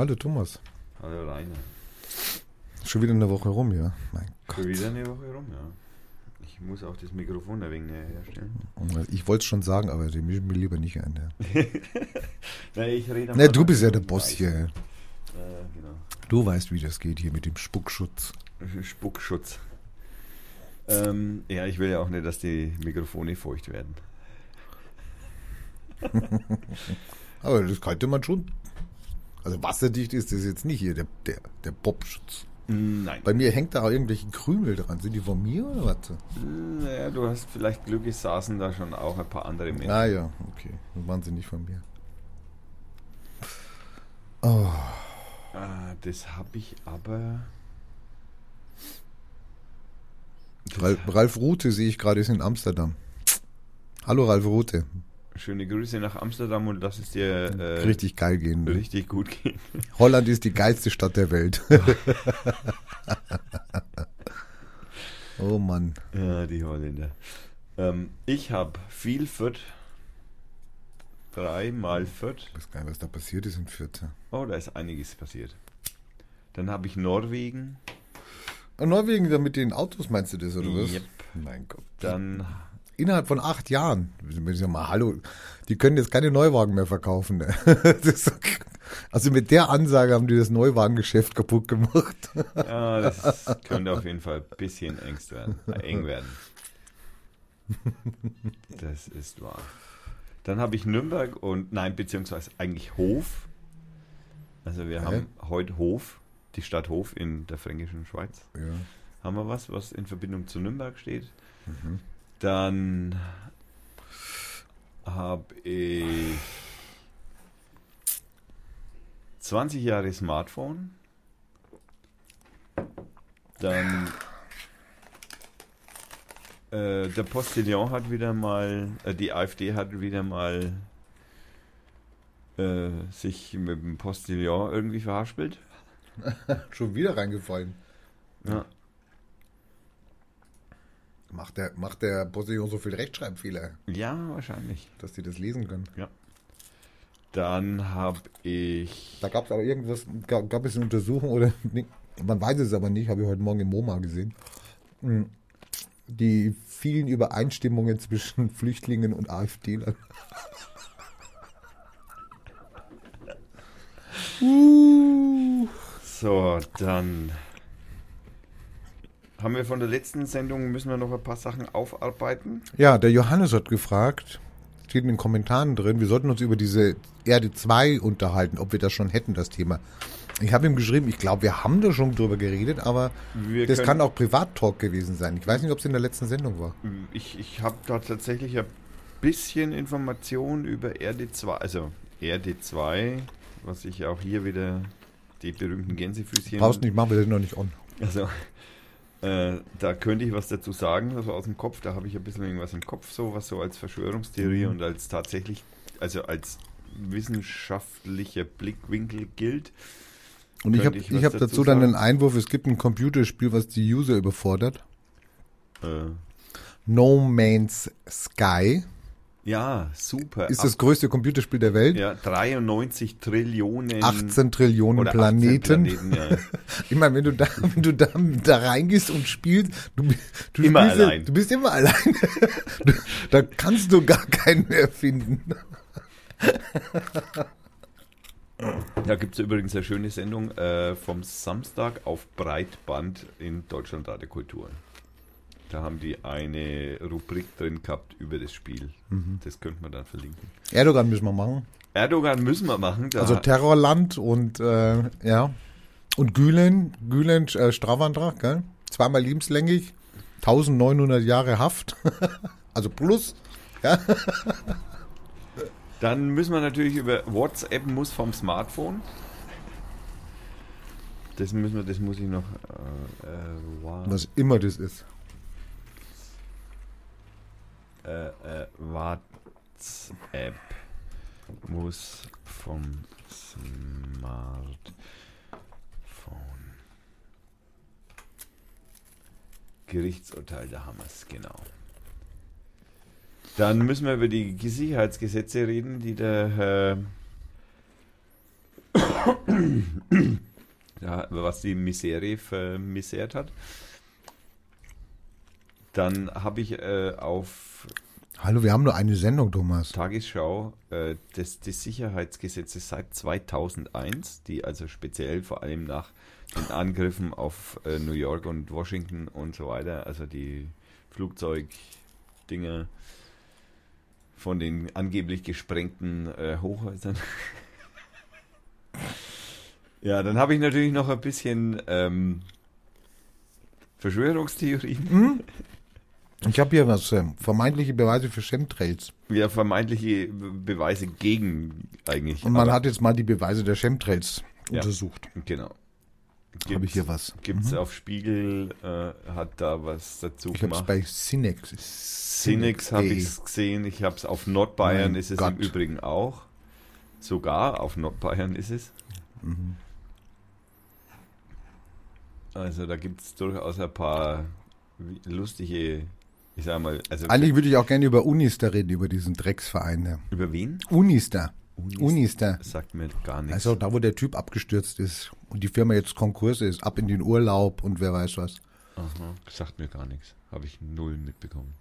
Hallo Thomas. Hallo Rainer. Schon wieder eine Woche rum, ja. Mein Schon Gott. wieder eine Woche rum, ja. Ich muss auch das Mikrofon ein wenig näher herstellen. Ich wollte es schon sagen, aber die mischen mir lieber nicht ein. Ja. Nein, ich rede Ne, du bist ja der Boss hier. ja. Äh, genau. Du weißt, wie das geht hier mit dem Spuckschutz. Spuckschutz. Ähm, ja, ich will ja auch nicht, dass die Mikrofone feucht werden. Aber das könnte man schon. Also wasserdicht ist das jetzt nicht hier, der, der, der Popschutz. Nein. Bei mir hängt da auch irgendwelche Krümel dran. Sind die von mir oder was? Naja, du hast vielleicht Glück, es saßen da schon auch ein paar andere Menschen. Ah ja, okay. Dann waren sie nicht von mir. Oh, Ah, das habe ich aber. Ralf, Ralf Rute sehe ich gerade, ist in Amsterdam. Hallo Ralf Rute. Schöne Grüße nach Amsterdam und lass es dir äh, Richtig geil gehen. ne? richtig gut gehen. Holland ist die geilste Stadt der Welt. oh Mann. Ja, die Holländer. Ähm, ich habe viel Fürth. Dreimal Fürth. Ich weiß gar nicht, was da passiert ist in Fürth. Oh, da ist einiges passiert. Dann habe ich Norwegen. Norwegen, da mit den Autos meinst du das, oder was? Yep. Mein Gott. Dann Innerhalb von acht Jahren. Ich mal, hallo, die können jetzt keine Neuwagen mehr verkaufen. Ne? Ist, also mit der Ansage haben die das Neuwagengeschäft kaputt gemacht. Ja, das könnte auf jeden Fall ein bisschen werden, äh, eng werden. Das ist wahr. Dann habe ich Nürnberg und, nein, beziehungsweise eigentlich Hof. Also wir haben heute Hof, die Stadt Hof in der fränkischen Schweiz. Ja. Haben wir was, was in Verbindung zu Nürnberg steht. Mhm. Dann habe ich 20 Jahre Smartphone. Dann äh, der Postillon hat wieder mal, äh, die AfD hat wieder mal äh, sich mit dem Postillon irgendwie verhaspelt. Schon wieder reingefallen. Ja. Macht der, macht der Postillon so viel Rechtschreibfehler, ja, wahrscheinlich. dass die das lesen können? Dann habe ich Da gab es aber irgendwas, gab, gab es eine Untersuchung oder nee, man weiß es aber nicht, habe ich heute Morgen im MoMA gesehen. Hm. Die vielen Übereinstimmungen zwischen Flüchtlingen und AfD. Uh. So, dann haben wir von der letzten Sendung, müssen wir noch ein paar Sachen aufarbeiten. Ja, der Johannes hat gefragt, steht in den Kommentaren drin, wir sollten uns über diese Erde 2 unterhalten, ob wir das schon hätten, das Thema. Ich habe ihm geschrieben, ich glaube, wir haben da schon drüber geredet, aber Wir das können- kann auch Privattalk gewesen sein. Ich weiß nicht, ob es in der letzten Sendung war. Ich, ich habe da tatsächlich ein bisschen Information über Erde 2, also Erde 2, was ich auch hier wieder die berühmten Gänsefüßchen. Brauchst nicht machen, wir sind noch nicht on. Also, äh, da könnte ich was dazu sagen, also aus dem Kopf. Da habe ich ein bisschen irgendwas im Kopf, so was so als Verschwörungstheorie Mhm. und als tatsächlich, also als wissenschaftlicher Blickwinkel gilt. Und ich habe ich ich hab dazu dazu dann einen Einwurf, es gibt ein Computerspiel, was die User überfordert. Äh, No Man's Sky ja, super. ist das größte Computerspiel der Welt. ja, 93 Trillionen 18 Trillionen oder 18 Planeten. Planeten ja. Ich meine, wenn du da, wenn du da, da reingehst und spielst, du, du Immer spielst allein. Du bist immer allein. Du, da kannst du gar keinen mehr finden. Da gibt es übrigens eine schöne Sendung äh, vom Samstag auf Breitband in Deutschlandrate Kultur. Da haben die eine Rubrik drin gehabt über das Spiel. Mhm. Das könnte man dann verlinken. Erdogan müssen wir machen. Erdogan müssen wir machen. Also Terrorland und äh, ja. Und Gülen, Gülen äh, Strafantrag, gell? Zweimal lebenslänglich, 1900 Jahre Haft. also plus. Ja. Dann müssen wir natürlich über WhatsApp muss vom Smartphone. Das müssen wir, das muss ich noch. Äh, äh, wa- Was immer das ist. Äh, äh, WhatsApp muss vom Smartphone. Gerichtsurteil, da haben wir es, genau. Dann müssen wir über die Sicherheitsgesetze reden, die der Herr ja, was die Misere vermisert hat. Dann habe ich äh, auf Hallo, wir haben nur eine Sendung, Thomas. Tagesschau äh, des, des Sicherheitsgesetzes seit 2001, die also speziell vor allem nach den Angriffen auf äh, New York und Washington und so weiter, also die Flugzeugdinger von den angeblich gesprengten äh, Hochhäusern. ja, dann habe ich natürlich noch ein bisschen ähm, Verschwörungstheorien. Hm? Ich habe hier was, äh, vermeintliche Beweise für Chemtrails. Ja, vermeintliche Beweise gegen eigentlich. Und man hat jetzt mal die Beweise der Chemtrails Ja. untersucht. Genau. Habe ich hier was. Gibt es auf Spiegel, äh, hat da was dazu Ich habe es gemacht. bei Cinex. Cinex habe ich es gesehen. Ich habe es auf Nordbayern, Mein ist es Gott. im Übrigen auch. Sogar auf Nordbayern ist es. Mhm. Also da gibt es durchaus ein paar lustige, ich sag mal, also Eigentlich würde ich auch gerne über Unister reden, über diesen Drecksverein. Ja. über wen? Unister. Unister. Unister. Das sagt mir gar nichts. Also da, wo der Typ abgestürzt ist und die Firma jetzt Konkurs ist, ab in den Urlaub und wer weiß was. Aha, sagt mir gar nichts. Habe ich null mitbekommen.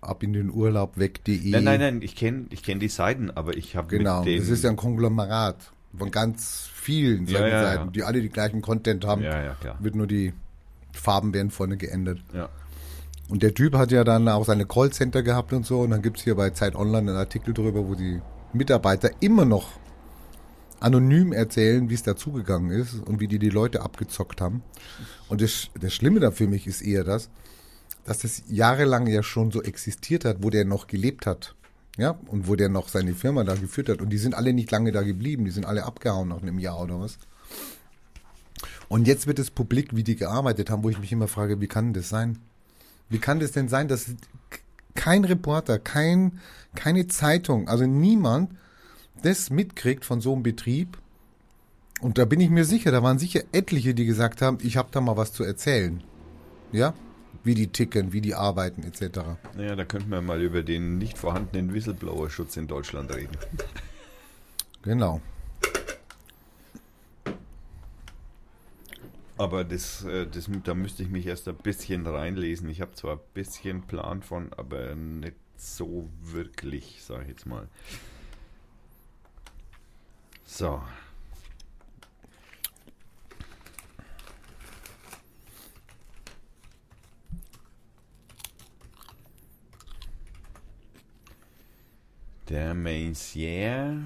Ab in den Urlaub weg.de. Nein, nein, nein, ich kenne ich kenn die Seiten, aber ich habe Genau, das ist ja ein Konglomerat von ganz vielen Ja, ja, Seiten, ja. die alle die gleichen Content haben. ja, ja, klar. Wird nur die Farben werden vorne geändert. Ja. Und der Typ hat ja dann auch seine Callcenter gehabt und so. Und dann gibt's hier bei Zeit Online einen Artikel drüber, wo die Mitarbeiter immer noch anonym erzählen, wie es dazugegangen ist und wie die die Leute abgezockt haben. Und das, das Schlimme da für mich ist eher das, dass das jahrelang ja schon so existiert hat, wo der noch gelebt hat. Ja, und wo der noch seine Firma da geführt hat. Und die sind alle nicht lange da geblieben, die sind alle abgehauen nach einem Jahr oder was. Und jetzt wird es publik, wie die gearbeitet haben, wo ich mich immer frage, wie kann das sein? Wie kann das denn sein, dass kein Reporter, kein, keine Zeitung, also niemand das mitkriegt von so einem Betrieb? Und da bin ich mir sicher, da waren sicher etliche, die gesagt haben, ich habe da mal was zu erzählen. Ja? Wie die ticken, wie die arbeiten, etc. Naja, da könnten wir mal über den nicht vorhandenen Whistleblower-Schutz in Deutschland reden. Genau. Aber das, äh, das, da müsste ich mich erst ein bisschen reinlesen. Ich habe zwar ein bisschen Plan von, aber nicht so wirklich, sage ich jetzt mal. So. Der Messier.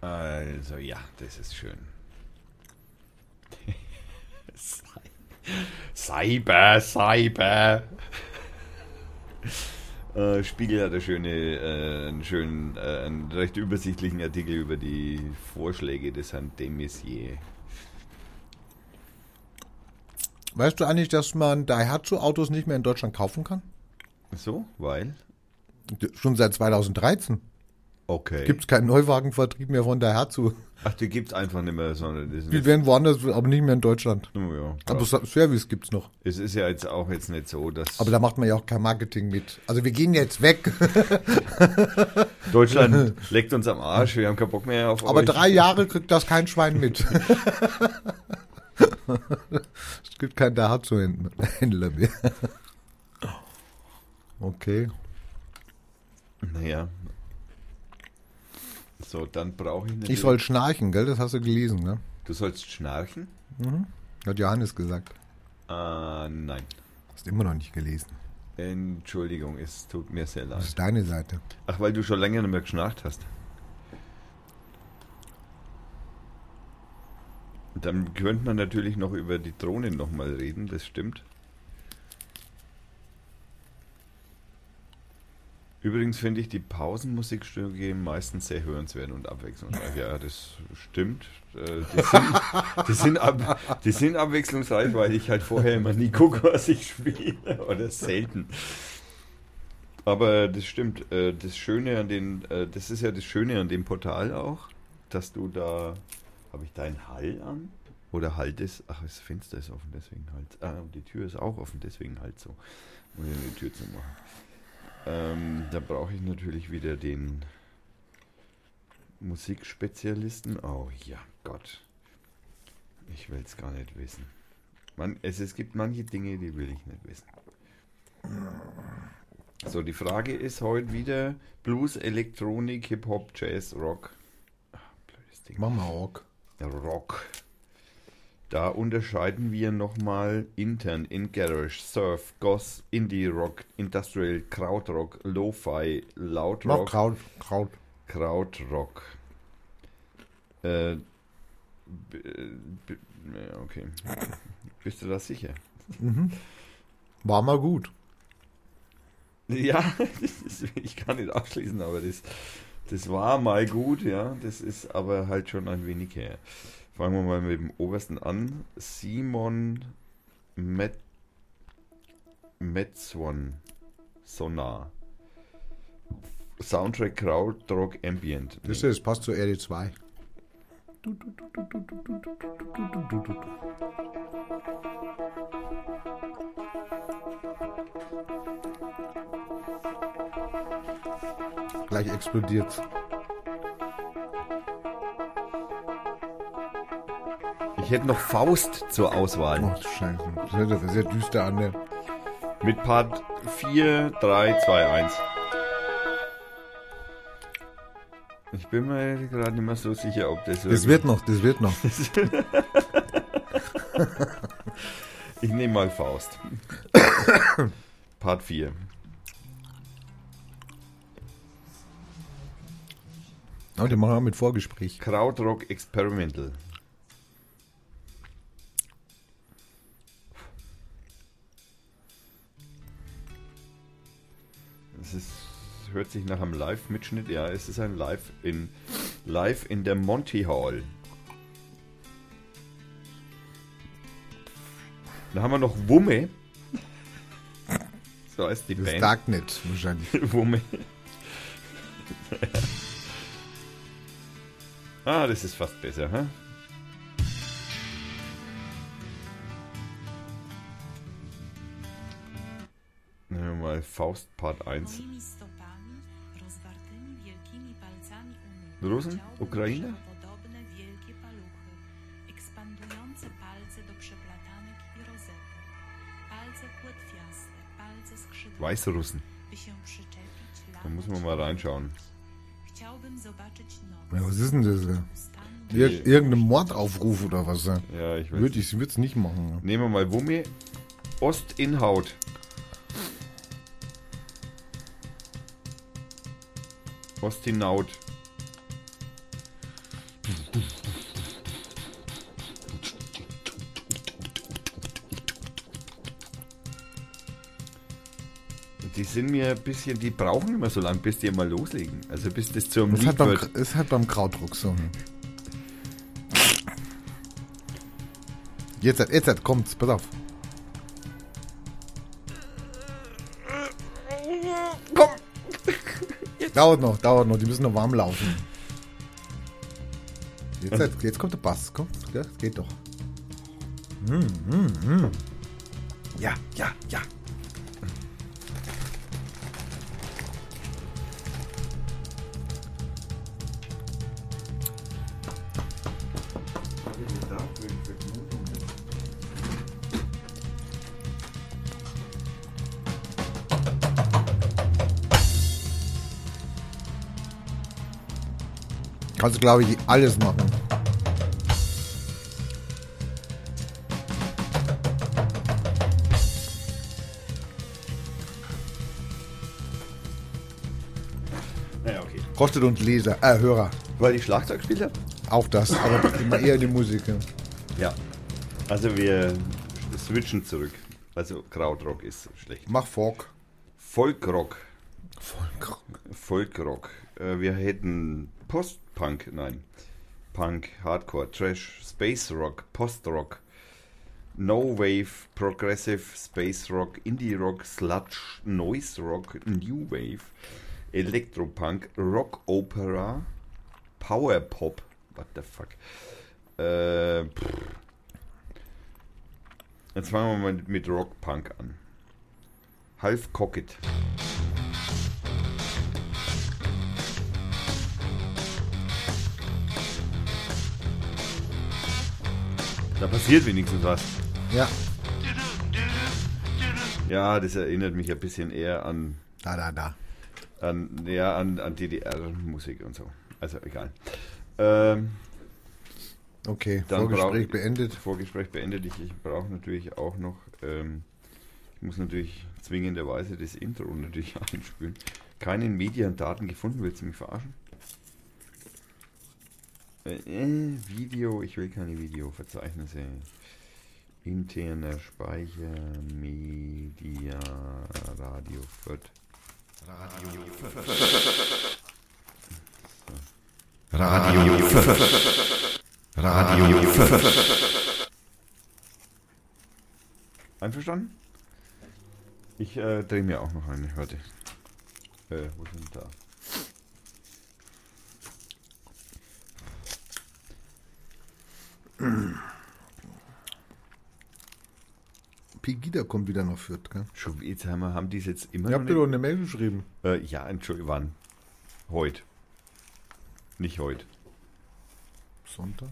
Also ja, das ist schön. Cyber, Cyber. Äh, Spiegel hat eine schöne, äh, einen schönen, äh, einen recht übersichtlichen Artikel über die Vorschläge des Herrn de Maizière. Weißt du eigentlich, dass man Daihatsu-Autos nicht mehr in Deutschland kaufen kann? So, weil? Schon seit 2013 Okay. gibt es keinen Neuwagenvertrieb mehr von Daihatsu. Ach, die gibt's einfach nicht mehr, sondern Die werden woanders, aber nicht mehr in Deutschland. oh, ja. Aber Service gibt's noch. Es ist ja jetzt auch jetzt nicht so, dass Aber da macht man ja auch kein Marketing mit. Also wir gehen jetzt weg. Deutschland leckt uns am Arsch, wir haben keinen Bock mehr auf Aber euch. drei Jahre kriegt das kein Schwein mit. es gibt keinen Daihatsu-Händler mehr. Okay. Naja. So, dann brauche ich natürlich... Ich soll schnarchen, gell? Das hast du gelesen, ne? Du sollst schnarchen? Hat Johannes gesagt. Äh, nein. Hast immer noch nicht gelesen. Entschuldigung, es tut mir sehr Das leid. ist deine Seite. Ach, weil du schon länger nicht mehr geschnarcht hast. Dann könnte man natürlich noch über die Drohnen nochmal reden, das stimmt. Übrigens finde ich die Pausenmusikstücke meistens sehr hörenswert und abwechslungsreich. Ja, das stimmt. Äh, Die sind, die, sind ab, die sind abwechslungsreich, weil ich halt vorher immer nie gucke, was ich spiele. Oder selten. Aber das stimmt. Äh, Das Schöne an den, äh, das ist ja das Schöne an dem Portal auch, dass du da, habe ich deinen Hall an? Oder halt es, ach, das Fenster ist offen, deswegen halt. Ah, die Tür ist auch offen, deswegen halt so. Um die Tür zu machen. Ähm, da brauche ich natürlich wieder den Musikspezialisten. Oh ja, Gott. Ich will es gar nicht wissen. Man, es, es gibt manche Dinge, die will ich nicht wissen. So, die Frage ist heute wieder Blues, Elektronik, Hip-Hop, Jazz, Rock. Ach, blödes Ding. Mach mal Rock. Rock. Da unterscheiden wir nochmal intern in Garage, Surf, Goss, Indie Rock, Industrial, Krautrock, Lo-Fi, Lautrock, Kraut. Kraut. Krautrock. Äh, okay. Bist du da sicher? War mal gut. Ja, will ich gar nicht ausschließen, aber das, das war mal gut, ja. Das ist aber halt schon ein wenig her. Fangen wir mal mit dem obersten an. Simon Met Metzwan Sonar. Soundtrack Krautrock Ambient. Das ist, passt zu RD2. Gleich explodiert. Ich hätte noch Faust zur Auswahl. Oh, Scheiße. Das hört sich sehr düster an. Ne? Mit Part 4, 3, 2, 1. Ich bin mir gerade nicht mehr so sicher, ob das. Das wird noch, das wird noch. Ich nehme mal Faust. Part 4. Oh, den machen wir mit Vorgespräch. Krautrock Experimental. Hört sich nach einem Live-Mitschnitt. Ja, es ist ein Live in, live in der Monty Hall. Da haben wir noch Wumme. So heißt die Das Band. Darknet wahrscheinlich. Wumme. ah, das ist fast besser, hä? Nehmen wir mal Faust Part 1. Weißrussen. by się przyczepić Da muss man mal reinschauen. Ja, was ist denn das? Ja? Ir irgendein Mordaufruf oder was? Ja? Ja, ich weiß. Würde ich es nicht machen. Ja. Nehmen wir mal Wumme. Ostinhaut. Ostinaut. Sind mir ein bisschen, die brauchen immer so lang, bis die mal loslegen. Also bis das zum ist halt Lied beim, wird. ist halt beim Krautdruck so. Jetzt, jetzt kommt's, pass auf. Komm! Dauert noch, dauert noch, die müssen noch warm laufen. Jetzt, jetzt kommt der Bass, komm, geht doch. Mm, mm, mm. Ja, ja, ja. Kannst du, glaube ich, alles machen. Naja, okay. Kostet uns Leser, äh, Hörer. Weil ich Schlagzeug gespielt habe? Auch das, aber immer eher die Musik. Ja. Ja. Also wir switchen zurück. Also Krautrock ist schlecht. Mach Folk. Folkrock. Folk. Folkrock. Äh, wir hätten Post-Punk, nein. Punk, Hardcore, Trash, Space Rock, Post-Rock, No Wave, Progressive, Space Rock, Indie Rock, Sludge, Noise Rock, New Wave, Elektropunk, Rock Opera, Power Pop, what the fuck. Äh. Jetzt fangen wir mal mit Rock Punk an. Half Cocket. Da passiert wenigstens was. Ja. Ja, das erinnert mich ein bisschen eher an, Da, da, da. an, ja, an, an DDR-Musik und so. Also egal. Ähm, Okay, Dann Vorgespräch brauch- beendet. Vorgespräch beendet. Ich, ich brauche natürlich auch noch, ähm, ich muss natürlich zwingenderweise das Intro natürlich einspielen. Keinen Mediendaten gefunden, willst du mich verarschen? Äh, äh, Video, ich will keine Videoverzeichnisse. Interner Speicher, Media, Radio Fürth. Radio Fürth. Radio Fürth. Einverstanden? Ich äh, drehe mir auch noch eine, warte. Äh, wo sind da? Pegida kommt wieder nach Fürth, gell? Schon, jetzt haben, wir, haben die es jetzt immer Ich noch hab dir doch eine Mail geschrieben. Äh, ja, Entschuldigung, wann? Heute. Nicht heute. Sonntag?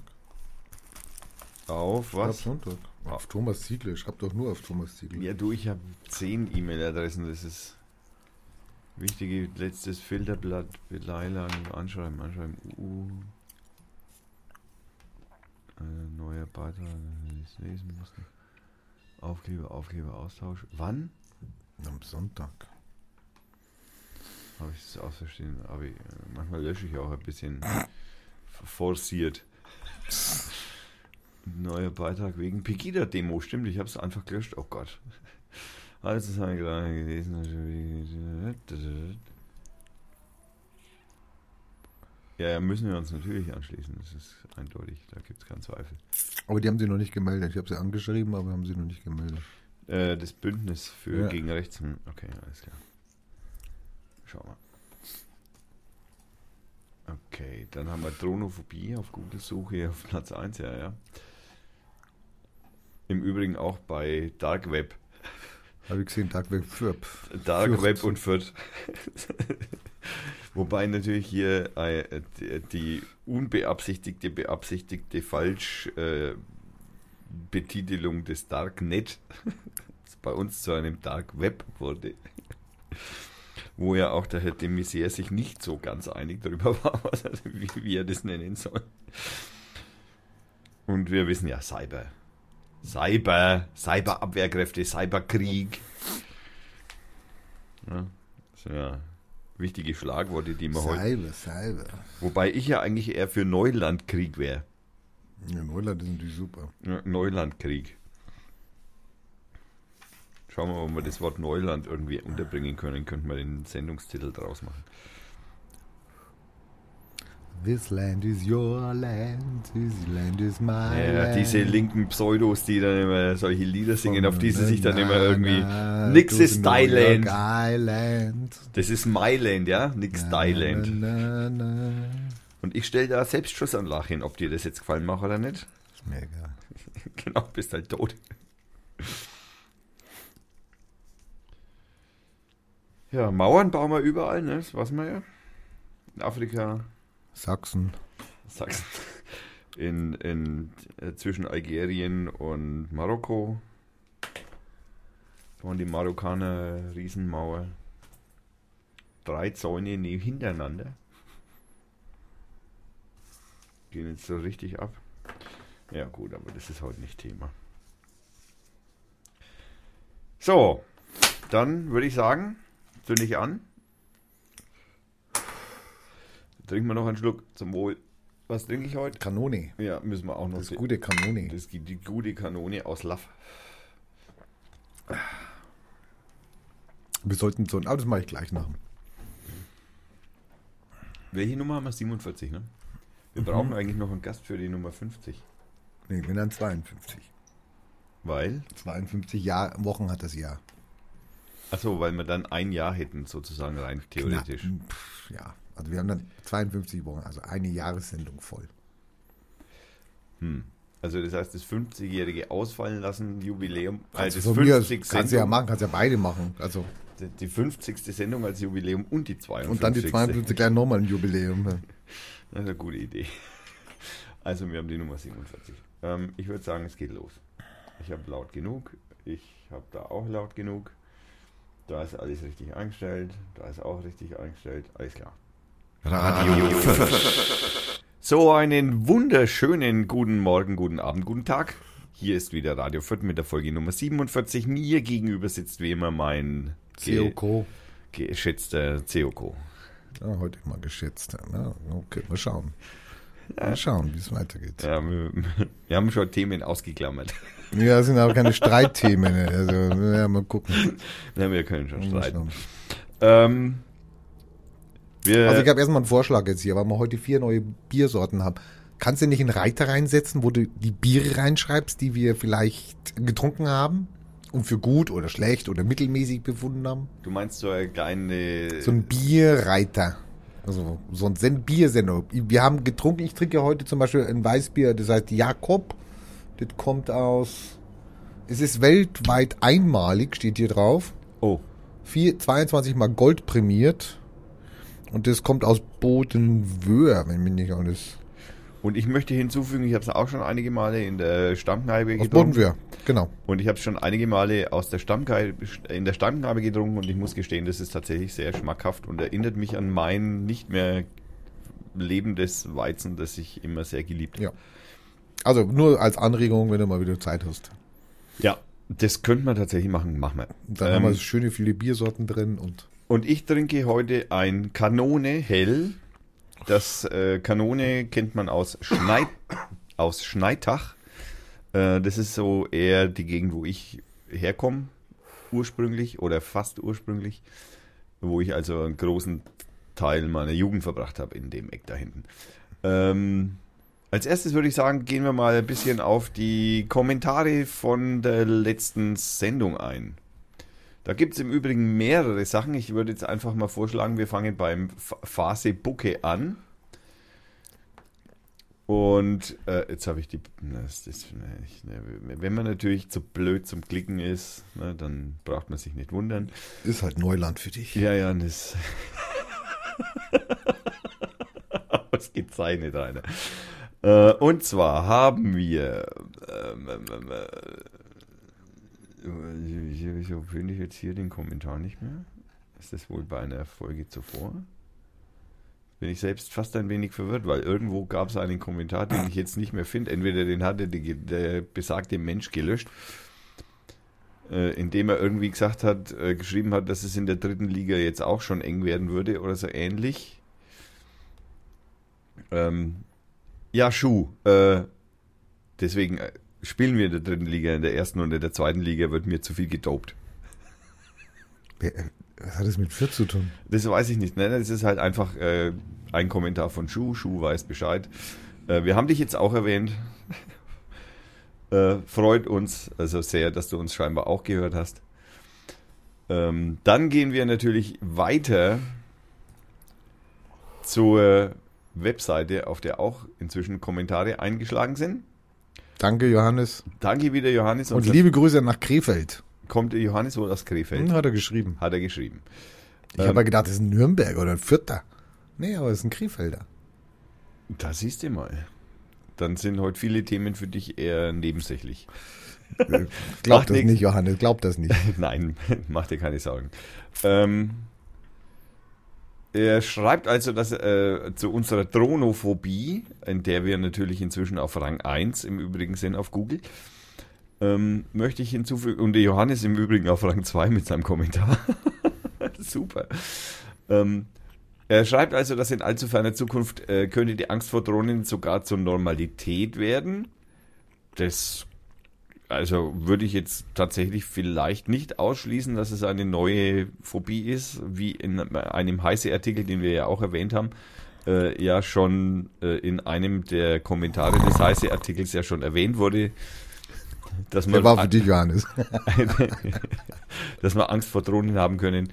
Auf Ich was? Sonntag. Auf Thomas Ziegler. Ich hab doch nur auf Thomas Ziegler. Ja, du, ich habe zehn E-Mail-Adressen. Das ist wichtige letztes Filterblatt, Beleilagen, Anschreiben, Anschreiben. Uh. Ein neuer Beitrag, das lesen musste. Aufkleber, Aufkleber, Austausch. Wann? Am Sonntag. Habe ich es ausverstehen? Aber ich, äh, manchmal lösche ich auch ein bisschen forciert. Neuer Beitrag wegen Pegida-Demo, stimmt, ich habe es einfach gelöscht. Oh Gott. Also, das habe ich gerade gelesen. Ja, ja, müssen wir uns natürlich anschließen, das ist eindeutig, da gibt es keinen Zweifel. Aber die haben sie noch nicht gemeldet. Ich habe sie angeschrieben, aber haben sie noch nicht gemeldet. Äh, das Bündnis für Ja. gegen rechts. Okay, alles klar. Schau mal. Okay, dann haben wir Dronophobie auf Google-Suche auf Platz 1, ja, ja. Im Übrigen auch bei Dark Web. Habe ich gesehen, Tagwerk Fürth. Dark Fürth. Web und Fürth. Wobei natürlich hier äh, die, unbeabsichtigte, beabsichtigte Falsch äh, Betitelung des Darknet bei uns zu einem Dark Web wurde. Wo ja auch der Herr de Maizière sich nicht so ganz einig darüber war, wie, wie er das nennen soll. Und wir wissen ja Cyber. Cyber, Cyberabwehrkräfte, Cyberkrieg. Ja, das sind ja wichtige Schlagworte, die man heute. Salbe, Salbe. Wobei ich ja eigentlich eher für Neulandkrieg wäre. Ja, Neuland ist natürlich super. Ja, Neulandkrieg. Schauen wir mal, ob wir das Wort Neuland irgendwie unterbringen können. Könnten wir den Sendungstitel draus machen. This land is your land, this land is my Ja, land. diese linken Pseudos, die dann immer solche Lieder singen, auf die sie sich dann immer irgendwie. na, Nix ist Thailand. Island. Das ist Myland, ja? Nix Thailand. Und ich stelle da selbst Schussanlage hin, ob dir das jetzt gefallen macht oder nicht. Ist mir egal. Genau, bist halt tot. Ja, Mauern bauen wir überall, ne? Das weiß man ja. In Afrika, Sachsen. Sachsen, in, in, äh, zwischen Algerien und Marokko. Bauen die Marokkaner Riesenmauer. Drei Zäune neben hintereinander. Gehen jetzt so richtig ab. Ja gut, aber das ist heute nicht Thema. So, dann würde ich sagen, zünde ich an. Trinken wir noch einen Schluck zum Wohl. Was trinke ich heute? Kanone. Ja, müssen wir auch noch Das sehen. gute Kanone. Das gibt die gute Kanone aus Laff. Wir sollten so ein, aber das mache ich gleich nach. Welche Nummer haben wir? 47, ne? Wir brauchen eigentlich noch einen Gast für die Nummer 50. Nee, wenn dann 52. Weil? 52 Jahr, Wochen hat das Jahr. Achso, weil wir dann ein Jahr hätten, sozusagen rein theoretisch. Knapp, pff, ja, also wir haben dann 52 Wochen, also eine Jahressendung voll. Hm. Also das heißt, das 50-jährige ausfallen lassen, Jubiläum, Also das von mir aus 50. kannst du ja machen, kannst ja beide machen. Also die- die 50. Sendung als Jubiläum und die 52. und dann die 52 gleich nochmal ein Jubiläum. Das ist eine gute Idee. Also wir haben die Nummer 47. Ähm, ich würde sagen, es geht los. Ich habe laut genug. Ich habe da auch laut genug. Da ist alles richtig eingestellt. Da ist auch richtig eingestellt. Alles klar. Radio Fürth. So, einen wunderschönen guten Morgen, guten Abend, guten Tag. Hier ist wieder Radio Fürth mit der Folge Nummer 47. Mir gegenüber sitzt wie immer mein COCO. geschätzter COCO. Ja, heute mal geschätzt. Na, okay, mal schauen. Mal schauen, wie es weitergeht. Ja, wir, wir haben schon Themen ausgeklammert. Ja, das sind aber keine Streitthemen. ne? Also, ja, mal gucken. Ja, wir können schon streiten. Ähm, wir, Also ich habe erstmal einen Vorschlag jetzt hier, weil wir heute vier neue Biersorten haben. Kannst du nicht einen Reiter reinsetzen, wo du die Biere reinschreibst, die wir vielleicht getrunken haben und für gut oder schlecht oder mittelmäßig befunden haben? du meinst so eine kleine... So ein Bierreiter. Also so ein Sen- Biersendung. Wir haben getrunken, ich trinke heute zum Beispiel ein Weißbier, das heißt Jakob. Das kommt aus, es ist weltweit einmalig, steht hier drauf. oh, Vier, 22 mal Gold prämiert. Und das kommt aus Bodenwöhr, wenn mich nicht alles. und ich möchte hinzufügen, ich habe es auch schon einige Male in der Stammkneipe Aus getrunken. Bodenwöhr, genau. Und ich habe es schon einige Male aus der Stammkneipe, in der Stammkneipe getrunken und ich muss gestehen, das ist tatsächlich sehr schmackhaft und erinnert mich an mein nicht mehr lebendes Weizen, das ich immer sehr geliebt habe. Ja. Also nur als Anregung, wenn du mal wieder Zeit hast. Ja, das könnte man tatsächlich machen, machen wir. Dann Ähm, haben wir schöne viele Biersorten drin und Und ich trinke heute ein Kanone Hell. Das äh, Kanone kennt man aus, Schneid, aus Schneitach. Äh, das ist so eher die Gegend, wo ich herkomme, ursprünglich oder fast ursprünglich, wo ich also einen großen Teil meiner Jugend verbracht habe in dem Eck da hinten. Ähm, als erstes würde ich sagen, gehen wir mal ein bisschen auf die Kommentare von der letzten Sendung ein. Da gibt es im Übrigen mehrere Sachen. Ich würde jetzt einfach mal vorschlagen, wir fangen beim Phase Bucke an. Und äh, jetzt habe ich die. Das, das, wenn man natürlich zu blöd zum Klicken ist, ne, dann braucht man sich nicht wundern. ist halt Neuland für dich. Ja, ja, das. Was gezeichnet einer. Äh, und zwar haben wir. Ähm, ähm, ähm, äh, wieso finde ich jetzt hier den Kommentar nicht mehr? Ist das wohl bei einer Folge zuvor? Bin ich selbst fast ein wenig verwirrt, weil irgendwo gab es einen Kommentar, den ich jetzt nicht mehr finde. Entweder den hatte die, der besagte Mensch gelöscht, äh, indem er irgendwie gesagt hat, äh, geschrieben hat, dass es in der dritten Liga jetzt auch schon eng werden würde oder so ähnlich. Ähm, ja, Schuh. Äh, deswegen äh, spielen wir in der dritten Liga, in der ersten und in der zweiten Liga wird mir zu viel gedopt. Was hat das mit Fürth zu tun? Das weiß ich nicht. Ne? Das ist halt einfach äh, ein Kommentar von Schuh. Schuh weiß Bescheid. Äh, wir haben dich jetzt auch erwähnt. äh, freut uns also sehr, dass du uns scheinbar auch gehört hast. Ähm, dann gehen wir natürlich weiter zur Webseite, auf der auch inzwischen Kommentare eingeschlagen sind. Danke, Johannes. Danke wieder, Johannes. Und Unser- liebe Grüße nach Krefeld. kommt der Johannes wohl aus Krefeld? Hm, hat er geschrieben. Hat er geschrieben. Ich Ähm, habe ja gedacht, das ist ein Nürnberger oder ein Vierter. Nee, aber das ist ein Krefelder. Da siehst du mal. Dann sind heute viele Themen für dich eher nebensächlich. Glaub Macht das nicht, Johannes, glaub das nicht. Nein, mach dir keine Sorgen. Ähm, er schreibt also, dass äh, zu unserer Dronophobie, in der wir natürlich inzwischen auf Rang 1 im Übrigen sind auf Google, ähm, möchte ich hinzufügen, und der Johannes im Übrigen auf Rang 2 mit seinem Kommentar. Super. Ähm, er schreibt also, dass in allzu ferner Zukunft äh, könnte die Angst vor Drohnen sogar zur Normalität werden. Das also würde ich jetzt tatsächlich vielleicht nicht ausschließen, dass es eine neue Phobie ist, wie in einem Heise-Artikel, den wir ja auch erwähnt haben, äh, ja schon äh, in einem der Kommentare des Heise-Artikels ja schon erwähnt wurde, dass man, Der war für dich, Johannes. dass man Angst vor Drohnen haben können.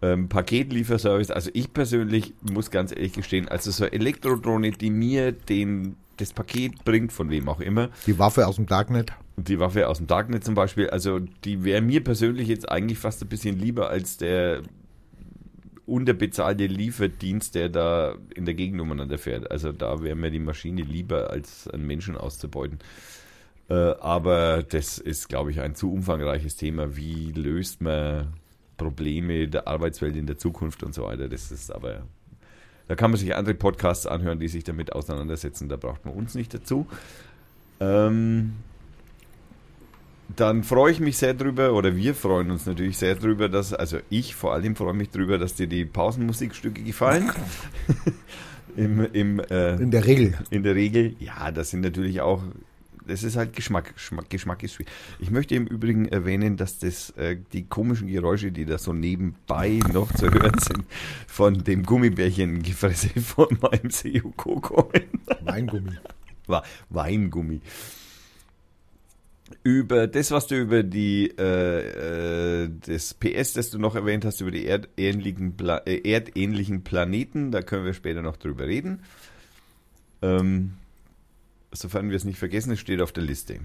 Ähm, Paketlieferservice, also ich persönlich muss ganz ehrlich gestehen, also so eine Elektrodrohne, die mir den, das Paket bringt, von wem auch immer, Die Waffe aus dem Darknet. die Waffe aus dem Darknet zum Beispiel, also die wäre mir persönlich jetzt eigentlich fast ein bisschen lieber als der unterbezahlte Lieferdienst, der da in der Gegend umeinander fährt. Also da wäre mir die Maschine lieber, als einen Menschen auszubeuten. Äh, aber das ist, glaube ich, ein zu umfangreiches Thema. Wie löst man Probleme der Arbeitswelt in der Zukunft und so weiter? Das ist aber, da kann man sich andere Podcasts anhören, die sich damit auseinandersetzen. Da braucht man uns nicht dazu. Ähm, dann freue ich mich sehr drüber, oder wir freuen uns natürlich sehr drüber, dass, also ich vor allem freue mich drüber, dass dir die Pausenmusikstücke gefallen. Im, im, äh, In der Regel. in der Regel, ja, das sind natürlich auch, das ist halt Geschmack. Geschmack, Geschmack ist schwierig. Ich möchte im Übrigen erwähnen, dass das äh, die komischen Geräusche, die da so nebenbei noch zu hören sind, von dem Gummibärchengefresse von meinem Seoko kommen. Weingummi. Weingummi. Über das, was du über die äh, äh, das PS, das du noch erwähnt hast, über die erdähnlichen, Pla äh, erdähnlichen Planeten, da können wir später noch drüber reden. Ähm, sofern wir es nicht vergessen, es steht auf der Liste.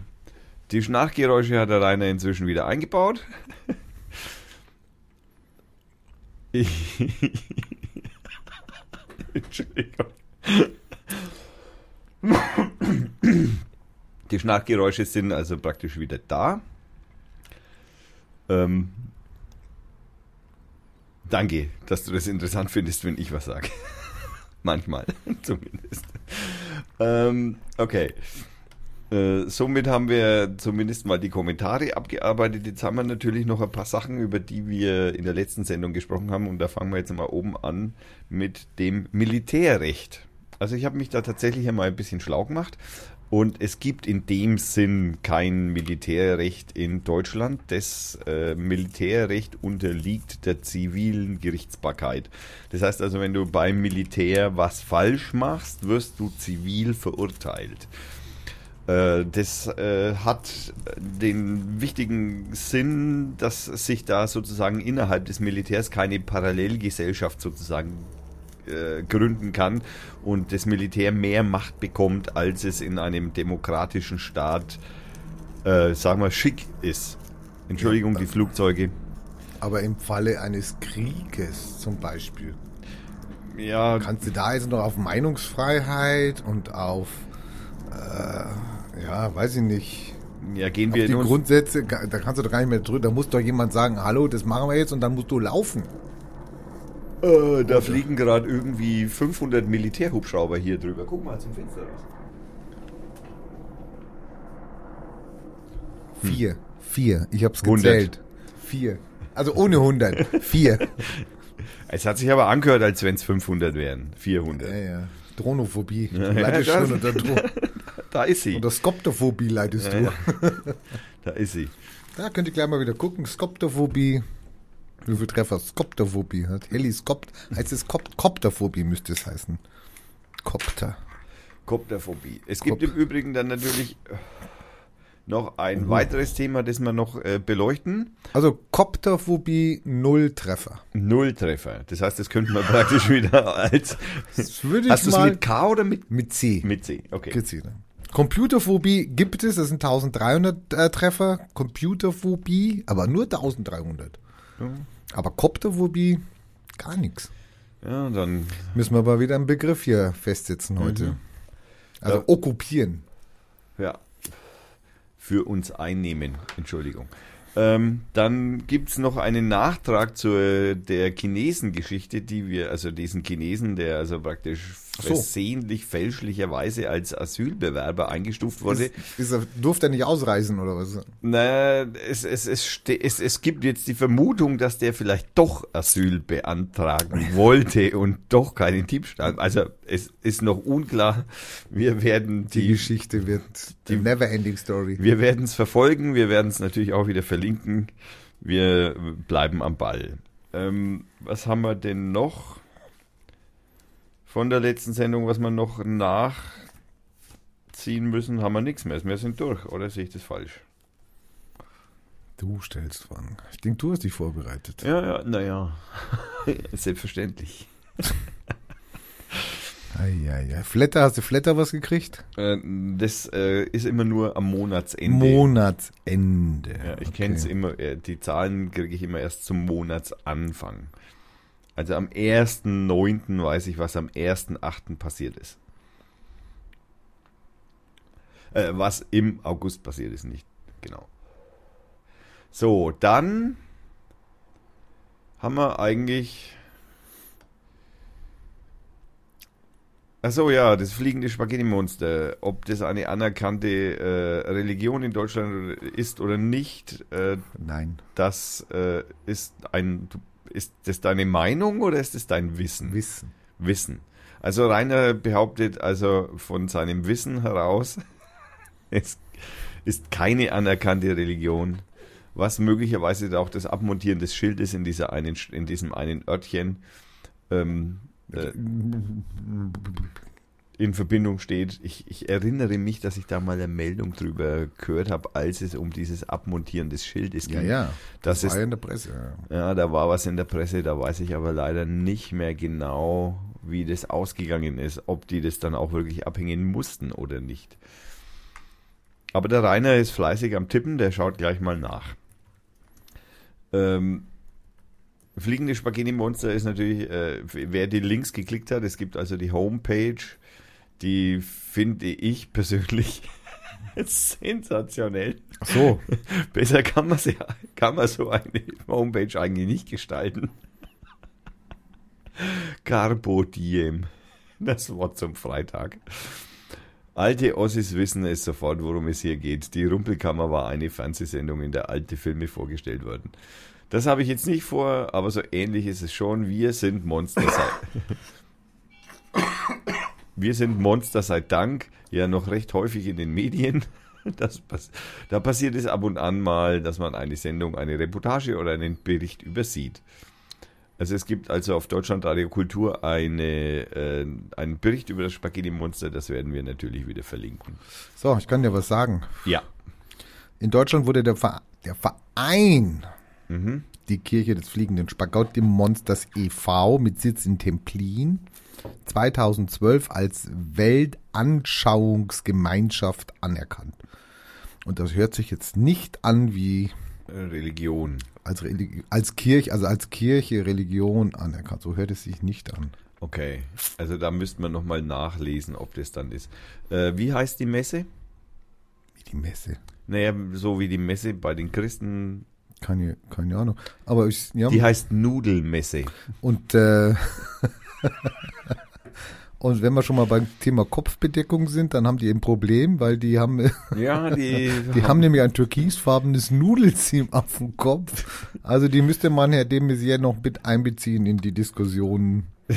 Die Schnarchgeräusche hat der Rainer inzwischen wieder eingebaut. Entschuldigung. Die Schnarchgeräusche sind also praktisch wieder da. Ähm, danke, dass du das interessant findest, wenn ich was sage. Manchmal, zumindest. Ähm, okay. Äh, somit haben wir zumindest mal die Kommentare abgearbeitet. Jetzt haben wir natürlich noch ein paar Sachen, über die wir in der letzten Sendung gesprochen haben. Und da fangen wir jetzt mal oben an mit dem Militärrecht. Also ich habe mich da tatsächlich einmal ein bisschen schlau gemacht. Und es gibt in dem Sinn kein Militärrecht in Deutschland. Das äh, Militärrecht unterliegt der zivilen Gerichtsbarkeit. Das heißt also, wenn du beim Militär was falsch machst, wirst du zivil verurteilt. Äh, das äh, hat den wichtigen Sinn, dass sich da sozusagen innerhalb des Militärs keine Parallelgesellschaft sozusagen äh, gründen kann und das Militär mehr Macht bekommt, als es in einem demokratischen Staat, äh, sagen wir, schick ist. Entschuldigung, Ja, die Flugzeuge. Aber im Falle eines Krieges zum Beispiel, Ja, kannst du da jetzt noch auf Meinungsfreiheit und auf, äh, ja, weiß ich nicht, ja gehen auf wir die in uns, Grundsätze, da kannst du doch gar nicht mehr drüber, da muss doch jemand sagen, hallo, das machen wir jetzt und dann musst du laufen. Äh, da fliegen gerade irgendwie 500 Militärhubschrauber hier drüber. Guck mal zum Fenster raus. Vier. Vier. Ich hab's 100. gezählt. Vier. Also ohne 100. Vier. Es hat sich aber angehört, als wenn es 500 wären. 400. Ja, ja. Dronophobie. Du leidest ja, schon unter Dro Da ist sie. Unter Skoptophobie leidest Ja, du. ja. Da ist sie. Da könnt ihr gleich mal wieder gucken. Skoptophobie. Wie viel Treffer? Skoptophobie hat. Heliskopt. Heißt es Kop Kopterphobie müsste es heißen. Kopter. Kopterphobie. Es gibt Kop- im Übrigen dann natürlich äh, noch ein Mhm. weiteres Thema, das wir noch äh, beleuchten. Also Kopterphobie null Treffer. Nulltreffer. Das heißt, das könnten wir praktisch wieder als. Das würde ich Hast du es mit K oder mit, mit C. mit C? Okay. Gezählt. Computerphobie gibt es, das sind 1300 äh, Treffer. Computerphobie, aber nur 1300. Aber Kopterphobie, gar nichts. Ja, dann. Müssen wir aber wieder einen Begriff hier festsetzen heute. Also Ja. okkupieren. Ja. Für uns einnehmen. Entschuldigung. Ähm, dann gibt es noch einen Nachtrag zur der Chinesengeschichte, die wir, also diesen Chinesen, der also praktisch so. versehentlich, fälschlicherweise als Asylbewerber eingestuft wurde. Ist, ist durfte er nicht ausreisen oder was? Na, es, es, es, es, es gibt jetzt die Vermutung, dass der vielleicht doch Asyl beantragen wollte und doch keinen Diebstahl. Also es ist noch unklar. Wir werden Die die, Geschichte wird die Neverending Story. wir werden es verfolgen. Wir werden es natürlich auch wieder verlinken. Wir bleiben am Ball. Ähm, was haben wir denn noch von der letzten Sendung, was wir noch nachziehen müssen? Haben wir nichts mehr. Wir sind durch, oder sehe ich das falsch? Du stellst Fragen. Ich denke, du hast dich vorbereitet. Ja, ja, naja. Selbstverständlich. Eieiei. Flatter, hast du Flatter was gekriegt? Äh, das äh, ist immer nur am Monatsende. Monatsende. ja, ich Okay. kenne es immer, äh, die Zahlen kriege ich immer erst zum Monatsanfang. Also am 1.9. weiß ich, was am 1.8. passiert ist. Äh, was im August passiert ist, nicht genau. So, dann haben wir eigentlich. Achso, ja, das fliegende Spaghetti-Monster. Ob das eine anerkannte äh, Religion in Deutschland ist oder nicht, äh, Nein. das äh, ist ein. Ist das deine Meinung oder ist es dein Wissen? Wissen. Wissen. Also Rainer behauptet also von seinem Wissen heraus, es ist keine anerkannte Religion, was möglicherweise auch das Abmontieren des Schildes in, dieser einen, in diesem einen Örtchen ähm, äh, in Verbindung steht. Ich, ich erinnere mich, dass ich da mal eine Meldung drüber gehört habe, als es um dieses Abmontieren des Schildes Ja, ging. ja. Das war ist ja in der Presse. Ja. ja, da war was in der Presse, da weiß ich aber leider nicht mehr genau, wie das ausgegangen ist, ob die das dann auch wirklich abhängen mussten oder nicht. Aber der Rainer ist fleißig am Tippen, der schaut gleich mal nach. Ähm, Fliegende Spaghetti Monster ist natürlich, äh, wer die Links geklickt hat, es gibt also die Homepage, die finde ich persönlich sensationell. Ach so. Besser kann man, ja, kann man so eine Homepage eigentlich nicht gestalten. Carbo Diem. Das Wort zum Freitag. Alte Ossis wissen es sofort, worum es hier geht. Die Rumpelkammer war eine Fernsehsendung, in der alte Filme vorgestellt wurden. Das habe ich jetzt nicht vor, aber so ähnlich ist es schon. Wir sind Monster. Wir sind Monster sei Dank ja noch recht häufig in den Medien. Das, da passiert es ab und an mal, dass man eine Sendung, eine Reportage oder einen Bericht übersieht. Also es gibt also auf Deutschland Radio Kultur eine, äh, einen Bericht über das Spaghetti-Monster, das werden wir natürlich wieder verlinken. So, ich kann dir was sagen. Ja. In Deutschland wurde der, Ver der Verein, Mhm. die Kirche des fliegenden Spaghetti-Monsters e.V. mit Sitz in Templin, 2012 als Weltanschauungsgemeinschaft anerkannt. Und das hört sich jetzt nicht an wie Religion. als, Religi als Kirche, also als Kirche Religion anerkannt. So hört es sich nicht an. Okay. Also da müsste man nochmal nachlesen, ob das dann ist. Äh, wie heißt die Messe? Wie die Messe. Naja, so wie die Messe bei den Christen. Keine, keine Ahnung. Aber ich, ja, Die heißt Nudelmesse. und, äh, und wenn wir schon mal beim Thema Kopfbedeckung sind, dann haben die ein Problem, weil die haben, Ja, die, die haben nämlich ein türkisfarbenes Nudelziem auf dem Kopf. Also die müsste man Herr de Maizière noch mit einbeziehen in die Diskussion,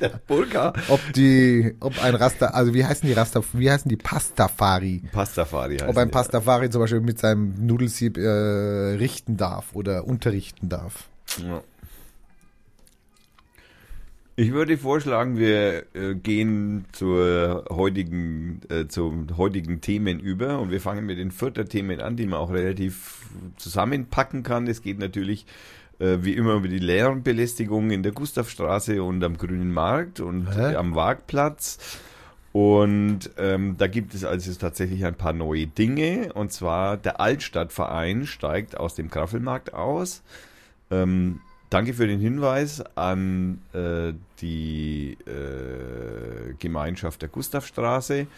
der Burka. ob die, ob ein Rasta, also wie heißen die Rasta, wie heißen die Pastafari? Pastafari heißt Ob ein. Pastafari zum Beispiel mit seinem Nudelsieb äh, richten darf oder unterrichten darf. Ja. Ich würde vorschlagen, wir äh, gehen zur heutigen, äh, zum heutigen Themen über und wir fangen mit den vierter Themen an, die man auch relativ zusammenpacken kann. Es geht natürlich äh, wie immer über die Lärmbelästigung in der Gustavstraße und am Grünen Markt und Hä? am Wagplatz. Und ähm, da gibt es also tatsächlich ein paar neue Dinge. Und zwar der Altstadtverein steigt aus dem Graffelmarkt aus. Ähm, danke für den Hinweis an äh, die äh, Gemeinschaft der Gustavstraße.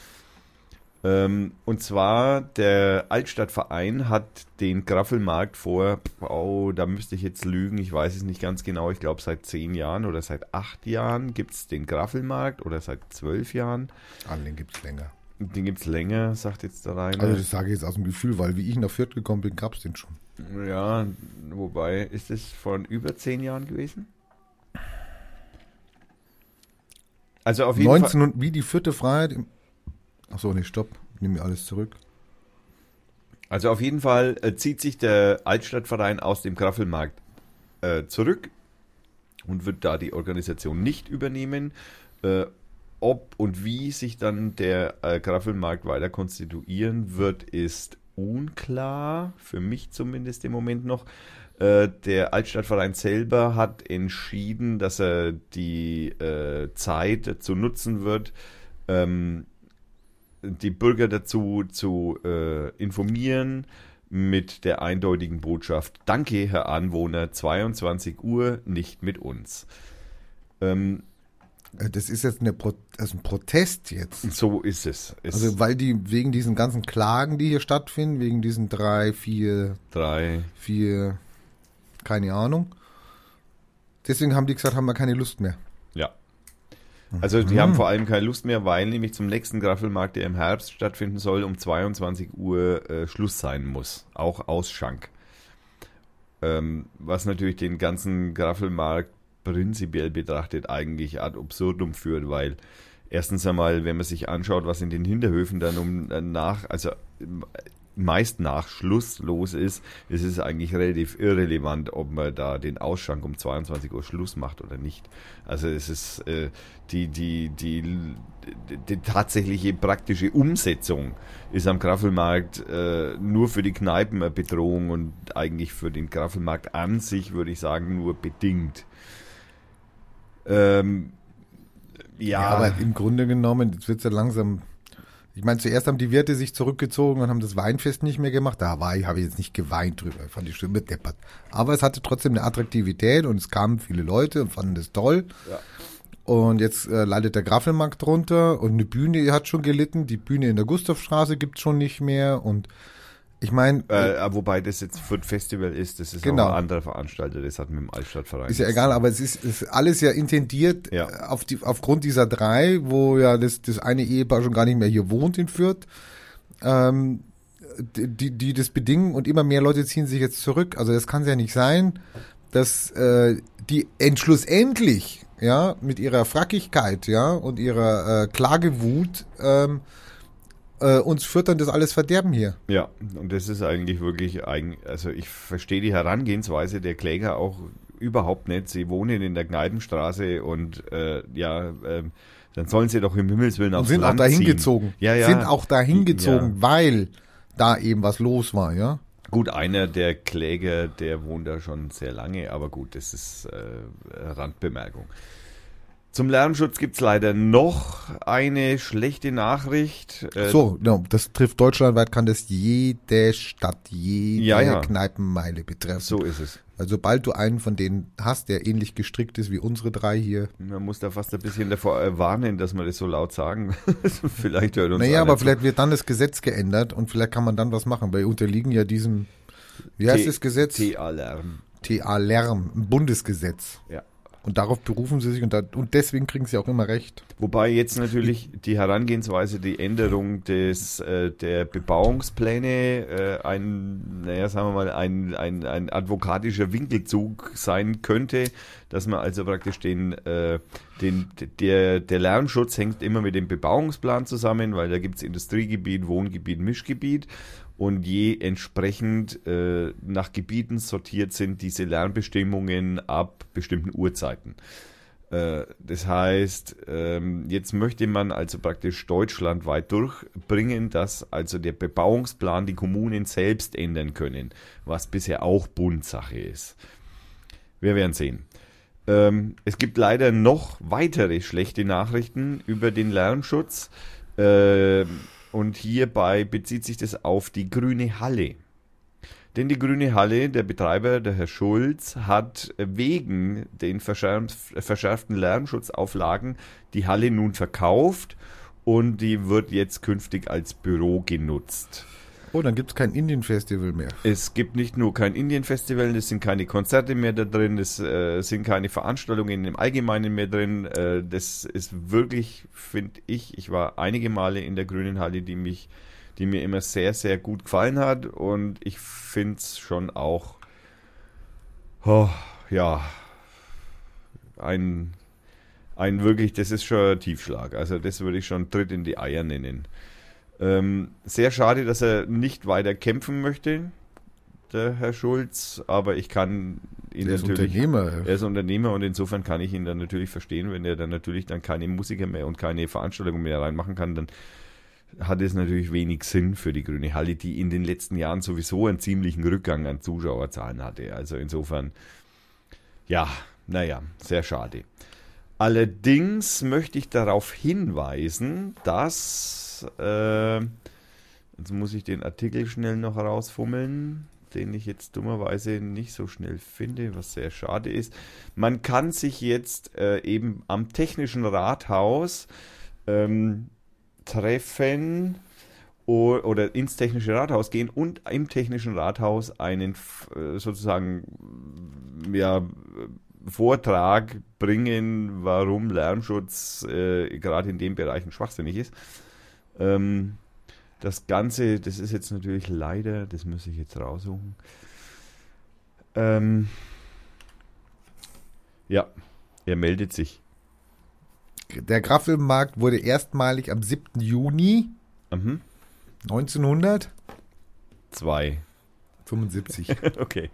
Ähm, und zwar der Altstadtverein hat den Graffelmarkt vor, oh, da müsste ich jetzt lügen, ich weiß es nicht ganz genau, ich glaube seit zehn Jahren oder seit acht Jahren gibt es den Graffelmarkt oder seit zwölf Jahren. Ah, den gibt's länger. Den gibt es länger, sagt jetzt der Rainer. Also das sage ich jetzt aus dem Gefühl, weil wie ich nach Fürth gekommen bin, gab's den schon. Ja, wobei, ist es von über zehn Jahren gewesen? Also auf jeden 19 und wie die vierte Freiheit. Achso, nee, stopp. Ich nehme mir alles zurück. Also auf jeden Fall äh, zieht sich der Altstadtverein aus dem Graffelmarkt äh, zurück und wird da die Organisation nicht übernehmen. Äh, ob und wie sich dann der äh, Graffelmarkt weiter konstituieren wird, ist unklar, für mich zumindest im Moment noch. Äh, der Altstadtverein selber hat entschieden, dass er die äh, Zeit dazu nutzen wird, ähm, die Bürger dazu zu äh, informieren, mit der eindeutigen Botschaft, danke Herr Anwohner, 22 Uhr, nicht mit uns. Ähm, Äh, Das ist jetzt eine Pro also ein Protest jetzt. so ist es. es Also weil die wegen diesen ganzen Klagen, die hier stattfinden, wegen diesen drei, vier, drei, vier, keine Ahnung. Deswegen haben die gesagt, haben wir keine Lust mehr. Ja. Also die haben vor allem keine Lust mehr, weil nämlich zum nächsten Graffelmarkt, der im Herbst stattfinden soll, um 22 Uhr äh, Schluss sein muss. Auch Ausschank. Ähm, was natürlich den ganzen Graffelmarkt prinzipiell betrachtet eigentlich ad absurdum führt, weil erstens einmal, wenn man sich anschaut, was in den Hinterhöfen dann um äh, nach, also meist nach Schluss los ist, ist es eigentlich relativ irrelevant, ob man da den Ausschank um 22 Uhr Schluss macht oder nicht. Also es ist äh, die, die, die, die, die tatsächliche praktische Umsetzung ist am Graffelmarkt äh, nur für die Kneipen eine Bedrohung und eigentlich für den Graffelmarkt an sich würde ich sagen nur bedingt. Ähm, ja, Ja, aber im Grunde genommen, jetzt wird's ja langsam. Ich meine, zuerst haben die Wirte sich zurückgezogen und haben das Weinfest nicht mehr gemacht. Da war ich, habe ich jetzt nicht geweint drüber, ich fand die Stimme deppert. Aber es hatte trotzdem eine Attraktivität und es kamen viele Leute und fanden das toll. Ja. Und jetzt äh, leidet der Graffelmarkt drunter und eine Bühne hat schon gelitten. Die Bühne in der Gustavstraße gibt's schon nicht mehr. Und ich meine, Äh, wobei das jetzt für ein Festival ist, das ist Genau. auch ein anderer Veranstalter, das hat mit dem Altstadtverein. Ist ja egal, aber es ist, ist alles ja intendiert Ja. äh, auf die, aufgrund dieser drei, wo ja das, das eine Ehepaar schon gar nicht mehr hier wohnt in Fürth, ähm, die, die das bedingen und immer mehr Leute ziehen sich jetzt zurück. Also das kann ja nicht sein, dass äh, die entschlussendlich ja mit ihrer Frackigkeit ja und ihrer äh, Klagewut ähm, äh, uns Fürth dann das alles verderben hier. Ja, und das ist eigentlich wirklich, eigen, also ich verstehe die Herangehensweise der Kläger auch überhaupt nicht. Sie wohnen in der Kneipenstraße und äh, ja, ähm, dann sollen sie doch im Himmelswillen Und aufs sind auch Land dahin ziehen. gezogen. Ja, ja. Sind auch dahin gezogen, Ja. weil da eben was los war, ja. Gut, einer der Kläger, der wohnt da schon sehr lange, aber gut, das ist äh, Randbemerkung. Zum Lärmschutz gibt's leider noch eine schlechte Nachricht. Äh, So, das trifft deutschlandweit, kann das jede Stadt, jede Ja, ja. Kneipenmeile betreffen. So ist es. Also sobald du einen von denen hast, der ähnlich gestrickt ist wie unsere drei hier. Man muss da fast ein bisschen davor äh, warnen, dass wir das so laut sagen. vielleicht hört uns Naja, aber zu. vielleicht wird dann das Gesetz geändert und vielleicht kann man dann was machen, weil wir unterliegen ja diesem, wie heißt T- das Gesetz? TA-Lärm. TA-Lärm, Bundesgesetz. Ja. Und darauf berufen sie sich und, da, und deswegen kriegen sie auch immer recht. Wobei jetzt natürlich die Herangehensweise, die Änderung des, äh, der Bebauungspläne äh, ein, naja, sagen wir mal, ein, ein, ein advokatischer Winkelzug sein könnte, dass man also praktisch den, äh, den der, der Lärmschutz hängt immer mit dem Bebauungsplan zusammen, weil da gibt's Industriegebiet, Wohngebiet, Mischgebiet. Und je entsprechend äh, nach Gebieten sortiert sind diese Lärmbestimmungen ab bestimmten Uhrzeiten. Äh, Das heißt, ähm, jetzt möchte man also praktisch deutschlandweit durchbringen, dass also der Bebauungsplan die Kommunen selbst ändern können, was bisher auch Bundsache ist. Wir werden sehen. Ähm, Es gibt leider noch weitere schlechte Nachrichten über den Lärmschutz. Ähm, Und hierbei bezieht sich das auf die grüne Halle. Denn die Grüne Halle, der Betreiber, der Herr Schulz, hat wegen den verschärf- verschärften Lärmschutzauflagen die Halle nun verkauft und die wird jetzt künftig als Büro genutzt. Oh, dann gibt's kein Indien-Festival mehr. Es gibt nicht nur kein Indien-Festival, es sind keine Konzerte mehr da drin, es äh, sind keine Veranstaltungen im Allgemeinen mehr drin. Äh, das ist wirklich, finde ich, ich war einige Male in der Grünen Halle, die mich, die mir immer sehr, sehr gut gefallen hat und ich finde es schon auch, oh, ja, ein, ein wirklich, das ist schon ein Tiefschlag. Also das würde ich schon Tritt in die Eier nennen. Ähm, sehr schade, dass er nicht weiter kämpfen möchte, der Herr Schulz, aber ich kann ihn Der ist natürlich. Unternehmer. Er ist Unternehmer und insofern kann ich ihn dann natürlich verstehen, wenn er dann natürlich dann keine Musiker mehr und keine Veranstaltungen mehr reinmachen kann, dann hat es natürlich wenig Sinn für die Grüne Halle, die in den letzten Jahren sowieso einen ziemlichen Rückgang an Zuschauerzahlen hatte. Also insofern, ja, naja, sehr schade. Allerdings möchte ich darauf hinweisen, dass äh, Jetzt muss ich den Artikel schnell noch rausfummeln, den ich jetzt dummerweise nicht so schnell finde, was sehr schade ist. Man kann sich jetzt äh, eben am Technischen Rathaus ähm, treffen oder ins Technische Rathaus gehen und im Technischen Rathaus einen äh, sozusagen ja, Vortrag bringen, warum Lärmschutz äh, gerade in den Bereichen schwachsinnig ist. Ähm, das Ganze, das ist jetzt natürlich leider, das muss ich jetzt raussuchen. Ähm, ja, er meldet sich. Der Graffelmarkt wurde erstmalig am 7. Juni Mhm. 1975 Zwei. okay.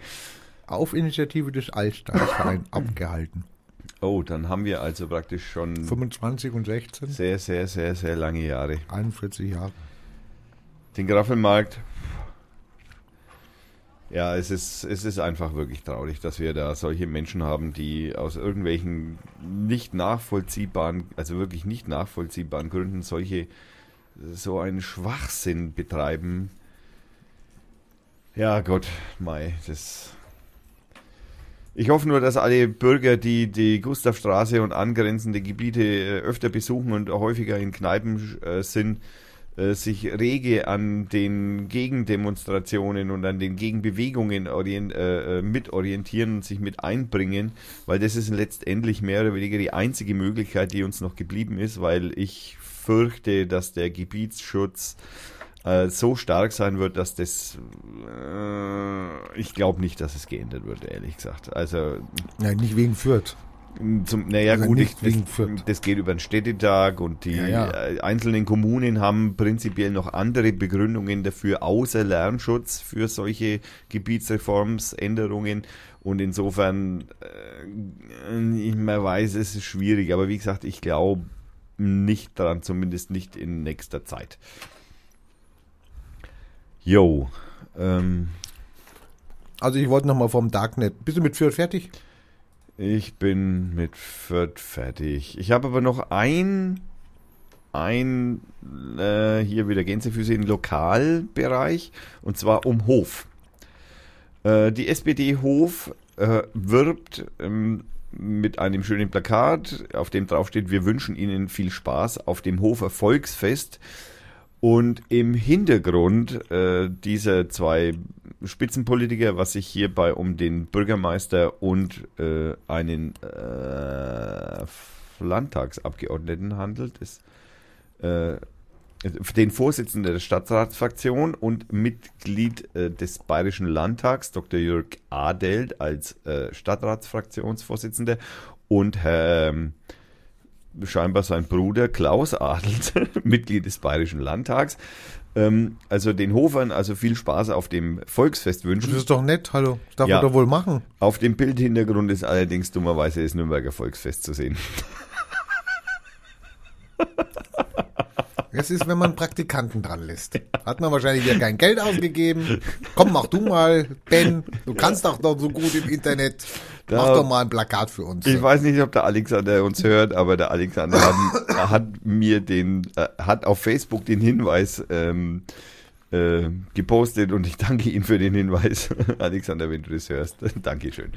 auf Initiative des Altstadtvereins abgehalten. Oh, dann haben wir also praktisch schon 25 und 16, sehr, sehr, sehr, sehr lange Jahre. 41 Jahre. Den Graffelmarkt. Ja, es ist, es ist einfach wirklich traurig, dass wir da solche Menschen haben, die aus irgendwelchen nicht nachvollziehbaren, also wirklich nicht nachvollziehbaren Gründen solche, so einen Schwachsinn betreiben. Ja, Gott, Mai, das. Ich hoffe nur, dass alle Bürger, die die Gustavstraße und angrenzende Gebiete äh, öfter besuchen und häufiger in Kneipen äh, sind, äh, sich rege an den Gegendemonstrationen und an den Gegenbewegungen orient, äh, mitorientieren und sich mit einbringen, weil das ist letztendlich mehr oder weniger die einzige Möglichkeit, die uns noch geblieben ist, weil ich fürchte, dass der Gebietsschutz äh, so stark sein wird, dass das, äh, ich glaube nicht, dass es geändert wird, ehrlich gesagt. Also Ja, nicht wegen Fürth. zum, naja, Also gut, nicht das, wegen das, geht über den Städtetag und die Ja, ja. äh, einzelnen Kommunen haben prinzipiell noch andere Begründungen dafür, außer Lärmschutz für solche Gebietsreformsänderungen. Und insofern, äh, ich man weiß, es ist schwierig, aber wie gesagt, ich glaube nicht daran, zumindest nicht in nächster Zeit. Jo, ähm, Also ich wollte nochmal vom Darknet. Bist du mit Fürth fertig? Ich bin mit Fürth fertig. Ich habe aber noch ein, ein äh, hier wieder Gänsefüße im Lokalbereich und zwar um Hof. Äh, die SPD Hof äh, wirbt ähm, mit einem schönen Plakat, auf dem drauf steht, wir wünschen Ihnen viel Spaß auf dem Hofer Volksfest. Und im Hintergrund äh, dieser zwei Spitzenpolitiker, was sich hierbei um den Bürgermeister und äh, einen äh, Landtagsabgeordneten handelt, ist äh, den Vorsitzenden der Stadtratsfraktion und Mitglied äh, des Bayerischen Landtags, Dr. Jörg Adelt als äh, Stadtratsfraktionsvorsitzender und Herr ähm, scheinbar sein Bruder Klaus Adelt, Mitglied des Bayerischen Landtags. Ähm, also den Hofern also viel Spaß auf dem Volksfest Das wünschen. ist doch nett, hallo. Das darf Ja. man doch wohl machen. Auf dem Bildhintergrund ist allerdings dummerweise das Nürnberger Volksfest zu sehen. Es ist, wenn man Praktikanten dran lässt. Hat man wahrscheinlich wieder kein Geld ausgegeben. Komm, mach du mal, Ben. Du kannst doch doch so gut im Internet. Mach Da- doch mal ein Plakat für uns. Ich weiß nicht, ob der Alexander uns hört, aber der Alexander hat, hat mir den, äh, hat auf Facebook den Hinweis ähm, äh, gepostet und ich danke ihm für den Hinweis. Alexander, wenn du das hörst, Dankeschön.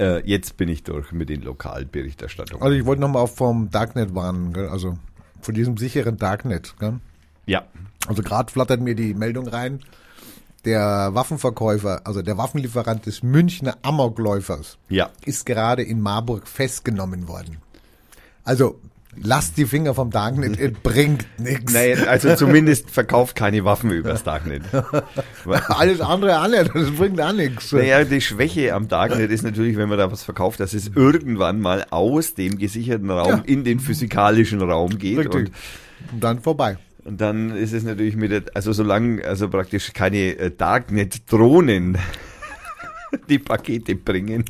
Äh, jetzt bin ich durch mit den Lokalberichterstattungen. Also ich wollte nochmal vom Darknet warnen, gell? also von diesem sicheren Darknet. Gell? ja, Also gerade flattert mir die Meldung rein, der Waffenverkäufer, also der Waffenlieferant des Münchner Amokläufers ja. ist gerade in Marburg festgenommen worden. Also lasst die Finger vom Darknet, es bringt nichts. Naja, also zumindest verkauft keine Waffen übers Darknet. Alles andere auch nicht, das bringt auch nichts. Naja, die Schwäche am Darknet ist natürlich, wenn man da was verkauft, dass es irgendwann mal aus dem gesicherten Raum Ja. in den physikalischen Raum geht. Richtig. Und, Und dann vorbei. und dann ist es natürlich mit, der, also solange also praktisch keine äh, Darknet-Drohnen die Pakete bringen.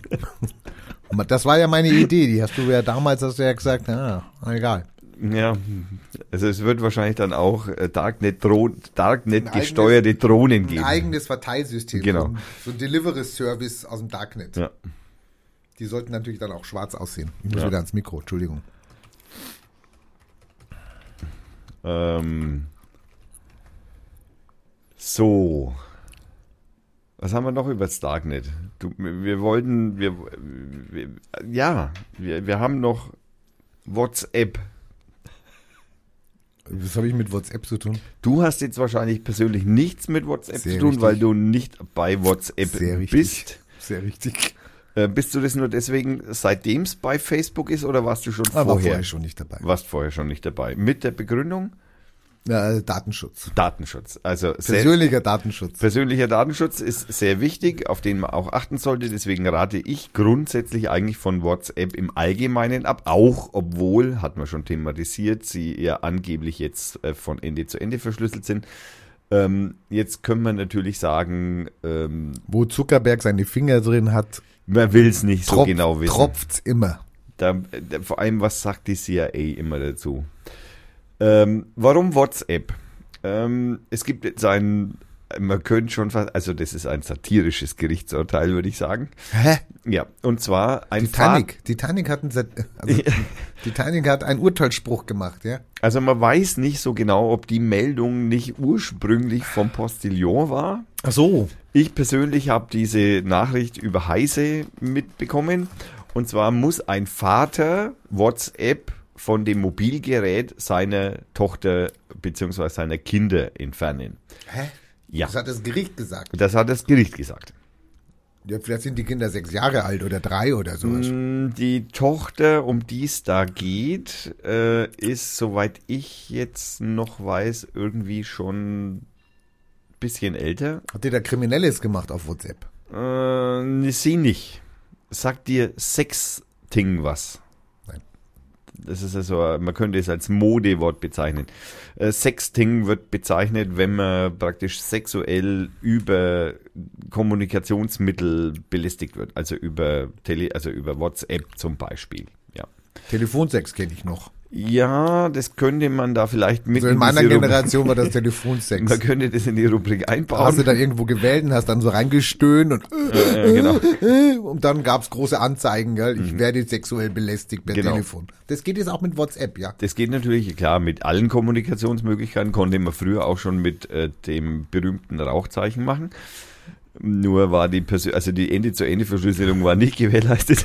Das war ja meine Idee, die hast du ja damals, hast du ja gesagt, ja, egal. Ja, also es wird wahrscheinlich dann auch äh, Darknet, -Dro Darknet Ein eigenes- gesteuerte Drohnen Ein geben. eigenes Verteilsystem, Genau. so ein, so ein Delivery-Service aus dem Darknet. Ja. Die sollten natürlich dann auch schwarz aussehen. Ich muss Ja. wieder ans Mikro, Entschuldigung. Ähm, So. Was haben wir noch über das Darknet? Du, wir wollten, wir, wir ja, wir, wir haben noch WhatsApp. Was habe ich mit WhatsApp zu tun? Du hast jetzt wahrscheinlich persönlich nichts mit WhatsApp Sehr zu tun, richtig. weil du nicht bei WhatsApp Sehr richtig. bist. Sehr richtig. Äh, bist du das nur deswegen, seitdem es bei Facebook ist, oder warst du schon Aber vorher? vorher schon nicht dabei. Warst vorher schon nicht dabei. Mit der Begründung Ja, Datenschutz. Datenschutz. Also sehr, Persönlicher Datenschutz. persönlicher Datenschutz ist sehr wichtig, auf den man auch achten sollte. Deswegen rate ich grundsätzlich eigentlich von WhatsApp im Allgemeinen ab. Auch obwohl, hatten wir schon thematisiert, sie ja angeblich jetzt äh, von Ende zu Ende verschlüsselt sind. Ähm, jetzt können wir natürlich sagen, ähm, Wo Zuckerberg seine Finger drin hat, man will es nicht so tropft, genau wissen. tropft's immer. Da, da, vor allem, was sagt die CIA immer dazu? Ähm, warum WhatsApp? Ähm, es gibt jetzt ein, man könnte schon fast, also das ist ein satirisches Gerichtsurteil, würde ich sagen. Hä? Ja, und zwar ein Titanic. Titanic hat, einen, Sat- also, Titanic hat einen Urteilsspruch gemacht, ja? Also man weiß nicht so genau, ob die Meldung nicht ursprünglich vom Postillon war. Ach so. Ich persönlich habe diese Nachricht über Heise mitbekommen. Und zwar muss ein Vater WhatsApp von dem Mobilgerät seiner Tochter bzw. seiner Kinder entfernen. Hä? Ja, Das hat das Gericht gesagt. das hat das Gericht gesagt. Ja, vielleicht sind die Kinder sechs Jahre alt oder drei oder sowas. Mm, Die Tochter, um die es da geht, äh, ist, soweit ich jetzt noch weiß, irgendwie schon ein bisschen älter. Hat die da Kriminelles gemacht auf WhatsApp? Äh, sie nicht. Sagt dir Sexting was? Das ist also, man könnte es als Modewort bezeichnen. Äh, Sexting wird bezeichnet, wenn man praktisch sexuell über Kommunikationsmittel belästigt wird. Also über Tele, also über WhatsApp zum Beispiel. Ja. Telefonsex kenne ich noch. Ja, das könnte man da vielleicht mit Also in meiner Generation war das Telefonsex. Man könnte das in die Rubrik Hast du einbauen. da irgendwo gewählt und hast dann so reingestöhnt und, Äh, genau. und dann gab's große Anzeigen, gell? ich werde sexuell belästigt per Genau. Telefon. Das geht jetzt auch mit WhatsApp, ja? Das geht natürlich, klar, mit allen Kommunikationsmöglichkeiten konnte man früher auch schon mit äh, dem berühmten Rauchzeichen machen. Nur war die Persö also die Ende-zu-Ende-Verschlüsselung war nicht gewährleistet,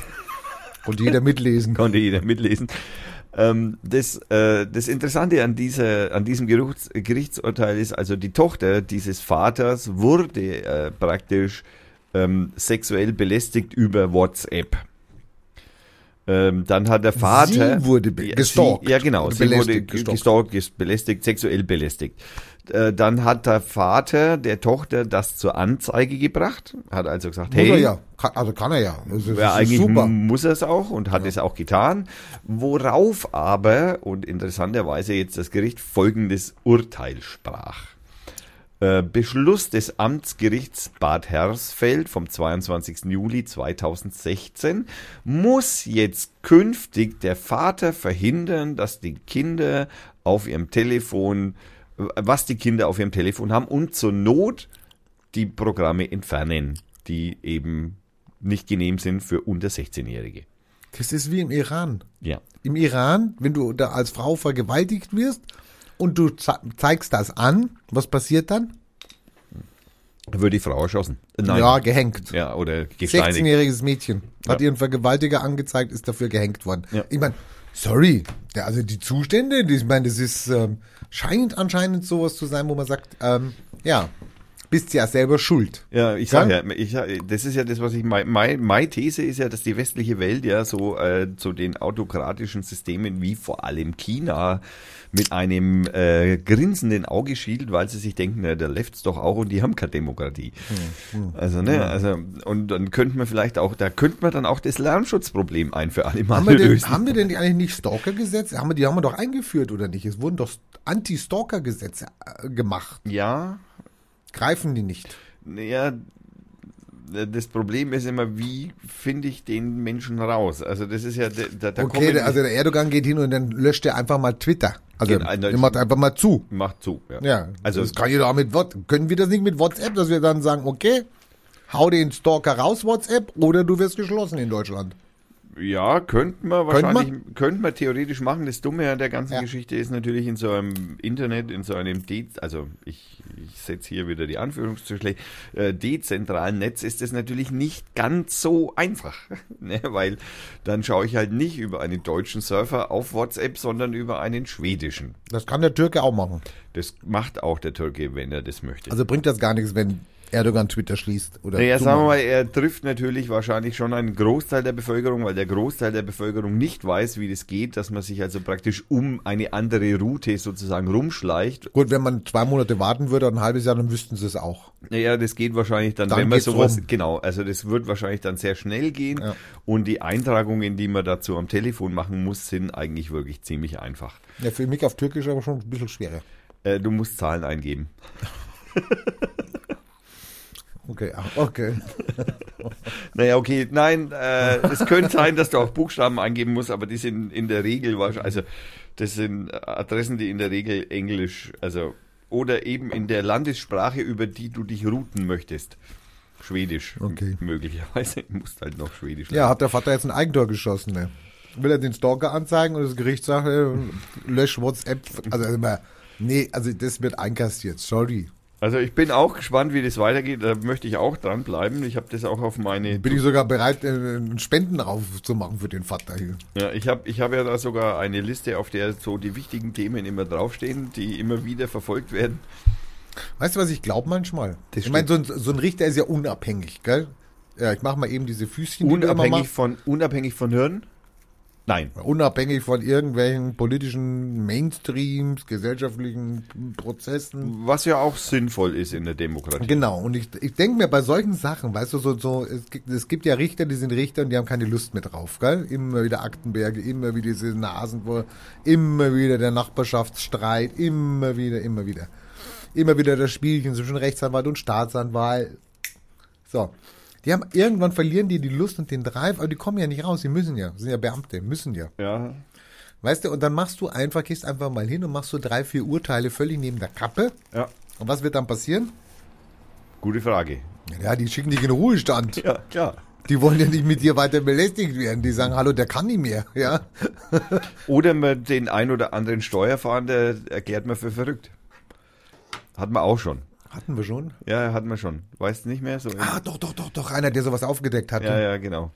Und jeder mitlesen. konnte jeder mitlesen. Ähm, das, äh, das Interessante an, dieser, an diesem Gerichts, Gerichtsurteil ist also, die Tochter dieses Vaters wurde äh, praktisch ähm, sexuell belästigt über WhatsApp. Ähm, dann hat der Vater. Sie wurde gestalkt. Sie, ja, genau. Sie wurde gestalkt. gestalkt, belästigt, sexuell belästigt. Äh, dann hat der Vater der Tochter das zur Anzeige gebracht, hat also gesagt, Muss er hey, ja. Kann, also kann er ja. Das, das ja, ist eigentlich super. muss er es auch und hat es auch getan. Worauf aber, und interessanterweise jetzt das Gericht folgendes Urteil sprach. Äh, Beschluss des Amtsgerichts Bad Hersfeld vom 22. Juli 2016 muss jetzt künftig der Vater verhindern, dass die Kinder auf ihrem Telefon, was die Kinder auf ihrem Telefon haben und zur Not die Programme entfernen, die eben nicht genehm sind für unter 16-Jährige. Das ist wie im Iran. Ja. Im Iran, wenn du da als Frau vergewaltigt wirst und du ze zeigst das an, was passiert dann? Wird die Frau erschossen? Äh, Nein. Ja, gehängt. Ja, oder gesteinigt. 16-jähriges Mädchen hat Ja. ihren Vergewaltiger angezeigt, ist dafür gehängt worden. Ja. Ich meine, sorry, der, also die Zustände, ich meine, das ist ähm, scheint anscheinend sowas zu sein, wo man sagt, ähm, ja, bist ja selber schuld. Ja, ich sag Ja? ja, ich, das ist ja das, was ich, mein, mein, meine These ist ja, dass die westliche Welt ja so äh, zu den autokratischen Systemen wie vor allem China mit einem äh, grinsenden Auge schielt, weil sie sich denken, na, da läuft's doch auch und die haben keine Demokratie. Also, ne, also, und dann könnte man vielleicht auch, da könnte man dann auch das Lärmschutzproblem ein für alle Mal Haben wir, denn, lösen. haben wir denn die eigentlich nicht Stalker-Gesetze? Haben wir, die haben wir doch eingeführt, oder nicht? Es wurden doch Anti-Stalker-Gesetze äh, gemacht. ja, Greifen die nicht? Naja, das Problem ist immer, wie finde ich den Menschen raus? Also das ist ja, da, da Okay, also der Erdogan geht hin und dann löscht er einfach mal Twitter. Also Genau, macht einfach mal zu. macht zu. Ja. Ja, also das kann jeder auch mit WhatsApp. Können wir das nicht mit WhatsApp, dass wir dann sagen, okay, hau den Stalker raus, WhatsApp, oder du wirst geschlossen in Deutschland. Ja, könnte man wahrscheinlich, könnte man theoretisch machen. Das Dumme an der ganzen Ja. Geschichte ist natürlich in so einem Internet, in so einem, De also ich, ich setze hier wieder die Anführungsstriche, äh, dezentralen Netz ist das natürlich nicht ganz so einfach. ne? Weil dann schaue ich halt nicht über einen deutschen Surfer auf WhatsApp, sondern über einen schwedischen. Das kann der Türke auch machen. Das macht auch der Türke, wenn er das möchte. Also bringt das gar nichts, wenn Erdogan Twitter schließt. Oder Naja, sagen wir mal, er trifft natürlich wahrscheinlich schon einen Großteil der Bevölkerung, weil der Großteil der Bevölkerung nicht weiß, wie das geht, dass man sich also praktisch um eine andere Route sozusagen rumschleicht. Gut, wenn man zwei Monate warten würde, oder ein halbes Jahr, dann wüssten sie es auch. Naja, das geht wahrscheinlich dann, Dann wenn man sowas, rum. genau, also das wird wahrscheinlich dann sehr schnell gehen Ja. und die Eintragungen, die man dazu am Telefon machen muss, sind eigentlich wirklich ziemlich einfach. Ja, für mich auf Türkisch aber schon ein bisschen schwerer. Äh, du musst Zahlen eingeben. Okay, ah, okay. Naja, okay, nein, äh, es könnte sein, dass du auch Buchstaben eingeben musst, aber die sind in der Regel wahrscheinlich, also das sind Adressen, die in der Regel Englisch, also oder eben in der Landessprache, über die du dich routen möchtest. Schwedisch. Okay. Möglicherweise musst halt noch Schwedisch. Ja, hat der Vater jetzt ein Eigentor geschossen, ne? Will er den Stalker anzeigen und das Gericht sagt, äh, lösch WhatsApp. Also immer, nee, also das wird einkassiert, sorry. Also ich bin auch gespannt, wie das weitergeht. Da möchte ich auch dranbleiben. Ich habe das auch auf meine Bin ich sogar bereit, äh, einen Spenden drauf zu machen für den Vater hier. Ja, ich habe ich hab ja da sogar eine Liste, auf der so die wichtigen Themen immer draufstehen, die immer wieder verfolgt werden. Weißt du, was ich glaube manchmal? Das ich meine, so ein, so ein Richter ist ja unabhängig, gell? Ja, ich mache mal eben diese Füßchen. die Unabhängig machst. von, unabhängig von Hirn? Nein. Unabhängig von irgendwelchen politischen Mainstreams, gesellschaftlichen Prozessen. Was ja auch sinnvoll ist in der Demokratie. Genau, und ich, ich denke mir bei solchen Sachen, weißt du, so, so es, gibt, es gibt ja Richter, die sind Richter und die haben keine Lust mehr drauf, gell? Immer wieder Aktenberge, immer wieder diese Nasen, immer wieder der Nachbarschaftsstreit, immer wieder, immer wieder. Immer wieder das Spielchen zwischen Rechtsanwalt und Staatsanwalt. So. Die haben, irgendwann verlieren die die Lust und den Drive, aber die kommen ja nicht raus, die müssen ja, sind ja Beamte, müssen ja. Ja. Weißt du, und dann machst du einfach, gehst einfach mal hin und machst so drei, vier Urteile völlig neben der Kappe. Ja. Und was wird dann passieren? Gute Frage. Ja, die schicken dich in den Ruhestand. Ja, klar. Die wollen ja nicht mit dir weiter belästigt werden. Die sagen, hallo, der kann nicht mehr. Ja, Oder man den ein oder anderen Steuerfahnder erklärt man für verrückt. Hat man auch schon. Hatten wir schon. Ja, hat man schon. Weißt nicht mehr? So Ah, doch, doch, doch, doch. Einer, der sowas aufgedeckt hatte, ja, ja, genau.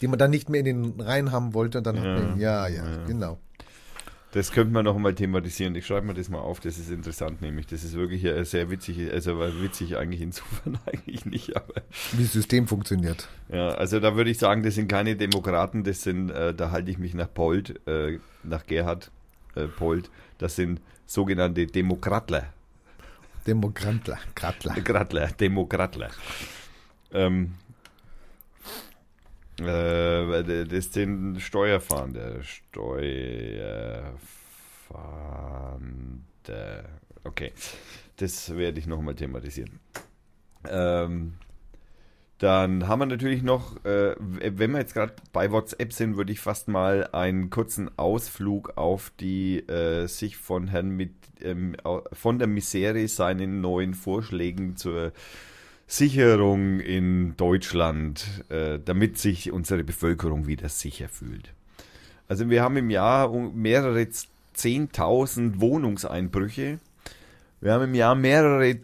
den man dann nicht mehr in den Reihen haben wollte. Und dann hat man ihn, ja, ja, genau. Das könnte man noch mal thematisieren. Ich schreibe mir das mal auf, das ist interessant nämlich. Das ist wirklich sehr witzig, also weil witzig eigentlich insofern eigentlich nicht, aber Wie das System funktioniert. ja, also da würde ich sagen, das sind keine Demokraten, das sind, äh, da halte ich mich nach Polt, äh, nach Gerhard äh, Polt, das sind sogenannte Demokratler. Demokratler, Kratler. Gratler, Demokratler. Ähm, äh, das sind Steuerfahnder. Steuerfahnder. Okay, das werde ich nochmal thematisieren. Ähm, dann haben wir natürlich noch, äh, wenn wir jetzt gerade bei WhatsApp sind, würde ich fast mal einen kurzen Ausflug auf die äh, sich von Herrn mit ähm, von der Misere seinen neuen Vorschlägen zur Sicherung in Deutschland, äh, damit sich unsere Bevölkerung wieder sicher fühlt. Also wir haben im Jahr mehrere 10.000 Wohnungseinbrüche. Wir haben im Jahr mehrere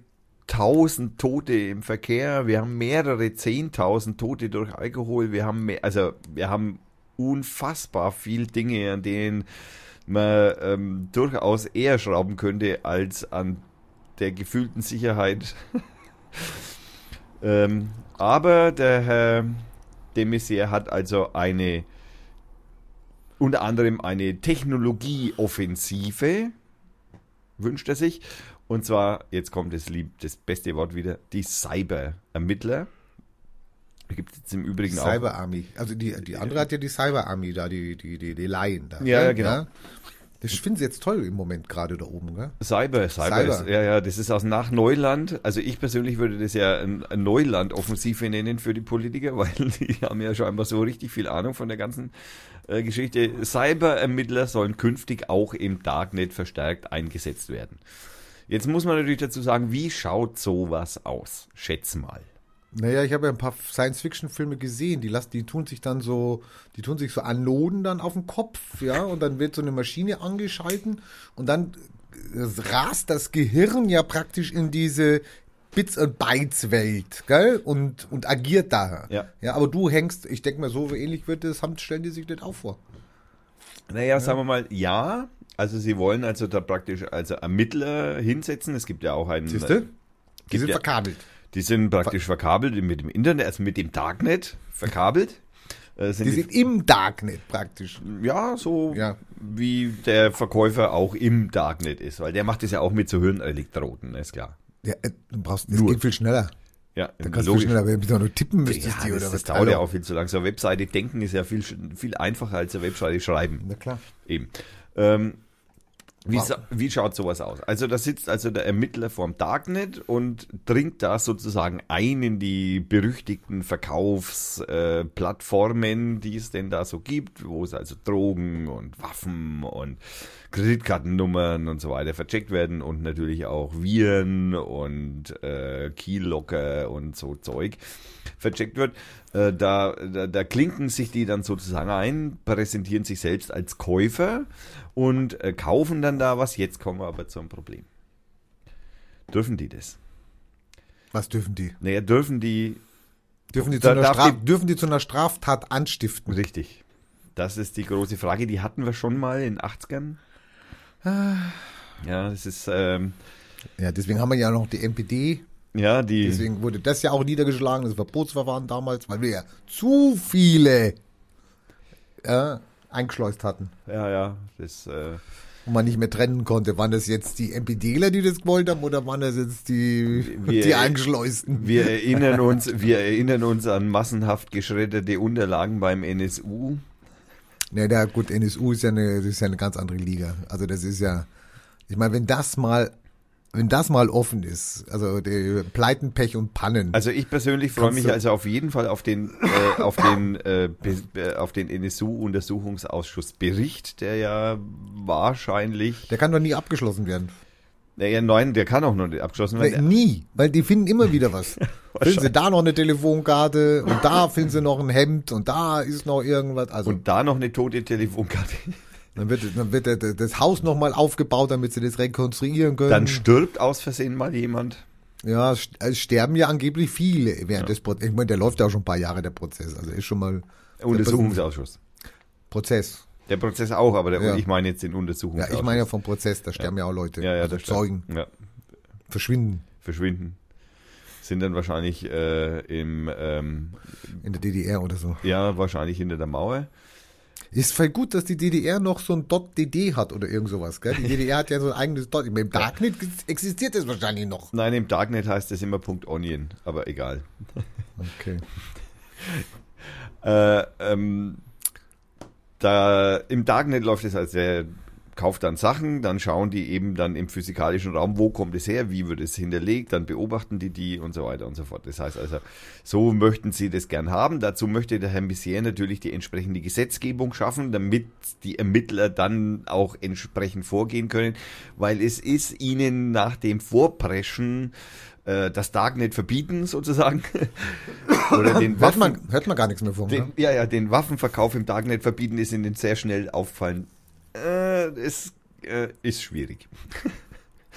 tausend Tote im Verkehr, wir haben mehrere zehntausend Tote durch Alkohol, wir haben mehr, also wir haben unfassbar viel Dinge, an denen man ähm, durchaus eher schrauben könnte als an der gefühlten Sicherheit. ähm, aber der Herr de Maizière hat also eine unter anderem eine Technologieoffensive wünscht er sich. Und zwar, jetzt kommt das, lieb, das beste Wort wieder, die Cyber-Ermittler. Gibt es im Übrigen auch. Cyber Army. Also die, die andere hat ja die Cyber Army da, die, die, die, die Laien da. Ja, ja, genau. Das finden sie jetzt toll im Moment gerade da oben, gell? Cyber, Cyber, Cyber. Ist, ja, ja, das ist aus nach Neuland. Also ich persönlich würde das ja Neuland-Offensive nennen für die Politiker, weil die haben ja scheinbar so richtig viel Ahnung von der ganzen äh, Geschichte. Cyber-Ermittler sollen künftig auch im Darknet verstärkt eingesetzt werden. Jetzt muss man natürlich dazu sagen, wie schaut sowas aus? Schätz mal. Naja, ich habe ja ein paar Science-Fiction-Filme gesehen, die lassen, die tun sich dann so, die tun sich so Anoden dann auf den Kopf, ja, und dann wird so eine Maschine angeschalten und dann äh, rast das Gehirn ja praktisch in diese Bits und Bytes Welt, gell? Und, und agiert da. Ja. Ja, aber du hängst, ich denke mal, so ähnlich wird es, haben, stellen die sich nicht auch vor. Naja, sagen wir mal, ja. Also sie wollen also da praktisch also Ermittler hinsetzen. Es gibt ja auch einen. Siehst du? Die Gibt sind ja- verkabelt. Die sind praktisch verkabelt mit dem Internet, also mit dem Darknet verkabelt. Äh, sind Die die, sind im Darknet praktisch. ja, so Ja. wie der Verkäufer auch im Darknet ist, weil der macht das ja auch mit so Hirnelektroden, ist klar. Ja, äh, du brauchst, das Nur. geht viel schneller. Ja, Da kannst du logisch. viel schneller, wenn du nur tippen Ja, müsstest, die das, oder das was. dauert ja Hallo. auch viel zu lang. So eine Webseite denken ist ja viel, viel einfacher als eine Webseite schreiben. Na klar. Eben. Ähm, wie, wie schaut sowas aus? Also da sitzt also der Ermittler vorm Darknet und dringt da sozusagen ein in die berüchtigten Verkaufsplattformen, äh, die es denn da so gibt, wo es also Drogen und Waffen und Kreditkartennummern und so weiter vercheckt werden und natürlich auch Viren und äh, Keylocker und so Zeug vercheckt wird. Äh, da, da, da klinken sich die dann sozusagen ein, präsentieren sich selbst als Käufer und äh, kaufen dann da was. Jetzt kommen wir aber zum Problem. Dürfen die das? Was dürfen die? Naja, dürfen die Dürfen die, zu einer Straf, die- dürfen die zu einer Straftat anstiften? richtig. Das ist die große Frage. Die hatten wir schon mal in den 80ern. Ja, das ist, ähm, Ja, deswegen haben wir ja noch die NPD. Ja, die, Deswegen wurde das ja auch niedergeschlagen, das Verbotsverfahren damals, weil wir ja zu viele ja, eingeschleust hatten. ja, ja, das, äh, Und man nicht mehr trennen konnte. Waren das jetzt die NPDler, die das gewollt haben, oder waren das jetzt die, Wir- die Eingeschleusten? Wir erinnern uns, wir erinnern uns an massenhaft geschredderte Unterlagen beim NSU. Ne, da gut, NSU ist ja eine, ist ja eine ganz andere Liga. Also das ist ja, ich meine, wenn das mal, wenn das mal offen ist, also die Pleiten, Pech und Pannen. Also ich persönlich freue mich also auf jeden Fall auf den, äh, auf den, äh, be- auf den NSU-Untersuchungsausschussbericht, der ja wahrscheinlich, der kann doch nie abgeschlossen werden. naja, nein, der kann auch noch nicht abgeschlossen werden. nie, weil die finden immer wieder was. finden sie da noch eine Telefonkarte und da finden sie noch ein Hemd und da ist noch irgendwas. Also Und da noch eine tote Telefonkarte. Dann wird, dann wird das Haus nochmal aufgebaut, damit sie das rekonstruieren können. Dann stirbt aus Versehen mal jemand. ja, es sterben ja angeblich viele während des Prozesses. Ich meine, der läuft ja auch schon ein paar Jahre, der Prozess. Also ist schon mal Untersuchungsausschuss. Prozess. Der Prozess auch, aber der, Ja. ich meine jetzt den Ja, Untersuchungsausschuss. ich meine ja vom Prozess, da sterben ja, auch Leute. ja, ja, also. Zeugen Ja, verschwinden verschwinden. Sind dann wahrscheinlich äh, im, ähm, in der DDR oder so. ja, wahrscheinlich hinter der Mauer. Ist voll gut, dass die DDR noch so ein .dd hat oder irgend sowas, gell? Die DDR hat ja so ein eigenes Dot. Im Darknet existiert das wahrscheinlich noch. Nein, im Darknet heißt es immer Punkt .onion, aber egal. Okay. Äh, ähm, da im Darknet läuft es als der kauft dann Sachen, dann schauen die eben dann im physikalischen Raum, wo kommt es her, wie wird es hinterlegt, dann beobachten die die und so weiter und so fort. Das heißt also, so möchten sie das gern haben. Dazu möchte der Herr Messier natürlich die entsprechende Gesetzgebung schaffen, damit die Ermittler dann auch entsprechend vorgehen können, weil es ist ihnen nach dem Vorpreschen äh, das Darknet verbieten sozusagen oder den Hört Waffen, man, hört man gar nichts mehr von. den, Ne? ja, ja, den Waffenverkauf im Darknet verbieten ist ihnen sehr schnell auffallen. Äh, es äh, ist schwierig.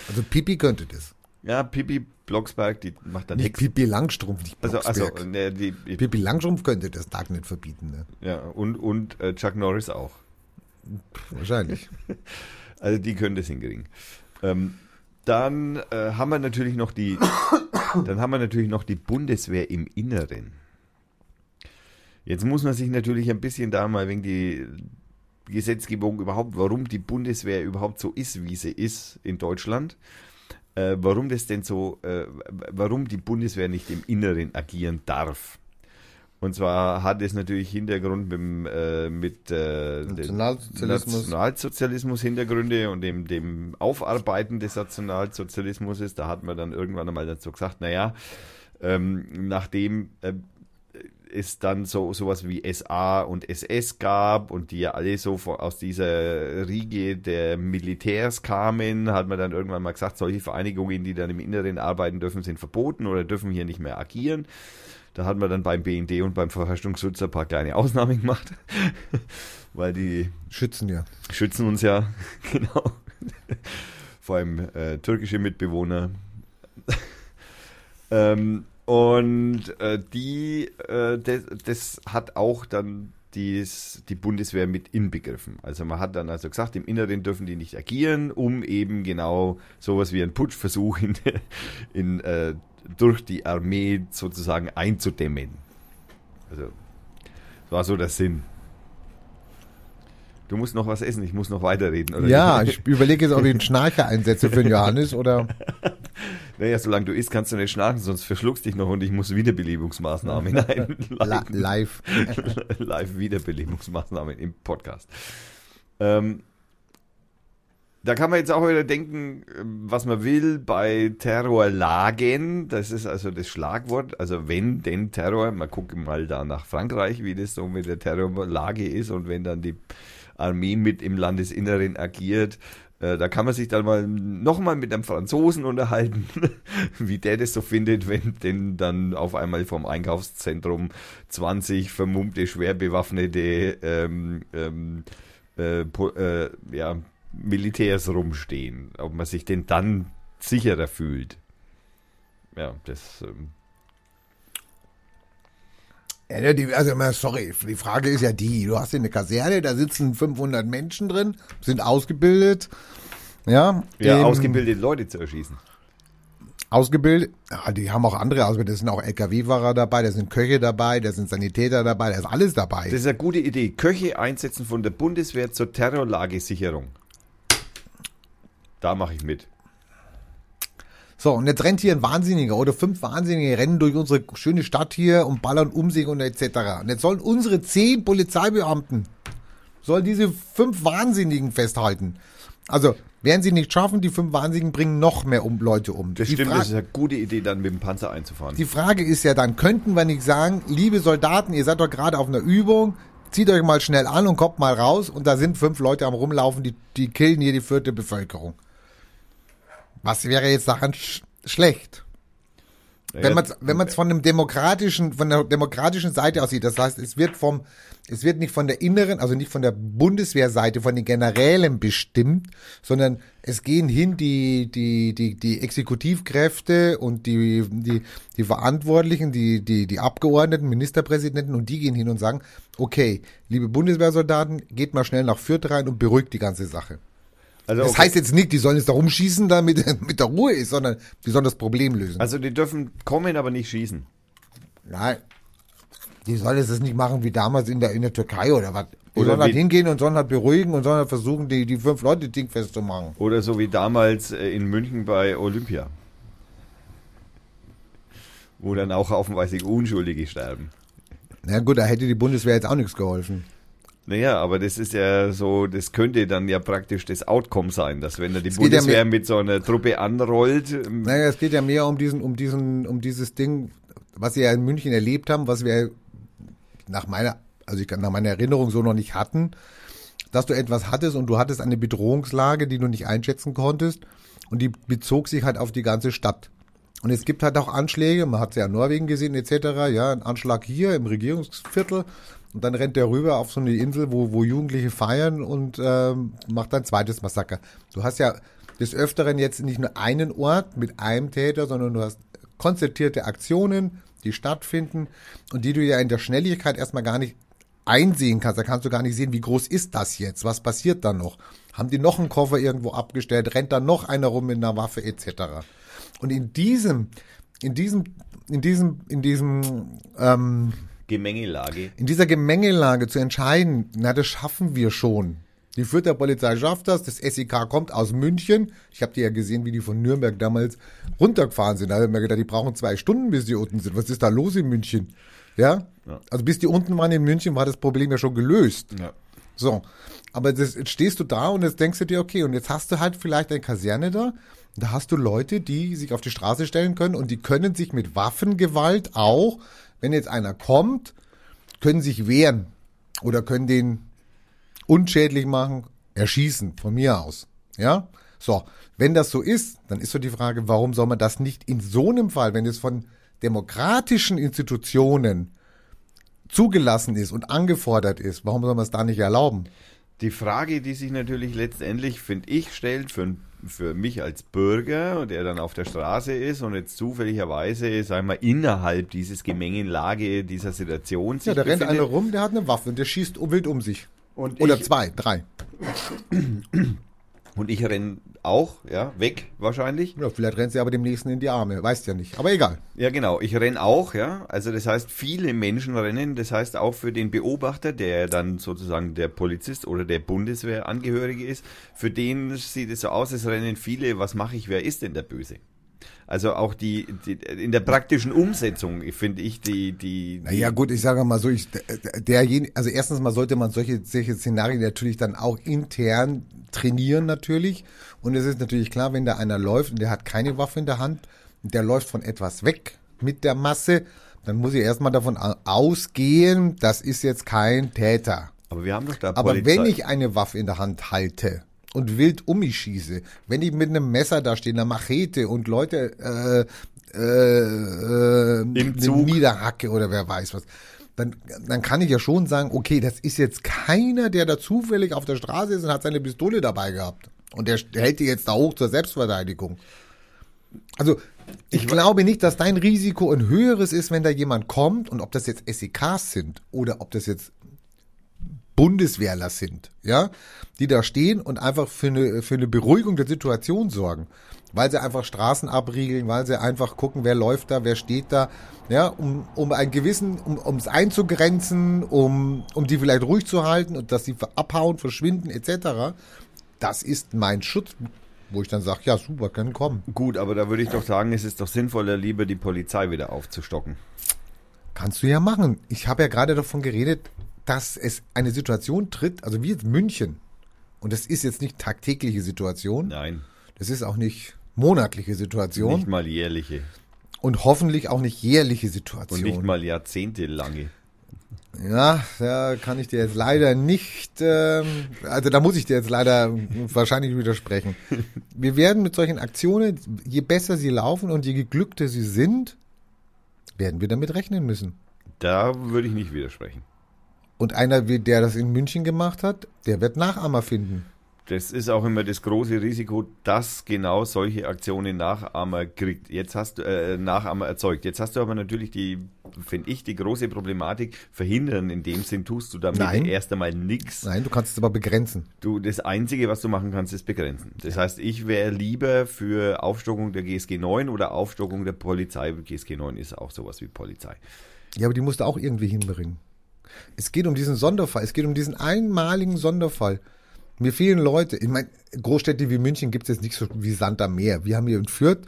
Also Pipi könnte das. Ja, Pippi Blocksberg, die macht dann Nicht nichts. Pipi Langstrumpf, nicht Also, also, Blocksberg. ne, die, Pipi Langstrumpf könnte das Darknet verbieten, ne? ja, und, und äh, Chuck Norris auch. Wahrscheinlich. Also die können das hinkriegen. Ähm, dann äh, haben wir natürlich noch die, dann haben wir natürlich noch die Bundeswehr im Inneren. Jetzt muss man sich natürlich ein bisschen da mal wegen die Gesetzgebung überhaupt, warum die Bundeswehr überhaupt so ist, wie sie ist in Deutschland. Äh, warum das denn so, äh, warum die Bundeswehr nicht im Inneren agieren darf. Und zwar hat es natürlich Hintergrund mit, dem, äh, mit äh, Nationalsozialismus. Nationalsozialismus Hintergründe und dem, dem Aufarbeiten des Nationalsozialismus ist. Da hat man dann irgendwann einmal dazu gesagt, naja, ähm, nachdem äh, es dann so sowas wie SA und SS gab und die ja alle so aus dieser Riege der Militärs kamen, hat man dann irgendwann mal gesagt, solche Vereinigungen, die dann im Inneren arbeiten dürfen, sind verboten oder dürfen hier nicht mehr agieren. Da hat man dann beim BND und beim Verfassungsschutz ein paar kleine Ausnahmen gemacht, weil die schützen ja. Schützen uns ja, genau. Vor allem äh, türkische Mitbewohner. ähm, und äh, die, äh, das, das hat auch dann dies, die Bundeswehr mit inbegriffen. Also man hat dann also gesagt, im Inneren dürfen die nicht agieren, um eben genau sowas wie ein Putschversuch in, in, äh, durch die Armee sozusagen einzudämmen. Also das war so der Sinn. Du musst noch was essen, ich muss noch weiterreden. Oder ja, ich überlege jetzt, ob ich einen Schnarcher einsetze für den Johannes oder. Naja, solange du isst, kannst du nicht schnarchen, sonst verschluckst dich noch und ich muss Wiederbelebungsmaßnahmen einleiten. Live. Live Wiederbelebungsmaßnahmen im Podcast. Ähm, da kann man jetzt auch wieder denken, was man will bei Terrorlagen. Das ist also das Schlagwort. Also wenn denn Terror, mal gucken mal da nach Frankreich, wie das so mit der Terrorlage ist und wenn dann die Armee mit im Landesinneren agiert. Äh, da kann man sich dann mal nochmal mit einem Franzosen unterhalten, wie der das so findet, wenn denn dann auf einmal vom Einkaufszentrum 20 vermummte, schwer bewaffnete ähm, ähm, äh, äh, ja, Militärs rumstehen. Ob man sich denn dann sicherer fühlt. Ja, das ähm, ja, die, also, sorry, die Frage ist ja die, du hast hier eine Kaserne, da sitzen 500 Menschen drin, sind ausgebildet, ja. Ja, ähm, ausgebildete Leute zu erschießen. Ausgebildet, ja, die haben auch andere ausgebildet, da sind auch LKW-Fahrer dabei, da sind Köche dabei, da sind Sanitäter dabei, da ist alles dabei. Das ist eine gute Idee. Köche einsetzen von der Bundeswehr zur Terrorlagesicherung. Da mache ich mit. So, und jetzt rennt hier ein Wahnsinniger oder fünf Wahnsinnige rennen durch unsere schöne Stadt hier und ballern um sich und etc. Und jetzt sollen unsere zehn Polizeibeamten, sollen diese fünf Wahnsinnigen festhalten. Also, werden sie nicht schaffen, die fünf Wahnsinnigen bringen noch mehr um Leute um. Das die stimmt, Fra das ist eine gute Idee, dann mit dem Panzer einzufahren. Die Frage ist ja dann, könnten wir nicht sagen, liebe Soldaten, ihr seid doch gerade auf einer Übung, zieht euch mal schnell an und kommt mal raus und da sind fünf Leute am rumlaufen, die, die killen hier die vierte Bevölkerung. Was wäre jetzt daran sch schlecht? Wenn man wenn man es von dem demokratischen von der demokratischen Seite aussieht, das heißt, es wird vom es wird nicht von der inneren, also nicht von der Bundeswehrseite, von den Generälen bestimmt, sondern es gehen hin die die die die Exekutivkräfte und die die die Verantwortlichen, die die die Abgeordneten, Ministerpräsidenten und die gehen hin und sagen, okay, liebe Bundeswehrsoldaten, geht mal schnell nach Fürth rein und beruhigt die ganze Sache. Also, das okay. heißt jetzt nicht, die sollen jetzt da rumschießen, damit mit der Ruhe ist, sondern die sollen das Problem lösen. Also die dürfen kommen, aber nicht schießen. Nein. Die sollen es nicht machen wie damals in der, in der Türkei oder was. Die oder sollen halt hingehen und sollen halt beruhigen und sollen halt versuchen, die, die fünf Leute dingfest zu machen. Oder so wie damals äh, in München bei Olympia. Wo dann auch haufenweise Unschuldige sterben. Na gut, da hätte die Bundeswehr jetzt auch nichts geholfen. Naja, aber das ist ja so, das könnte dann ja praktisch das Outcome sein, dass wenn da die es Bundeswehr ja mit so einer Truppe anrollt. Ähm, naja, es geht ja mehr um diesen, um diesen, um dieses Ding, was wir ja in München erlebt haben, was wir nach meiner, also ich kann nach meiner Erinnerung so noch nicht hatten, dass du etwas hattest und du hattest eine Bedrohungslage, die du nicht einschätzen konntest und die bezog sich halt auf die ganze Stadt. Und es gibt halt auch Anschläge, man hat es ja in Norwegen gesehen etc., ja, ein Anschlag hier im Regierungsviertel und dann rennt der rüber auf so eine Insel, wo, wo Jugendliche feiern und ähm, macht ein zweites Massaker. Du hast ja des Öfteren jetzt nicht nur einen Ort mit einem Täter, sondern du hast konzertierte Aktionen, die stattfinden und die du ja in der Schnelligkeit erstmal gar nicht einsehen kannst. Da kannst du gar nicht sehen, wie groß ist das jetzt? Was passiert da noch? Haben die noch einen Koffer irgendwo abgestellt? Rennt da noch einer rum mit einer Waffe etc.? Und in diesem, in diesem, in diesem, in diesem ähm, Gemengelage. In dieser Gemengelage zu entscheiden, na, das schaffen wir schon. Die Fürther Polizei schafft das, das SEK kommt aus München. Ich habe die ja gesehen, wie die von Nürnberg damals runtergefahren sind. Da habe ich mir gedacht, die brauchen zwei Stunden, bis die unten sind. Was ist da los in München? Ja? ja. Also bis die unten waren in München, war das Problem ja schon gelöst. Ja. So. Aber das, jetzt stehst du da und jetzt denkst du dir, okay, und jetzt hast du halt vielleicht eine Kaserne da. Da hast du Leute, die sich auf die Straße stellen können und die können sich mit Waffengewalt auch wenn jetzt einer kommt können sich wehren oder können den unschädlich machen, erschießen, von mir aus. Ja? So, wenn das so ist, dann ist so die Frage, warum soll man das nicht in so einem Fall, wenn es von demokratischen Institutionen zugelassen ist und angefordert ist, warum soll man es da nicht erlauben? Die Frage, die sich natürlich letztendlich, finde ich, stellt für, für mich als Bürger, der dann auf der Straße ist und jetzt zufälligerweise, sagen wir, innerhalb dieses Gemengenlage dieser Situation Ja, da rennt einer rum, der hat eine Waffe und der schießt wild um sich. Und Oder ich- zwei, drei. Und ich renne auch, ja, weg wahrscheinlich. Ja, vielleicht rennt sie aber dem nächsten in die Arme, weißt ja nicht. Aber egal. Ja, genau. Ich renne auch, ja. Also das heißt, viele Menschen rennen. Das heißt auch für den Beobachter, der dann sozusagen der Polizist oder der Bundeswehrangehörige ist, für den sieht es so aus, es rennen viele. Was mache ich? Wer ist denn der Böse? Also auch die, die in der praktischen Umsetzung finde ich die die, Naja, gut, ich sage mal so, ich, derjenige, also erstens mal sollte man solche, solche Szenarien natürlich dann auch intern trainieren natürlich. Und es ist natürlich klar, wenn da einer läuft und der hat keine Waffe in der Hand, der läuft von etwas weg mit der Masse, dann muss ich erstmal davon au- ausgehen, das ist jetzt kein Täter. Aber wir haben doch da Aber Polizei- wenn ich eine Waffe in der Hand halte und wild um mich schieße, wenn ich mit einem Messer da stehe, einer Machete und Leute äh, äh, äh, Im Zug. niederhacke oder wer weiß was, dann, dann kann ich ja schon sagen, okay, das ist jetzt keiner, der da zufällig auf der Straße ist und hat seine Pistole dabei gehabt. Und der hält die jetzt da hoch zur Selbstverteidigung. Also, ich glaube nicht, dass dein Risiko ein höheres ist, wenn da jemand kommt und ob das jetzt SEKs sind oder ob das jetzt Bundeswehrler sind, ja, die da stehen und einfach für eine, für eine Beruhigung der Situation sorgen, weil sie einfach Straßen abriegeln, weil sie einfach gucken, wer läuft da, wer steht da, ja, um, um einen gewissen, um ums einzugrenzen, um, um die vielleicht ruhig zu halten und dass sie abhauen, verschwinden, etc. Das ist mein Schutz, wo ich dann sage, ja, super, können kommen. gut, aber da würde ich doch sagen, es ist doch sinnvoller, lieber die Polizei wieder aufzustocken. Kannst du ja machen. Ich habe ja gerade davon geredet, dass es eine Situation tritt, also wie jetzt München. Und das ist jetzt nicht tagtägliche Situation. Nein, Das ist auch nicht monatliche Situation. nicht mal jährliche und hoffentlich auch nicht jährliche und Situation. nicht mal jahrzehntelange. ja, da kann ich dir jetzt leider nicht, ähm, also da muss ich dir jetzt leider wahrscheinlich widersprechen. Wir werden mit solchen Aktionen, je besser sie laufen und je geglückter sie sind, werden wir damit rechnen müssen. Da würde ich nicht widersprechen. Und einer, wie der das in München gemacht hat, der wird Nachahmer finden. Das ist auch immer das große Risiko, dass genau solche Aktionen Nachahmer kriegt. Jetzt hast du äh, Nachahmer erzeugt. Jetzt hast du aber natürlich die, finde ich, die große Problematik verhindern. In dem Sinn tust du damit Nein. erst einmal nichts. Nein, du kannst es aber begrenzen. Du, das Einzige, was du machen kannst, ist begrenzen. Das heißt, ich wäre lieber für Aufstockung der GSG 9 oder Aufstockung der Polizei. GSG 9 ist auch sowas wie Polizei. Ja, aber die musst du auch irgendwie hinbringen. Es geht um diesen Sonderfall. Es geht um diesen einmaligen Sonderfall. Mir fehlen Leute. Ich meine, Großstädte wie München gibt es jetzt nicht so wie Sand am Meer. Wir haben hier in Fürth,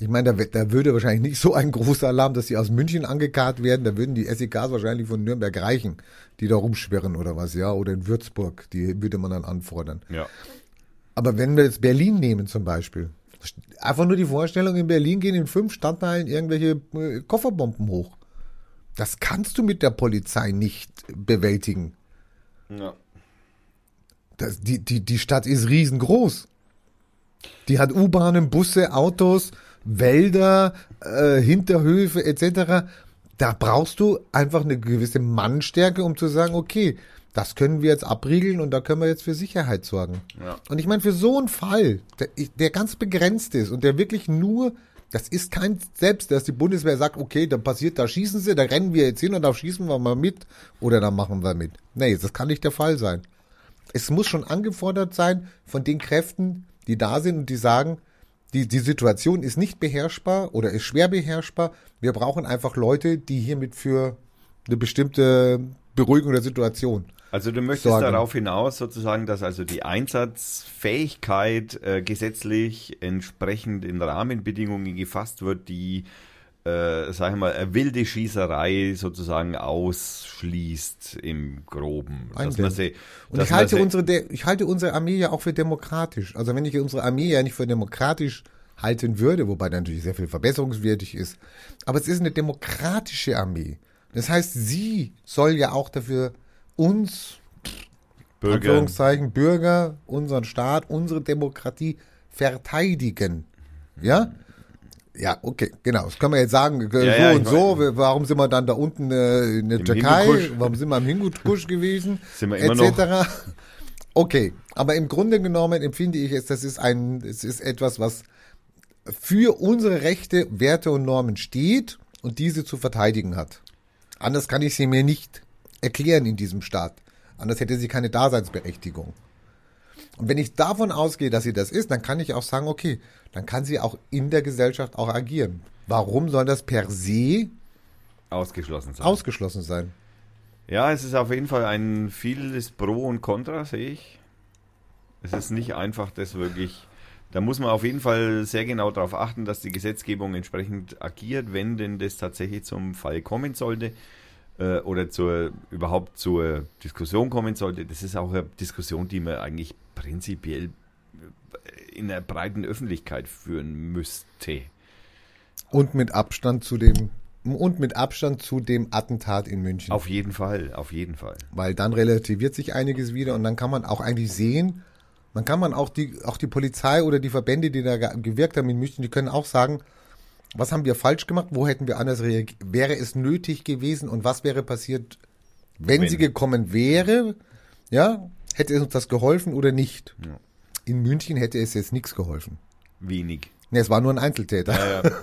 ich meine, da, da würde wahrscheinlich nicht so ein großer Alarm, dass sie aus München angekarrt werden. Da würden die SEKs wahrscheinlich von Nürnberg reichen, die da rumschwirren oder was, ja. Oder in Würzburg, die würde man dann anfordern. Ja. Aber wenn wir jetzt Berlin nehmen zum Beispiel, einfach nur die Vorstellung, in Berlin gehen in fünf Stadtteilen irgendwelche äh, Kofferbomben hoch. Das kannst du mit der Polizei nicht bewältigen. ja. Das, die, die, die Stadt ist riesengroß. Die hat U-Bahnen, Busse, Autos, Wälder, äh, Hinterhöfe etc. Da brauchst du einfach eine gewisse Mannstärke, um zu sagen, okay, das können wir jetzt abriegeln und da können wir jetzt für Sicherheit sorgen. Ja. Und ich meine, für so einen Fall, der, der ganz begrenzt ist und der wirklich nur, das ist kein Selbst, dass die Bundeswehr sagt, okay, da passiert, da schießen sie, da rennen wir jetzt hin und da schießen wir mal mit oder da machen wir mit. Nee, das kann nicht der Fall sein. Es muss schon angefordert sein von den Kräften, die da sind und die sagen, die, die Situation ist nicht beherrschbar oder ist schwer beherrschbar. Wir brauchen einfach Leute, die hiermit für eine bestimmte Beruhigung der Situation. Also du möchtest Sorgen. darauf hinaus sozusagen, dass also die Einsatzfähigkeit äh, gesetzlich entsprechend in Rahmenbedingungen gefasst wird, die, äh, sag ich mal, wilde Schießerei sozusagen ausschließt im Groben. Dass man sie, Und ich halte, unsere, De- ich halte unsere Armee ja auch für demokratisch. Also wenn ich unsere Armee ja nicht für demokratisch halten würde, wobei natürlich sehr viel verbesserungswürdig ist, aber es ist eine demokratische Armee. Das heißt, sie soll ja auch dafür uns, Bürger. Anführungszeichen, Bürger, unseren Staat, unsere Demokratie verteidigen. Ja? Ja, okay, genau. Das können wir jetzt sagen, äh, so Ja, und so. Warum sind wir dann da unten äh, in der Im Türkei? Hindukusch. Warum sind wir im Hindukusch gewesen? Sind wir immer etc. Okay, aber im Grunde genommen empfinde ich es, das ist ein, es ist etwas, was für unsere Rechte, Werte und Normen steht und diese zu verteidigen hat. Anders kann ich sie mir nicht erklären in diesem Staat. Anders hätte sie keine Daseinsberechtigung. Und wenn ich davon ausgehe, dass sie das ist, dann kann ich auch sagen, okay, dann kann sie auch in der Gesellschaft auch agieren. Warum soll das per se Ausgeschlossen sein. ausgeschlossen sein? Ja, es ist auf jeden Fall ein vieles Pro und Contra, sehe ich. Es ist nicht einfach, das wirklich. Da muss man auf jeden Fall sehr genau darauf achten, dass die Gesetzgebung entsprechend agiert, wenn denn das tatsächlich zum Fall kommen sollte äh, oder zur, überhaupt zur Diskussion kommen sollte. Das ist auch eine Diskussion, die man eigentlich prinzipiell äh, in der breiten Öffentlichkeit führen müsste. Und mit Abstand zu dem und mit Abstand zu dem Attentat in München. Auf jeden Fall, auf jeden Fall. weil dann relativiert sich einiges wieder und dann kann man auch eigentlich sehen, man kann man auch die, auch die Polizei oder die Verbände, die da ge- gewirkt haben in München, die können auch sagen, was haben wir falsch gemacht, wo hätten wir anders reagiert, wäre es nötig gewesen und was wäre passiert, wenn, Wenn. sie gekommen wäre, ja, hätte es uns das geholfen oder nicht. Ja. In München hätte es jetzt nichts geholfen. Wenig. Ne, es war nur ein Einzeltäter. Ja, ja.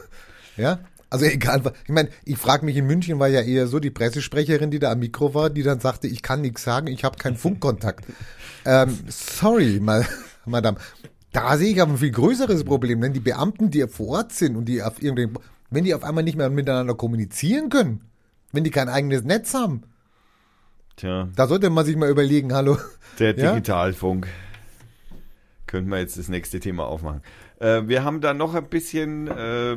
Ja, also egal. Ich meine, ich frage mich, in München war ja eher so die Pressesprecherin, die da am Mikro war, die dann sagte, ich kann nichts sagen, ich habe keinen Funkkontakt. ähm, sorry, ma Madame. Da sehe ich aber ein viel größeres Problem, wenn die Beamten, die vor Ort sind und die auf irgendeinem, wenn die auf einmal nicht mehr miteinander kommunizieren können, wenn die kein eigenes Netz haben, Tja. da sollte man sich mal überlegen, hallo. Der Ja? Digitalfunk. Könnten wir jetzt das nächste Thema aufmachen. Äh, wir haben da noch ein bisschen, äh,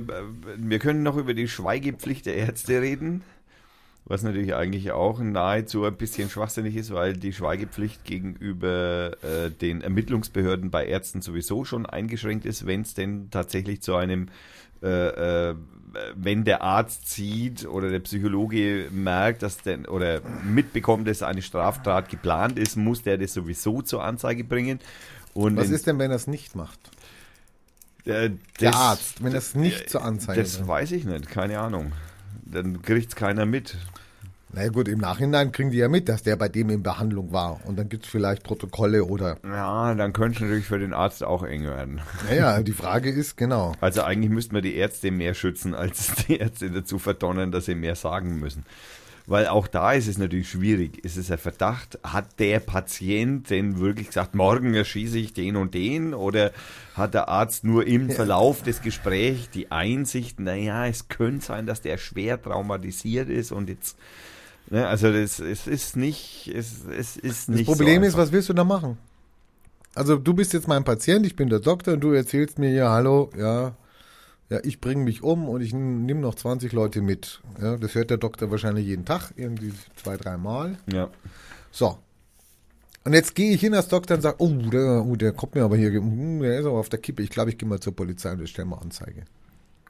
wir können noch über die Schweigepflicht der Ärzte reden, was natürlich eigentlich auch nahezu ein bisschen schwachsinnig ist, weil die Schweigepflicht gegenüber äh, den Ermittlungsbehörden bei Ärzten sowieso schon eingeschränkt ist, wenn es denn tatsächlich zu einem äh, äh, wenn der Arzt sieht oder der Psychologe merkt, dass denn oder mitbekommt, dass eine Straftat geplant ist, muss der das sowieso zur Anzeige bringen. Und Was in- ist denn, wenn er es nicht macht? äh, Der das- Arzt, wenn er es nicht zur Anzeige Das bringt. weiß ich nicht, keine Ahnung. Dann kriegt es keiner mit. Na ja, gut, im Nachhinein kriegen die ja mit, dass der bei dem in Behandlung war. Und dann gibt es vielleicht Protokolle oder. Ja, dann könnte es natürlich für den Arzt auch eng werden. Naja, die Frage ist, genau. Also eigentlich müssten wir die Ärzte mehr schützen, als die Ärzte dazu verdonnern, dass sie mehr sagen müssen. Weil auch da ist es natürlich schwierig. Ist es ein Verdacht? Hat der Patient denn wirklich gesagt, morgen erschieße ich den und den? Oder hat der Arzt nur im Verlauf des Gesprächs die Einsicht, naja, es könnte sein, dass der schwer traumatisiert ist und jetzt. Ne, also das, es ist nicht, es, es ist Das nicht Problem so ist, was willst du da machen? Also du bist jetzt mein Patient, ich bin der Doktor und du erzählst mir ja, hallo, ja, ja, ich bringe mich um und ich nehme noch 20 Leute mit. Ja, das hört der Doktor wahrscheinlich jeden Tag, irgendwie zwei, dreimal. Ja. So. Und jetzt gehe ich hin als Doktor und sage, oh der, oh, der kommt mir aber hier, hm, der ist aber auf der Kippe. Ich glaube, ich gehe mal zur Polizei und stelle mal Anzeige.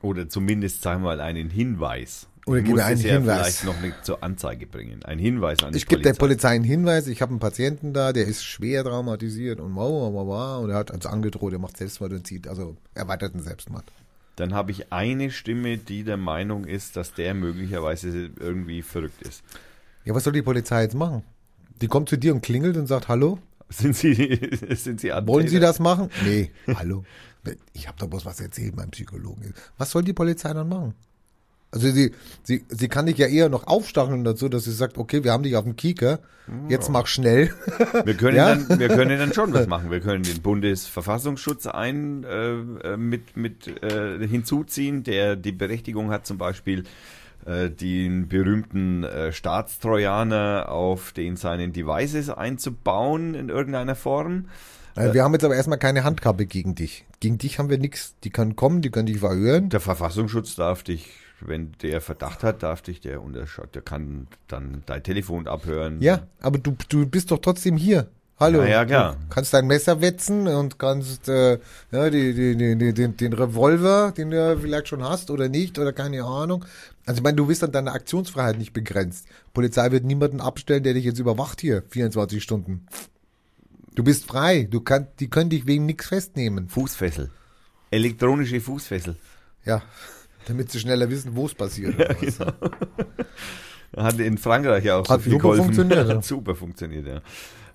Oder zumindest, sagen wir mal, einen Hinweis. Oder gebe einen ja Hinweis. vielleicht noch nicht zur Anzeige bringen. Ein Hinweis an die Ich gebe der Polizei. Einen Hinweis, ich habe einen Patienten da, der ist schwer traumatisiert und wow, wow, wow, wow, und er hat uns angedroht, er macht Selbstmord und zieht, also erweiterten Selbstmord. Dann habe ich eine Stimme, die der Meinung ist, dass der möglicherweise irgendwie verrückt ist. Ja, was soll die Polizei jetzt machen? Die kommt zu dir und klingelt und sagt, hallo, Sind Sie, sind Sie wollen Sie das machen? Nee, hallo. Ich habe doch bloß was erzählt beim Psychologen. Was soll die Polizei dann machen? Also sie, sie, sie kann dich ja eher noch aufstacheln dazu, dass sie sagt, okay, wir haben dich auf dem Kieker, jetzt mach schnell. Wir können, Ja? dann, wir können dann schon was machen. Wir können den Bundesverfassungsschutz ein äh, mit, mit äh, hinzuziehen, der die Berechtigung hat, zum Beispiel äh, den berühmten äh, Staatstrojaner auf den seinen Devices einzubauen in irgendeiner Form. Äh, Wir haben jetzt aber erstmal keine Handkappe gegen dich. Gegen dich haben wir nichts. Die können kommen, die können dich verhören. Der Verfassungsschutz darf dich, wenn der Verdacht hat, darf dich der unterschaut. Der kann dann dein Telefon abhören. Ja, aber du, du bist doch trotzdem hier. Hallo. Ja, ja, klar. Du kannst dein Messer wetzen und kannst äh, ja, die, die, die, den, den Revolver, den du vielleicht schon hast oder nicht oder keine Ahnung. Also ich meine, du bist an deiner Aktionsfreiheit nicht begrenzt. Polizei wird niemanden abstellen, der dich jetzt überwacht hier 24 Stunden. Du bist frei. Du kannst, die können dich wegen nichts festnehmen. Fußfessel. Elektronische Fußfessel. Ja, damit sie schneller wissen, wo es passiert. Ja, genau. Hat in Frankreich auch Hat so viel super geholfen. funktioniert, ja. Hat super funktioniert, ja.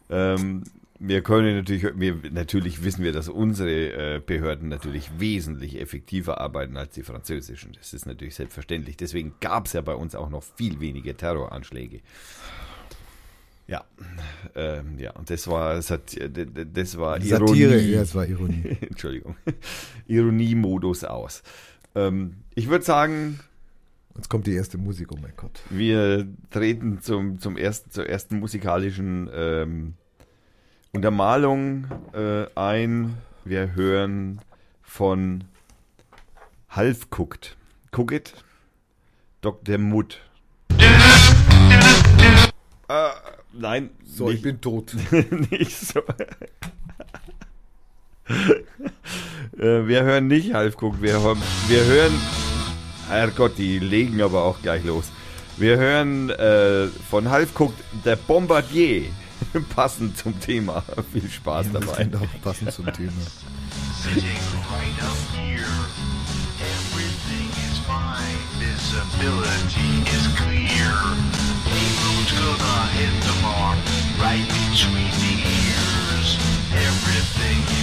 Ähm, wir können natürlich, wir, natürlich wissen wir, dass unsere äh, Behörden natürlich wesentlich effektiver arbeiten als die französischen. Das ist natürlich selbstverständlich. Deswegen gab es ja bei uns auch noch viel weniger Terroranschläge. Ja, ähm, ja, und das war, das, hat, das war Satire, Ironie. ja, es war Ironie. Entschuldigung. Ironiemodus aus. Ähm, ich würde sagen, Jetzt kommt die erste Musik, oh mein Gott. wir treten zum, zum ersten, zur ersten musikalischen ähm, Untermalung äh, ein. Wir hören von Half Cooked. Cook it. Dr. Mutt. äh, nein, So, ich nicht, bin tot. nicht so. Äh, wir hören nicht Half Cooked. Wir, hören- wir hören. Herrgott, die legen aber auch gleich los. Wir hören äh, von Half Cooked der Bombardier. Passend zum Thema. Viel Spaß Das dabei. auch passend zum Thema. Sitting right up here. Everything is fine. Visibility is clear. Payload's gonna hit the mark right between the ears. Everything is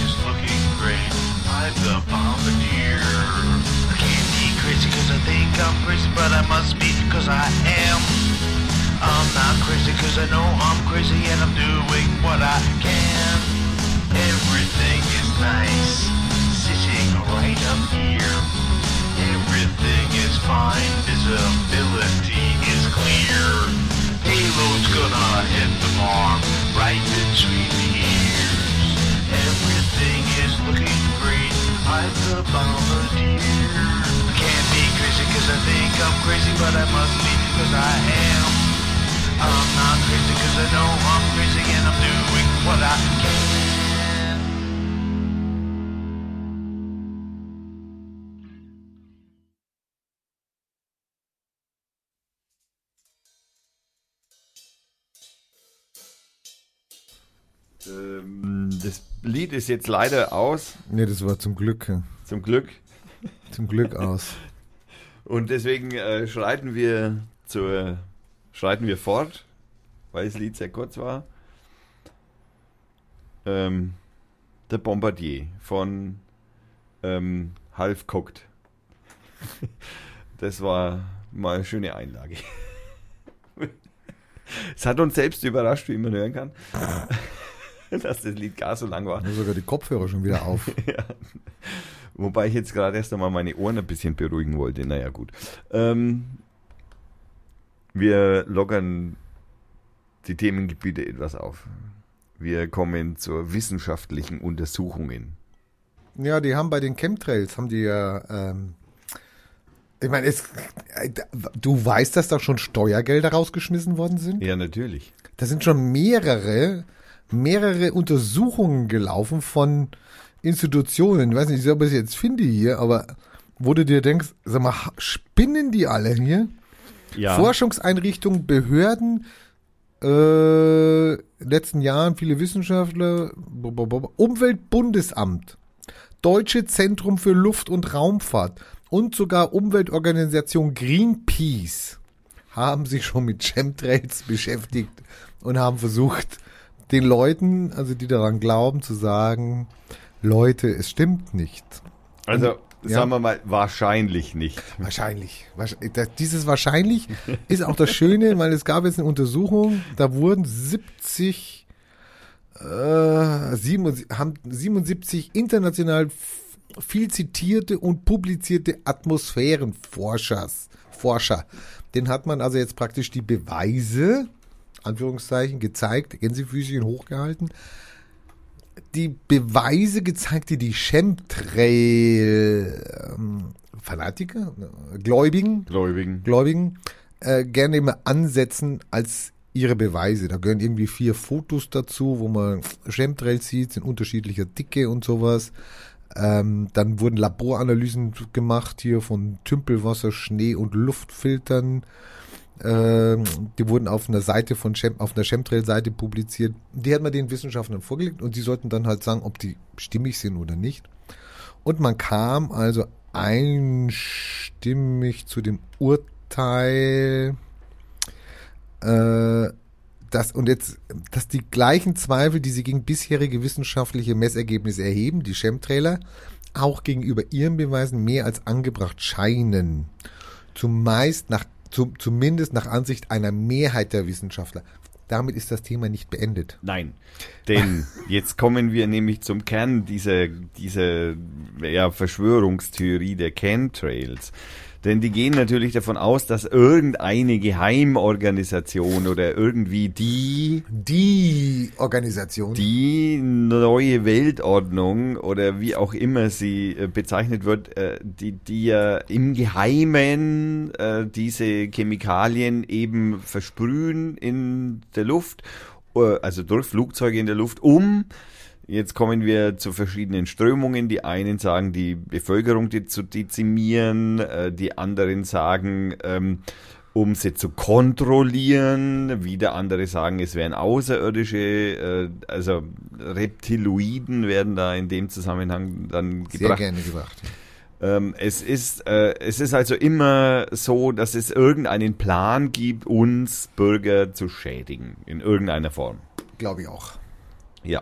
the bombardier. I can't be crazy cause I think I'm crazy, but I must be cause I am. I'm not crazy cause I know I'm crazy and I'm doing what I can. Everything is nice, sitting right up here. Everything is fine, visibility is clear. Payload's gonna hit the mark right between the ears. Everything is looking great, I'm the bombardier. I can't be crazy cause I think I'm crazy, but I must be cause I am. I'm not crazy cause I know I'm crazy and I'm doing what I can. Um, Ähm, das Lied ist jetzt leider aus, Nee, das war zum Glück. zum Glück. Zum Glück aus. Und deswegen äh, schreiten wir zur schreiten wir fort, weil das Lied sehr kurz war. Ähm, der Bombardier von ähm, Half Cooked. Das war mal eine schöne Einlage. Es hat uns selbst überrascht, wie man hören kann, dass das Lied gar so lang war. Ich habe sogar die Kopfhörer schon wieder auf. Ja. Wobei ich jetzt gerade erst einmal meine Ohren ein bisschen beruhigen wollte. Naja, gut. Ähm, wir lockern die Themengebiete etwas auf. Wir kommen zur wissenschaftlichen Untersuchungen. Ja, die haben bei den Chemtrails, haben die ja, ähm, ich meine, es, du weißt, dass da schon Steuergelder rausgeschmissen worden sind? Ja, natürlich. Da sind schon mehrere, mehrere Untersuchungen gelaufen von Institutionen. Ich weiß nicht, ob ich es jetzt finde hier, aber wo du dir denkst, sag mal, spinnen die alle hier? Ja. Forschungseinrichtungen, Behörden, äh, in den letzten Jahren viele Wissenschaftler, Umweltbundesamt, Deutsche Zentrum für Luft- und Raumfahrt und sogar Umweltorganisation Greenpeace haben sich schon mit Chemtrails beschäftigt und haben versucht, den Leuten, also die daran glauben, zu sagen, Leute, es stimmt nicht. also, Ja. sagen wir mal, wahrscheinlich nicht. Wahrscheinlich. Dieses wahrscheinlich ist auch das Schöne, weil es gab jetzt eine Untersuchung, da wurden 70, äh, 77, haben 77 international viel zitierte und publizierte Atmosphärenforschers, Forscher. Den hat man also jetzt praktisch die Beweise, Anführungszeichen, gezeigt, Gänsefüßchen hochgehalten, die Beweise gezeigt, die die Chemtrail ähm, äh, Gläubigen, Gläubigen. Gläubigen äh, gerne immer ansetzen als ihre Beweise. Da gehören irgendwie vier Fotos dazu, wo man Chemtrails sieht, in unterschiedlicher Dicke und sowas. Ähm, dann wurden Laboranalysen gemacht hier von Tümpelwasser, Schnee und Luftfiltern. Ähm, die wurden auf einer Seite von Chem, auf einer Chemtrail-Seite publiziert. Die hat man den Wissenschaftlern vorgelegt und die sollten dann halt sagen, ob die stimmig sind oder nicht. Und man kam also einstimmig zu dem Urteil, äh, dass, und jetzt, dass die gleichen Zweifel, die sie gegen bisherige wissenschaftliche Messergebnisse erheben, die Chemtrailer, auch gegenüber ihren Beweisen mehr als angebracht scheinen. Zumeist nach, zu, zumindest nach Ansicht einer Mehrheit der Wissenschaftler. Damit ist das Thema nicht beendet. Nein, denn jetzt kommen wir nämlich zum Kern dieser, dieser ja, Verschwörungstheorie der Chemtrails. Denn die gehen natürlich davon aus, dass irgendeine Geheimorganisation oder irgendwie die, Die Organisation. die neue Weltordnung oder wie auch immer sie äh, bezeichnet wird, äh, die, die ja im Geheimen äh, diese Chemikalien eben versprühen in der Luft, also durch Flugzeuge in der Luft, um Jetzt kommen wir zu verschiedenen Strömungen. Die einen sagen, die Bevölkerung zu dezimieren, äh, die anderen sagen, ähm, um sie zu kontrollieren. Wieder andere sagen, es wären Außerirdische, äh, also Reptiloiden werden da in dem Zusammenhang dann Sehr gebracht. gerne gebracht. Ähm, es ist, äh, es ist also immer so, dass es irgendeinen Plan gibt, uns Bürger zu schädigen in irgendeiner Form. Glaube ich auch. Ja.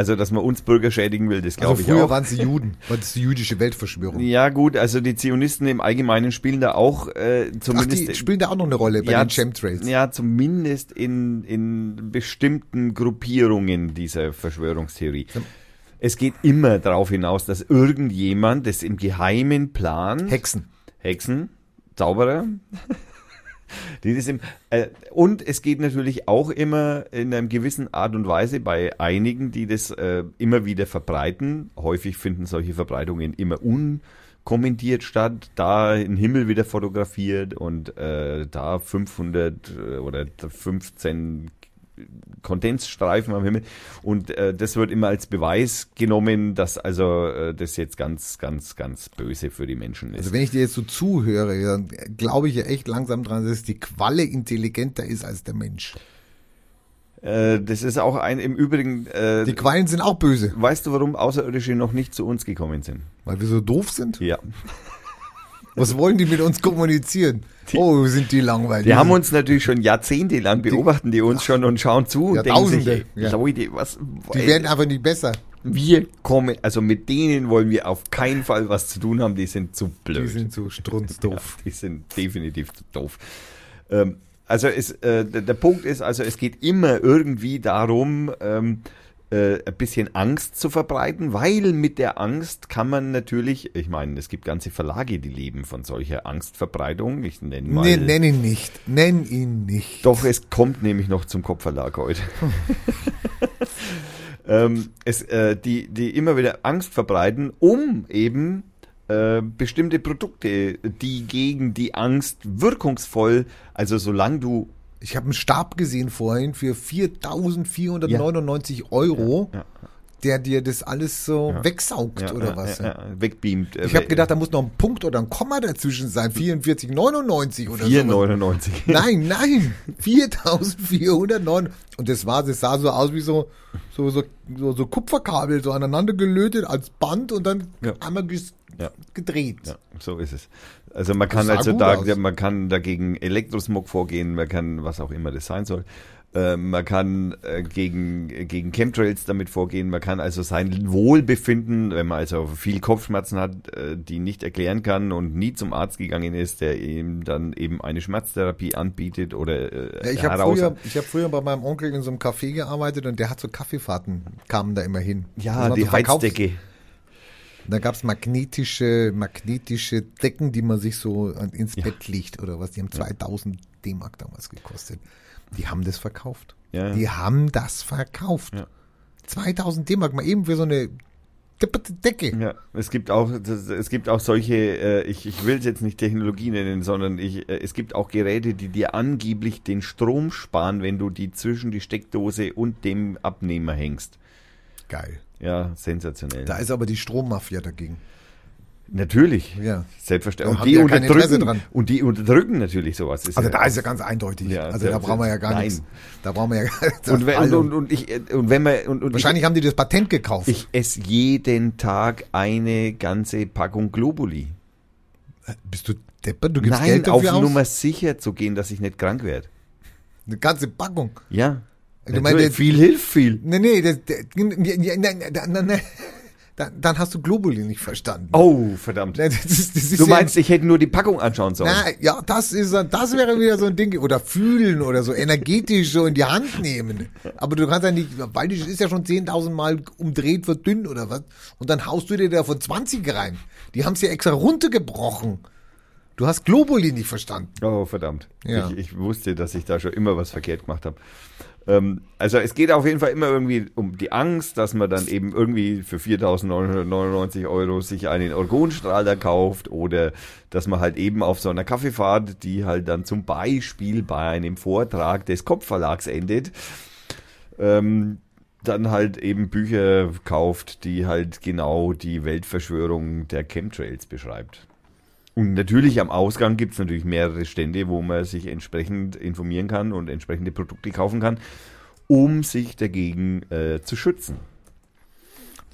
Also, dass man uns Bürger schädigen will, das glaube Also ich früher auch. waren es die Juden, war das die jüdische Weltverschwörung. Ja, gut, also die Zionisten im Allgemeinen spielen da auch äh, Ach, zumindest. die spielen da auch noch eine Rolle bei Ja, den Chemtrails. ja, zumindest in, in bestimmten Gruppierungen dieser Verschwörungstheorie. Es geht immer darauf hinaus, dass irgendjemand das im Geheimen plant. Hexen. Hexen, Zauberer. Das im, äh, und es geht natürlich auch immer in einer gewissen Art und Weise bei einigen, die das äh, immer wieder verbreiten. Häufig finden solche Verbreitungen immer unkommentiert statt. Da ein Himmel wieder fotografiert und äh, da 500 äh, oder 15 Kondensstreifen am Himmel. Und äh, das wird immer als Beweis genommen, dass also äh, das jetzt ganz, ganz, ganz böse für die Menschen ist. Also wenn ich dir jetzt so zuhöre, dann glaube ich ja echt langsam dran, dass die Qualle intelligenter ist als der Mensch. Äh, das ist auch ein, im Übrigen, äh, Die Quallen sind auch böse, weißt du, warum Außerirdische noch nicht zu uns gekommen sind? weil wir so doof sind. Ja. Was wollen die mit uns kommunizieren? oh, sind die langweilig. Die haben uns natürlich schon jahrzehntelang beobachten die uns schon und schauen zu. und denken Jahrtausende, sich, ja. Leute, was, die werden einfach nicht besser. wir kommen, also mit denen wollen wir auf keinen Fall was zu tun haben, die sind zu blöd. Die sind so strunzdoof. Ja, die sind definitiv zu doof. Ähm, also es, äh, der, der Punkt ist, also es geht immer irgendwie darum, ähm, äh, ein bisschen Angst zu verbreiten, weil mit der Angst kann man natürlich, ich meine, es gibt ganze Verlage, die leben von solcher Angstverbreitung. Ich nenne mal. Nee, nenn ihn nicht. Nenn ihn nicht. Doch, es kommt nämlich noch zum Kopfverlag heute. ähm, es, äh, die, die immer wieder Angst verbreiten, um eben äh, bestimmte Produkte, die gegen die Angst wirkungsvoll, also solange du Ich habe einen Stab gesehen vorhin für 4.499 Euro, ja, der dir das alles so Ja. wegsaugt ja, oder ja, was. ja, ja, wegbeamt. äh, Ich habe gedacht, da muss noch ein Punkt oder ein Komma dazwischen sein. 44,99 oder so. 4,99. Nein, nein. 4.409. Und das war, das sah so aus wie so, so, so, so, so Kupferkabel, so aneinander gelötet als Band und dann Ja. einmal Ja. gedreht. Ja, so ist es. Also man kann also da, aus. man kann dagegen Elektrosmog vorgehen, man kann, was auch immer das sein soll. Äh, man kann äh, gegen, gegen Chemtrails damit vorgehen, man kann also sein Wohlbefinden, wenn man also viel Kopfschmerzen hat, äh, die nicht erklären kann und nie zum Arzt gegangen ist, der ihm dann eben eine Schmerztherapie anbietet oder Ja, ich habe früher, ich hab früher bei meinem Onkel in so einem Café gearbeitet und der hat so Kaffeefahrten, kamen da immer hin. Ja, die so Verkaufs- Da gab's magnetische, magnetische Decken, die man sich so ins Bett legt oder was. Die haben 2000 D-Mark damals gekostet. Die haben das verkauft. Ja. Die haben das verkauft. Ja. 2000 D-Mark mal eben für so eine Decke. Ja, es gibt auch, es gibt auch solche, äh, ich, ich will es jetzt nicht Technologie nennen, sondern ich, äh, es gibt auch Geräte, die dir angeblich den Strom sparen, wenn du die zwischen die Steckdose und dem Abnehmer hängst. Geil. Ja, sensationell. Da ist aber die Strommafia dagegen. Natürlich, Ja. selbstverständlich. Und die, ja unterdrücken, und die unterdrücken natürlich sowas. Also ja, da ist ja ganz eindeutig. Ja, also da brauchen wir ja gar nein. nichts. Da brauchen wir ja gar nichts. und, wenn, und, Also, und, und, ich, äh, und wenn man und, und wahrscheinlich haben die das Patent gekauft. ich, ich esse jeden Tag eine ganze Packung Globuli. Bist du deppert? Du gibst Nein, Geld auf dafür aus? Nummer sicher zu gehen, dass ich nicht krank werde. Eine ganze Packung. Ja. Du meinst, viel hilft viel. Nee, nee, das, ja, ja, ja, na, dann, dann hast du Globuli nicht verstanden. Oh, verdammt. Das ist, das ist Du ja- meinst, ich hätte nur die Packung anschauen sollen? Na, ja, das ist, das wäre wieder so ein Ding. Oder fühlen oder so energetisch so in die Hand nehmen. Aber du kannst ja nicht, weil das ist ja schon 10.000 Mal umdreht, verdünnt oder was. Und dann haust du dir da von 20 rein. Die haben es ja extra runtergebrochen. Du hast Globuli nicht verstanden. Oh, verdammt. Ja. Ich, ich wusste, dass ich da schon immer was verkehrt gemacht habe. Ähm, also es geht auf jeden Fall immer irgendwie um die Angst, dass man dann eben irgendwie für 4.999 Euro sich einen Orgonstrahler kauft oder dass man halt eben auf so einer Kaffeefahrt, die halt dann zum Beispiel bei einem Vortrag des Kopfverlags endet, ähm, dann halt eben Bücher kauft, die halt genau die Weltverschwörung der Chemtrails beschreibt. Und natürlich am Ausgang gibt es natürlich mehrere Stände, wo man sich entsprechend informieren kann und entsprechende Produkte kaufen kann, um sich dagegen äh, zu schützen.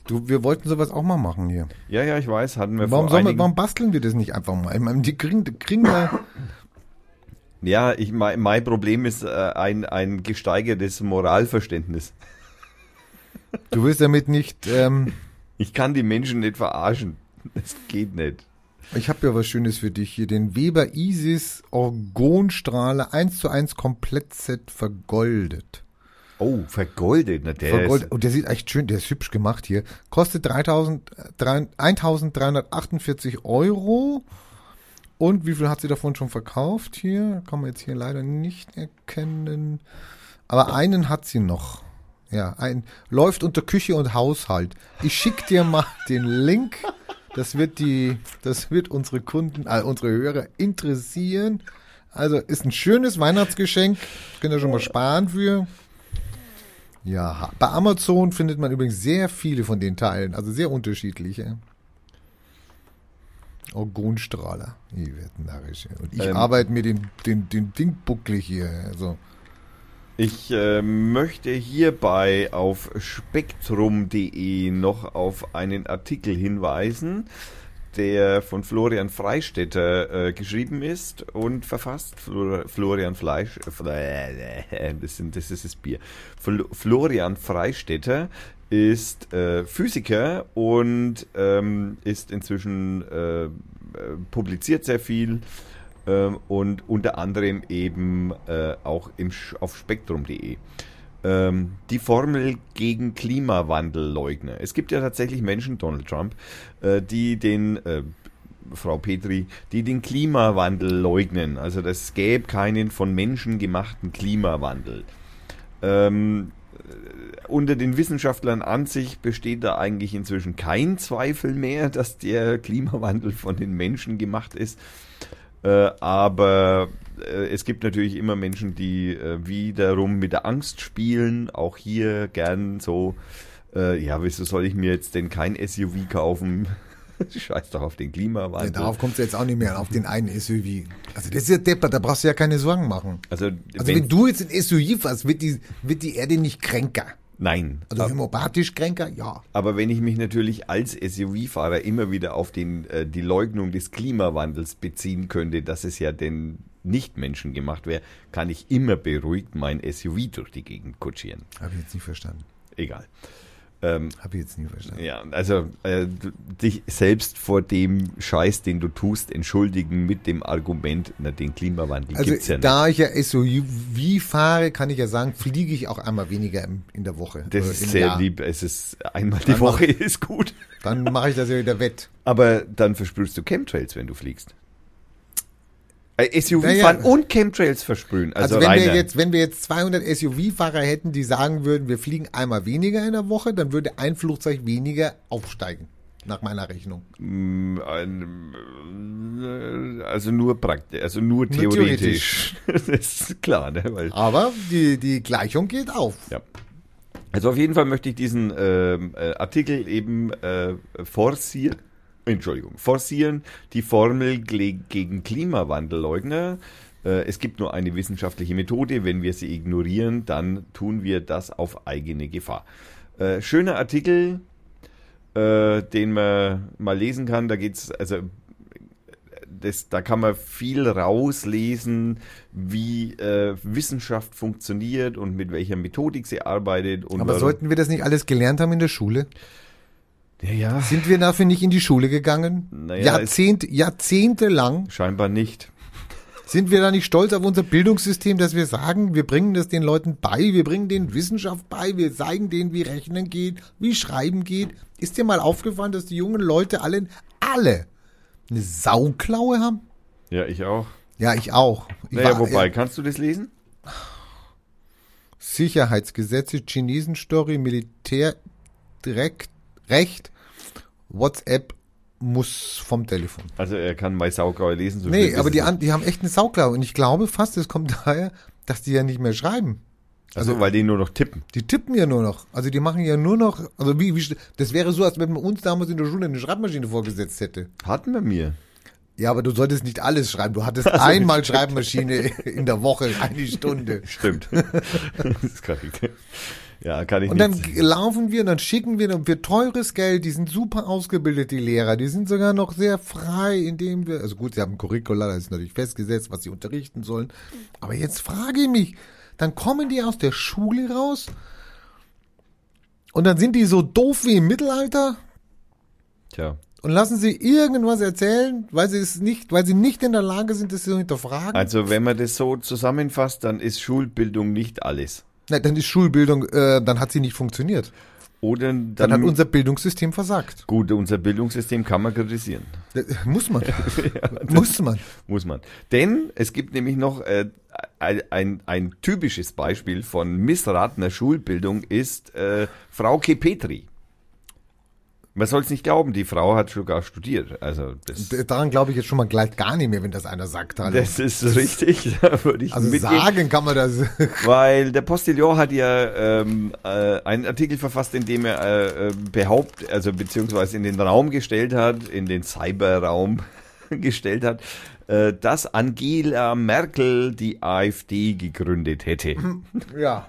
Du, wir wollten sowas auch mal machen hier. Ja, ja, ich weiß, hatten wir Warum, vor sollen wir, einigen... warum basteln wir das nicht einfach mal? Ich meine, die kriegen, die kriegen ja, Ja, ich, mein, mein Problem ist äh, ein, ein gesteigertes Moralverständnis. du willst damit nicht, ähm, Ich kann die Menschen nicht verarschen. Das geht nicht. Ich habe ja was Schönes für dich hier. Den Weber Isis Orgonstrahler 1 zu 1 Komplettset vergoldet. Oh, vergoldet. Na, der vergoldet. ist, Und der sieht echt schön, der ist hübsch gemacht hier. Kostet 3000, äh, drei- 1348 Euro. Und wie viel hat sie davon schon verkauft hier? Kann man jetzt hier leider nicht erkennen. Aber einen hat sie noch. Ja, ein, läuft unter Küche und Haushalt. Ich schick dir mal den Link. Das wird die, das wird unsere Kunden, äh, unsere Hörer interessieren. Also ist ein schönes Weihnachtsgeschenk. Könnt ihr schon mal sparen für. Ja, bei Amazon findet man übrigens sehr viele von den Teilen, also sehr unterschiedliche. Orgonstrahler. Ich werd narrisch. Und ich Ähm. arbeite mir den, den, den Ding bucklig hier. Also, Ich äh, möchte hierbei auf spektrum.de noch auf einen Artikel hinweisen, der von Florian Freistetter äh, geschrieben ist und verfasst. Flor Florian Fleisch, äh, das, sind, das ist das Bier. Fl Florian Freistetter ist äh, Physiker und ähm, ist inzwischen äh, äh, publiziert sehr viel ähm, und unter anderem eben äh, auch im, auf spektrum.de. Ähm, die Formel gegen Klimawandelleugner. Es gibt ja tatsächlich Menschen, Donald Trump, äh, die den, äh, Frau Petri, die den Klimawandel leugnen. Also es gäbe keinen von Menschen gemachten Klimawandel. Ähm, äh, unter den Wissenschaftlern an sich besteht da eigentlich inzwischen kein Zweifel mehr, dass der Klimawandel von den Menschen gemacht ist. Äh, aber äh, es gibt natürlich immer Menschen, die äh, wiederum mit der Angst spielen. Auch hier gern so, ja, wieso soll ich mir jetzt denn kein SUV kaufen? Scheiß doch auf den ja, Klimawandel. darauf kommt es jetzt auch nicht mehr, auf den einen SUV. Also das ist ja deppert, da brauchst du ja keine Sorgen machen. also, Also wenn, du jetzt ein SUV fährst, wird die, wird die Erde nicht kränker. Nein. Also homopathisch kränker, ja. Aber wenn ich mich natürlich als SUV-Fahrer immer wieder auf den, äh, die Leugnung des Klimawandels beziehen könnte, dass es ja denn nicht menschengemacht wäre, kann ich immer beruhigt mein SUV durch die Gegend kutschieren. Habe ich jetzt nicht verstanden. Egal. Ähm, Habe ich jetzt nie verstanden. ja, also äh, dich selbst vor dem Scheiß, den du tust, entschuldigen mit dem Argument, na, den Klimawandel Also gibt's ja nicht. da ich ja SUV fahre, kann ich ja sagen, fliege ich auch einmal weniger im, in der Woche. Das oder ist sehr Jahr. lieb. Es ist einmal die Dann Woche ist gut. Dann mache ich das ja wieder wett. Aber dann versprühst du Chemtrails, wenn du fliegst. Äh, SUV Naja. fahren und Chemtrails versprühen. Also, Also, wenn wir jetzt, wenn wir jetzt 200 SUV-Fahrer hätten, die sagen würden, wir fliegen einmal weniger in der Woche, dann würde ein Flugzeug weniger aufsteigen. Nach meiner Rechnung. Mm, äh, also nur praktisch, also nur Nur theoretisch. das ist klar, ne? Weil, Aber die, die Gleichung geht auf. ja. Also auf jeden Fall möchte ich diesen ähm, äh, Artikel eben äh, forcieren, Entschuldigung, forcieren, die Formel gegen Klimawandelleugner. Äh, es gibt nur eine wissenschaftliche Methode. Wenn wir sie ignorieren, dann tun wir das auf eigene Gefahr. Äh, schöner Artikel, äh, den man mal lesen kann. Da geht's also das, da kann man viel rauslesen, wie äh, Wissenschaft funktioniert und mit welcher Methodik sie arbeitet. Aber warum- sollten wir das nicht alles gelernt haben in der Schule? Ja, ja, Sind wir dafür nicht in die Schule gegangen? Naja, Jahrzehnt, jahrzehntelang scheinbar nicht. sind wir da nicht stolz auf unser Bildungssystem, dass wir sagen, wir bringen das den Leuten bei, wir bringen denen Wissenschaft bei, wir zeigen denen, wie Rechnen geht, wie Schreiben geht. Ist dir mal aufgefallen, dass die jungen Leute alle, alle eine Sauklaue haben? Ja, ich auch. Ja, ich auch. Ich Naja, war- wobei, äh, kannst du das lesen? Sicherheitsgesetze, Chinesen-Story, Militär, direkt, Recht, WhatsApp muss vom Telefon. Also er kann bei Saugrau lesen. So Nee, aber die, an, die haben echt eine Sauklaue. Und ich glaube fast, es kommt daher, dass die ja nicht mehr schreiben. nicht. Also, weil die nur noch tippen. Die tippen ja nur noch. Also die machen ja nur noch, also wie, wie, das wäre so, als wenn man uns damals in der Schule eine Schreibmaschine vorgesetzt hätte. Hatten wir mir. Ja, aber du solltest nicht alles schreiben. Du hattest einmal Schreibmaschine in der Woche, eine Stunde. Stimmt. das ist korrekt. Ja, kann ich Und dann nicht. laufen wir, dann schicken wir für teures Geld, die sind super ausgebildet, die Lehrer, die sind sogar noch sehr frei, indem wir, also gut, sie haben ein Curricula, das ist natürlich festgesetzt, was sie unterrichten sollen. Aber jetzt frage ich mich, dann kommen die aus der Schule raus und dann sind die so doof wie im Mittelalter Tja. und lassen sie irgendwas erzählen, weil sie es nicht, weil sie nicht in der Lage sind, das zu hinterfragen. Also wenn man das so zusammenfasst, dann ist Schulbildung nicht alles. Nein, dann ist Schulbildung, äh, dann hat sie nicht funktioniert. Oder dann, Dann hat unser Bildungssystem versagt. gut, unser Bildungssystem kann man kritisieren. Äh, Muss man. Muss man. Muss man. Denn es gibt nämlich noch äh, ein, ein, typisches Beispiel von missratener Schulbildung ist äh, Frauke Petri. Man soll es nicht glauben, die Frau hat sogar studiert. Also das, Daran glaube ich jetzt schon mal gleich gar nicht mehr, wenn das einer sagt. Hallo. das ist richtig, da würde ich also mitgehen. sagen kann man das. Weil der Postillon hat ja ähm, äh, einen Artikel verfasst, in dem er äh, äh, behauptet, also beziehungsweise in den Raum gestellt hat, in den Cyberraum gestellt hat, äh, dass Angela Merkel die AfD gegründet hätte. ja.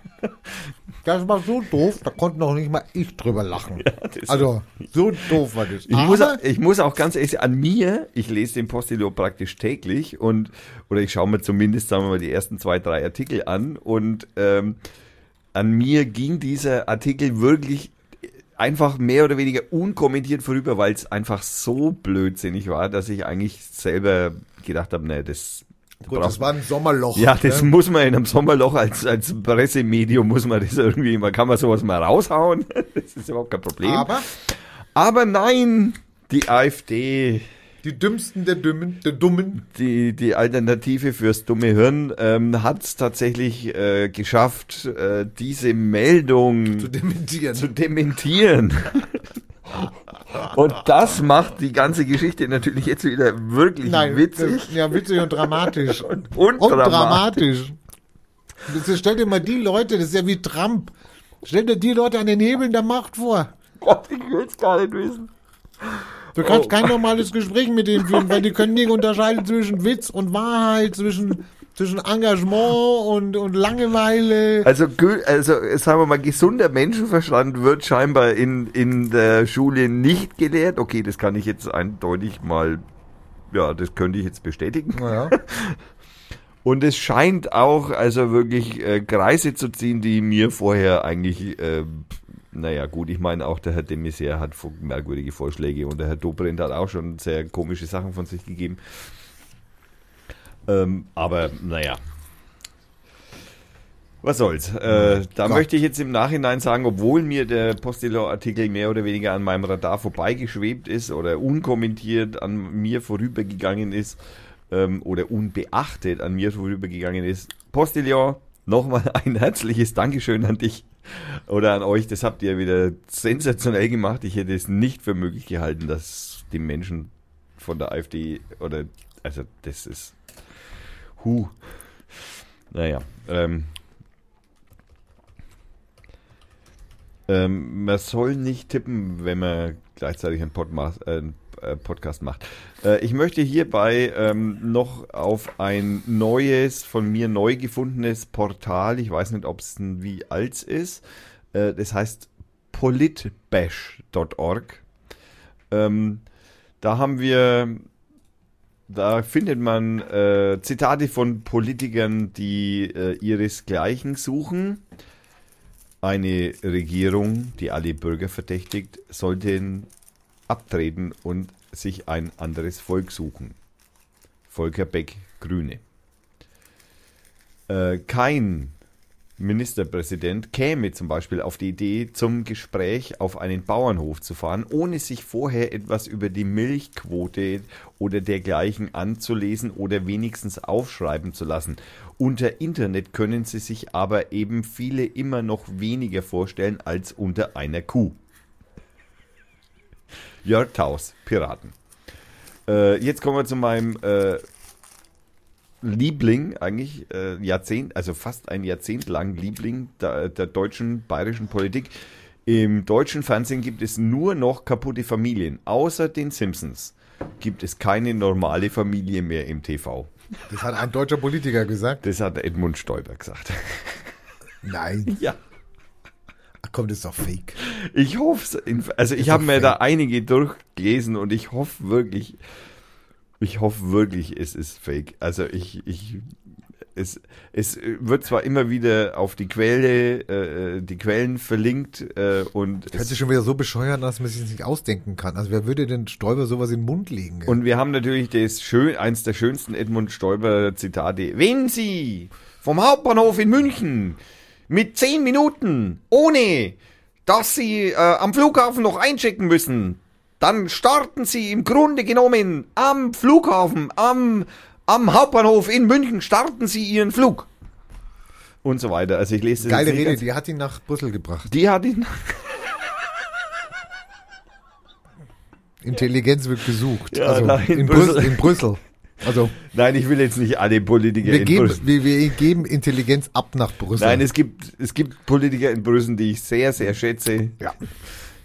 Das war so doof, da konnte noch nicht mal ich drüber lachen. das- also, so doof war das. Ich muss, ich muss auch ganz ehrlich an mir, ich lese den Postillon praktisch täglich und, oder ich schaue mir zumindest, sagen wir mal, die ersten zwei, drei Artikel an und ähm, an mir ging dieser Artikel wirklich einfach mehr oder weniger unkommentiert vorüber, weil es einfach so blödsinnig war, dass ich eigentlich selber gedacht habe, nee, das gut, das war ein Sommerloch. ja, das ne? muss man in einem Sommerloch als, als Pressemedium muss man das irgendwie, man kann man sowas mal raushauen. Das ist überhaupt kein Problem. Aber Aber nein, die AfD, die dümmsten der Dummen, der Dummen, die, die Alternative fürs dumme Hirn, ähm, hat es tatsächlich äh, geschafft, äh, diese Meldung zu dementieren. zu dementieren. Und das macht die ganze Geschichte natürlich jetzt wieder wirklich witzig. das- Ja, witzig und dramatisch. und, und dramatisch. Das ist, stell dir mal die Leute, das ist ja wie Trump. Stell dir die Leute an den Hebeln der Macht vor. Gott, ich will es gar nicht wissen. Du kannst Oh. kein normales Gespräch mit denen führen, weil die können nicht unterscheiden zwischen Witz und Wahrheit, zwischen, zwischen Engagement und, und Langeweile. Also, also sagen wir mal, gesunder Menschenverstand wird scheinbar in, in der Schule nicht gelehrt. Okay, das kann ich jetzt eindeutig mal, ja, das könnte ich jetzt bestätigen. Naja. Und es scheint auch also wirklich äh, Kreise zu ziehen, die mir vorher eigentlich, äh, naja gut, ich meine auch der Herr de Maizière hat merkwürdige Vorschläge und der Herr Dobrindt hat auch schon sehr komische Sachen von sich gegeben. Ähm, aber naja. Was soll's. Äh, da Gott. möchte ich jetzt im Nachhinein sagen, obwohl mir der Postillon-Artikel mehr oder weniger an meinem Radar vorbeigeschwebt ist oder unkommentiert an mir vorübergegangen ist, ähm, oder unbeachtet an mir vorübergegangen ist. Postillon, nochmal ein herzliches Dankeschön an dich oder an euch. Das habt ihr wieder sensationell gemacht. Ich hätte es nicht für möglich gehalten, dass die Menschen von der AfD oder also das ist hu. Naja, ähm, ähm, man soll nicht tippen, wenn man gleichzeitig einen, einen äh, Podcast macht. Äh, ich möchte hierbei ähm, noch auf ein neues, von mir neu gefundenes Portal, ich weiß nicht, ob es wie alt ist, äh, das heißt politbash.org. Ähm, da haben wir da findet man äh, Zitate von Politikern, die äh, ihresgleichen suchen. Eine Regierung, die alle Bürger verdächtigt, sollte abtreten und sich ein anderes Volk suchen. Volker Beck, Grüne. Äh, kein Ministerpräsident käme zum Beispiel auf die Idee, zum Gespräch auf einen Bauernhof zu fahren, ohne sich vorher etwas über die Milchquote oder dergleichen anzulesen oder wenigstens aufschreiben zu lassen. Unter Internet können Sie sich aber eben viele immer noch weniger vorstellen als unter einer Kuh. Jörg Taus, Piraten. Äh, jetzt kommen wir zu meinem äh, Liebling, eigentlich äh, Jahrzehnt, also fast ein Jahrzehnt lang Liebling der, der deutschen, bayerischen Politik. Im deutschen Fernsehen gibt es nur noch kaputte Familien. Außer den Simpsons gibt es keine normale Familie mehr im TV. Das hat ein deutscher Politiker gesagt. Das hat Edmund Stoiber gesagt. Nein. Ja. Ach komm, das ist doch fake. Ich hoffe Also ich habe mir fake. da einige durchgelesen und ich hoffe wirklich, ich hoffe wirklich, es ist fake. Also ich, ich, es, es wird zwar immer wieder auf die Quelle, äh, die Quellen verlinkt äh, und Hört es, sich schon wieder so bescheuert, dass man sich das nicht ausdenken kann. Also wer würde denn Stoiber sowas in den Mund legen? ey? und wir haben natürlich das schön, eins der schönsten Edmund Stoiber Zitate. Wenn Sie vom Hauptbahnhof in München mit zehn Minuten, ohne dass Sie äh, am Flughafen noch einchecken müssen, dann starten Sie im Grunde genommen am Flughafen, am, am Hauptbahnhof in München, starten Sie Ihren Flug. Und so weiter. Also ich lese Geile Rede, die hat ihn nach Brüssel gebracht. Die hat ihn. Intelligenz wird gesucht. Ja, also in, Brüssel. Brüssel. in Brüssel. Also Nein, ich will jetzt nicht alle Politiker wir in geben, Brüssel. wir, wir geben Intelligenz ab nach Brüssel. Nein, es gibt, es gibt Politiker in Brüssel, die ich sehr, sehr schätze. ja.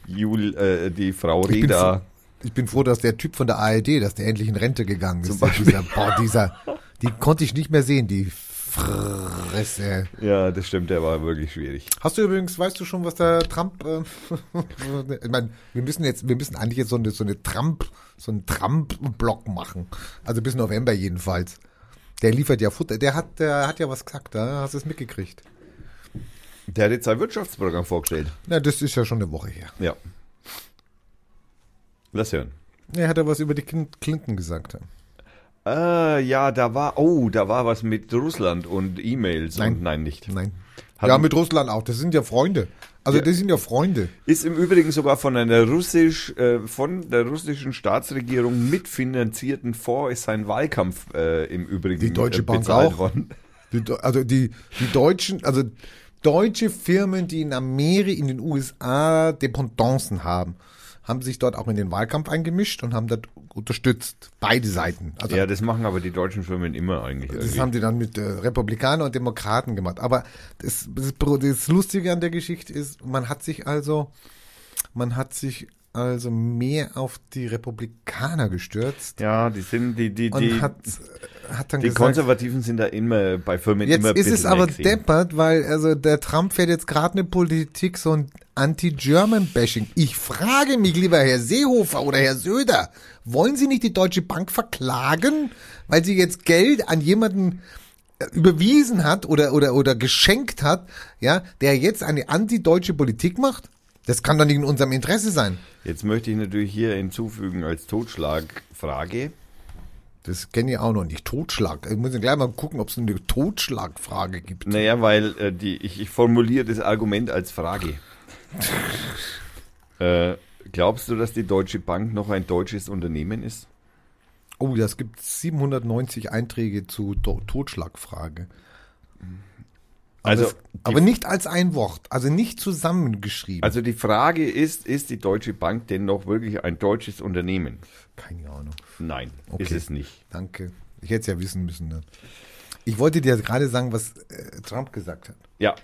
Jul, äh, die Frau bin Reda. Ich bin froh, dass der Typ von der ARD, dass der endlich in Rente gegangen Zum ist. Beispiel. Dieser, boah, dieser, die konnte ich nicht mehr sehen, die Fresse. Ja, das stimmt, der war wirklich schwierig. Hast du übrigens, weißt du schon, was der Trump, äh, ich meine, wir müssen jetzt, wir müssen eigentlich jetzt so eine, so eine Trump, so einen Trump-Block machen. Also bis November jedenfalls. Der liefert ja Futter, der hat, der hat ja was gesagt, da hast du es mitgekriegt. Der hat jetzt sein Wirtschaftsprogramm vorgestellt. Na, das ist ja schon eine Woche her. Ja. Lass hören. Er hat ja was über die Clin- Clinton gesagt. Ah, ja, da war, oh, da war was mit Russland und E-Mails. Nein. Und nein, nicht. Nein. Hat- ja, mit Russland auch. Das sind ja Freunde. Also, Ja. das sind ja Freunde. Ist im Übrigen sogar von einer russisch, äh, von der russischen Staatsregierung mitfinanzierten Fonds ist sein Wahlkampf äh, im Übrigen Die Deutsche äh, Bank auch. worden. Die, also die, die Deutschen, also deutsche Firmen, die in Amerika, in den USA Dependancen haben, haben sich dort auch in den Wahlkampf eingemischt und haben das unterstützt. Beide Seiten. Also Ja, das machen aber die deutschen Firmen immer eigentlich. das irgendwie. haben die dann mit äh, Republikanern und Demokraten gemacht. Aber das, das, das Lustige an der Geschichte ist, man hat sich also, man hat sich also mehr auf die Republikaner gestürzt ja, die sind, die, die, und die, hat, hat dann die gesagt, Konservativen sind da immer bei Firmen Jetzt immer ein ist es aber extrem. deppert, weil also der Trump fährt jetzt gerade eine Politik, so ein Anti-German-Bashing. Ich frage mich, lieber Herr Seehofer oder Herr Söder, wollen Sie nicht die Deutsche Bank verklagen, weil sie jetzt Geld an jemanden äh, überwiesen hat oder, oder, oder geschenkt hat, ja, der jetzt eine anti-deutsche Politik macht? Das kann doch nicht in unserem Interesse sein. Jetzt möchte ich natürlich hier hinzufügen als Totschlagfrage. Das kenne ich auch noch nicht. Totschlag. Ich muss gleich mal gucken, ob es eine Totschlagfrage gibt. Naja, weil äh, die, ich, ich formuliere das Argument als Frage. äh, glaubst du, dass die Deutsche Bank noch ein deutsches Unternehmen ist? Oh, das gibt 790 Einträge zu Do Totschlagfrage. Aber, Also, es, aber nicht als ein Wort, also nicht zusammengeschrieben. Also die Frage ist, ist die Deutsche Bank denn noch wirklich ein deutsches Unternehmen? Keine Ahnung. Nein, Okay. ist es nicht. Danke. Ich hätte es ja wissen müssen. Ne? Ich wollte dir gerade sagen, was äh, Trump gesagt hat. Ja,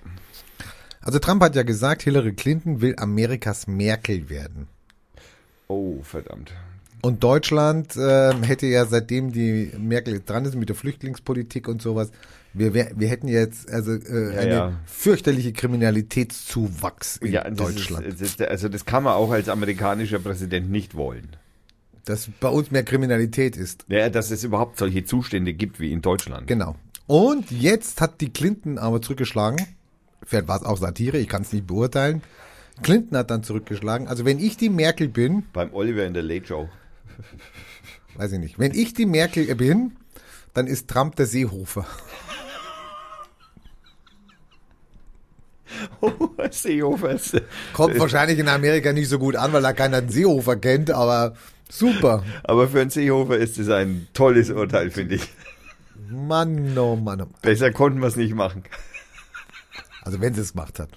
Also Trump hat ja gesagt, Hillary Clinton will Amerikas Merkel werden. oh verdammt. Und Deutschland äh, hätte ja seitdem die Merkel dran ist mit der Flüchtlingspolitik und sowas, wir, wär, wir hätten jetzt also äh, Ja, eine ja. fürchterliche Kriminalitätszuwachs in Ja, Deutschland. Ist, das ist, also das kann man auch als amerikanischer Präsident nicht wollen. dass bei uns mehr Kriminalität ist. Ja, dass es überhaupt solche Zustände gibt wie in Deutschland. Genau. Und jetzt hat die Clinton aber zurückgeschlagen. Vielleicht war es auch Satire, ich kann es nicht beurteilen. Clinton hat dann zurückgeschlagen. Also wenn ich die Merkel bin, Beim Oliver in der Late Show. Weiß ich nicht, wenn ich die Merkel bin, dann ist Trump der Seehofer. Oh, Seehofer. ist- Kommt wahrscheinlich in Amerika nicht so gut an, weil da keiner den Seehofer kennt, aber super. Aber für einen Seehofer ist es ein tolles Urteil, finde ich. Mann, oh Mann. oh. Besser konnten wir es nicht machen. Also wenn sie es gemacht hat.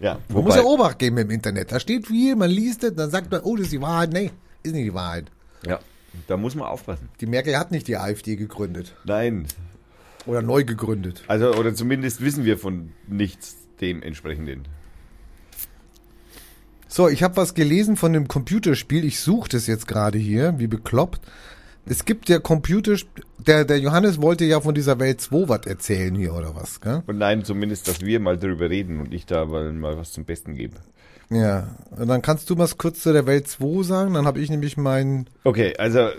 Ja, Man muss ja Obacht geben im Internet. Da steht viel, man liest es, dann sagt man, oh, das ist die Wahrheit. Nee, ist nicht die Wahrheit. Ja, da muss man aufpassen. Die Merkel hat nicht die AfD gegründet. Nein, Oder neu gegründet. also oder zumindest wissen wir von nichts dementsprechenden. So, ich habe was gelesen von dem Computerspiel. Ich suche das jetzt gerade hier, wie bekloppt. Es gibt ja Computer, der, der Johannes wollte ja von dieser Welt 2 was erzählen hier oder was, gell? Und nein, zumindest, dass wir mal drüber reden und ich da mal, mal was zum Besten gebe. Ja, dann kannst du was kurz zu der Welt 2 sagen, dann habe ich nämlich meinen, Okay, also äh,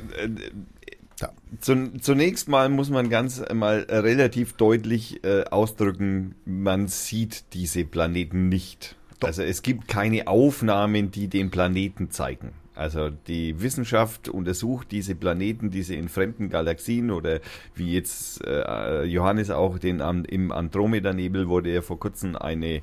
Ja. zu, zunächst mal muss man ganz mal relativ deutlich äh, ausdrücken, man sieht diese Planeten nicht. Also es gibt keine Aufnahmen, die den Planeten zeigen. Also die Wissenschaft untersucht diese Planeten, diese in fremden Galaxien oder wie jetzt äh, Johannes auch den im Andromeda-Nebel wurde ja vor kurzem eine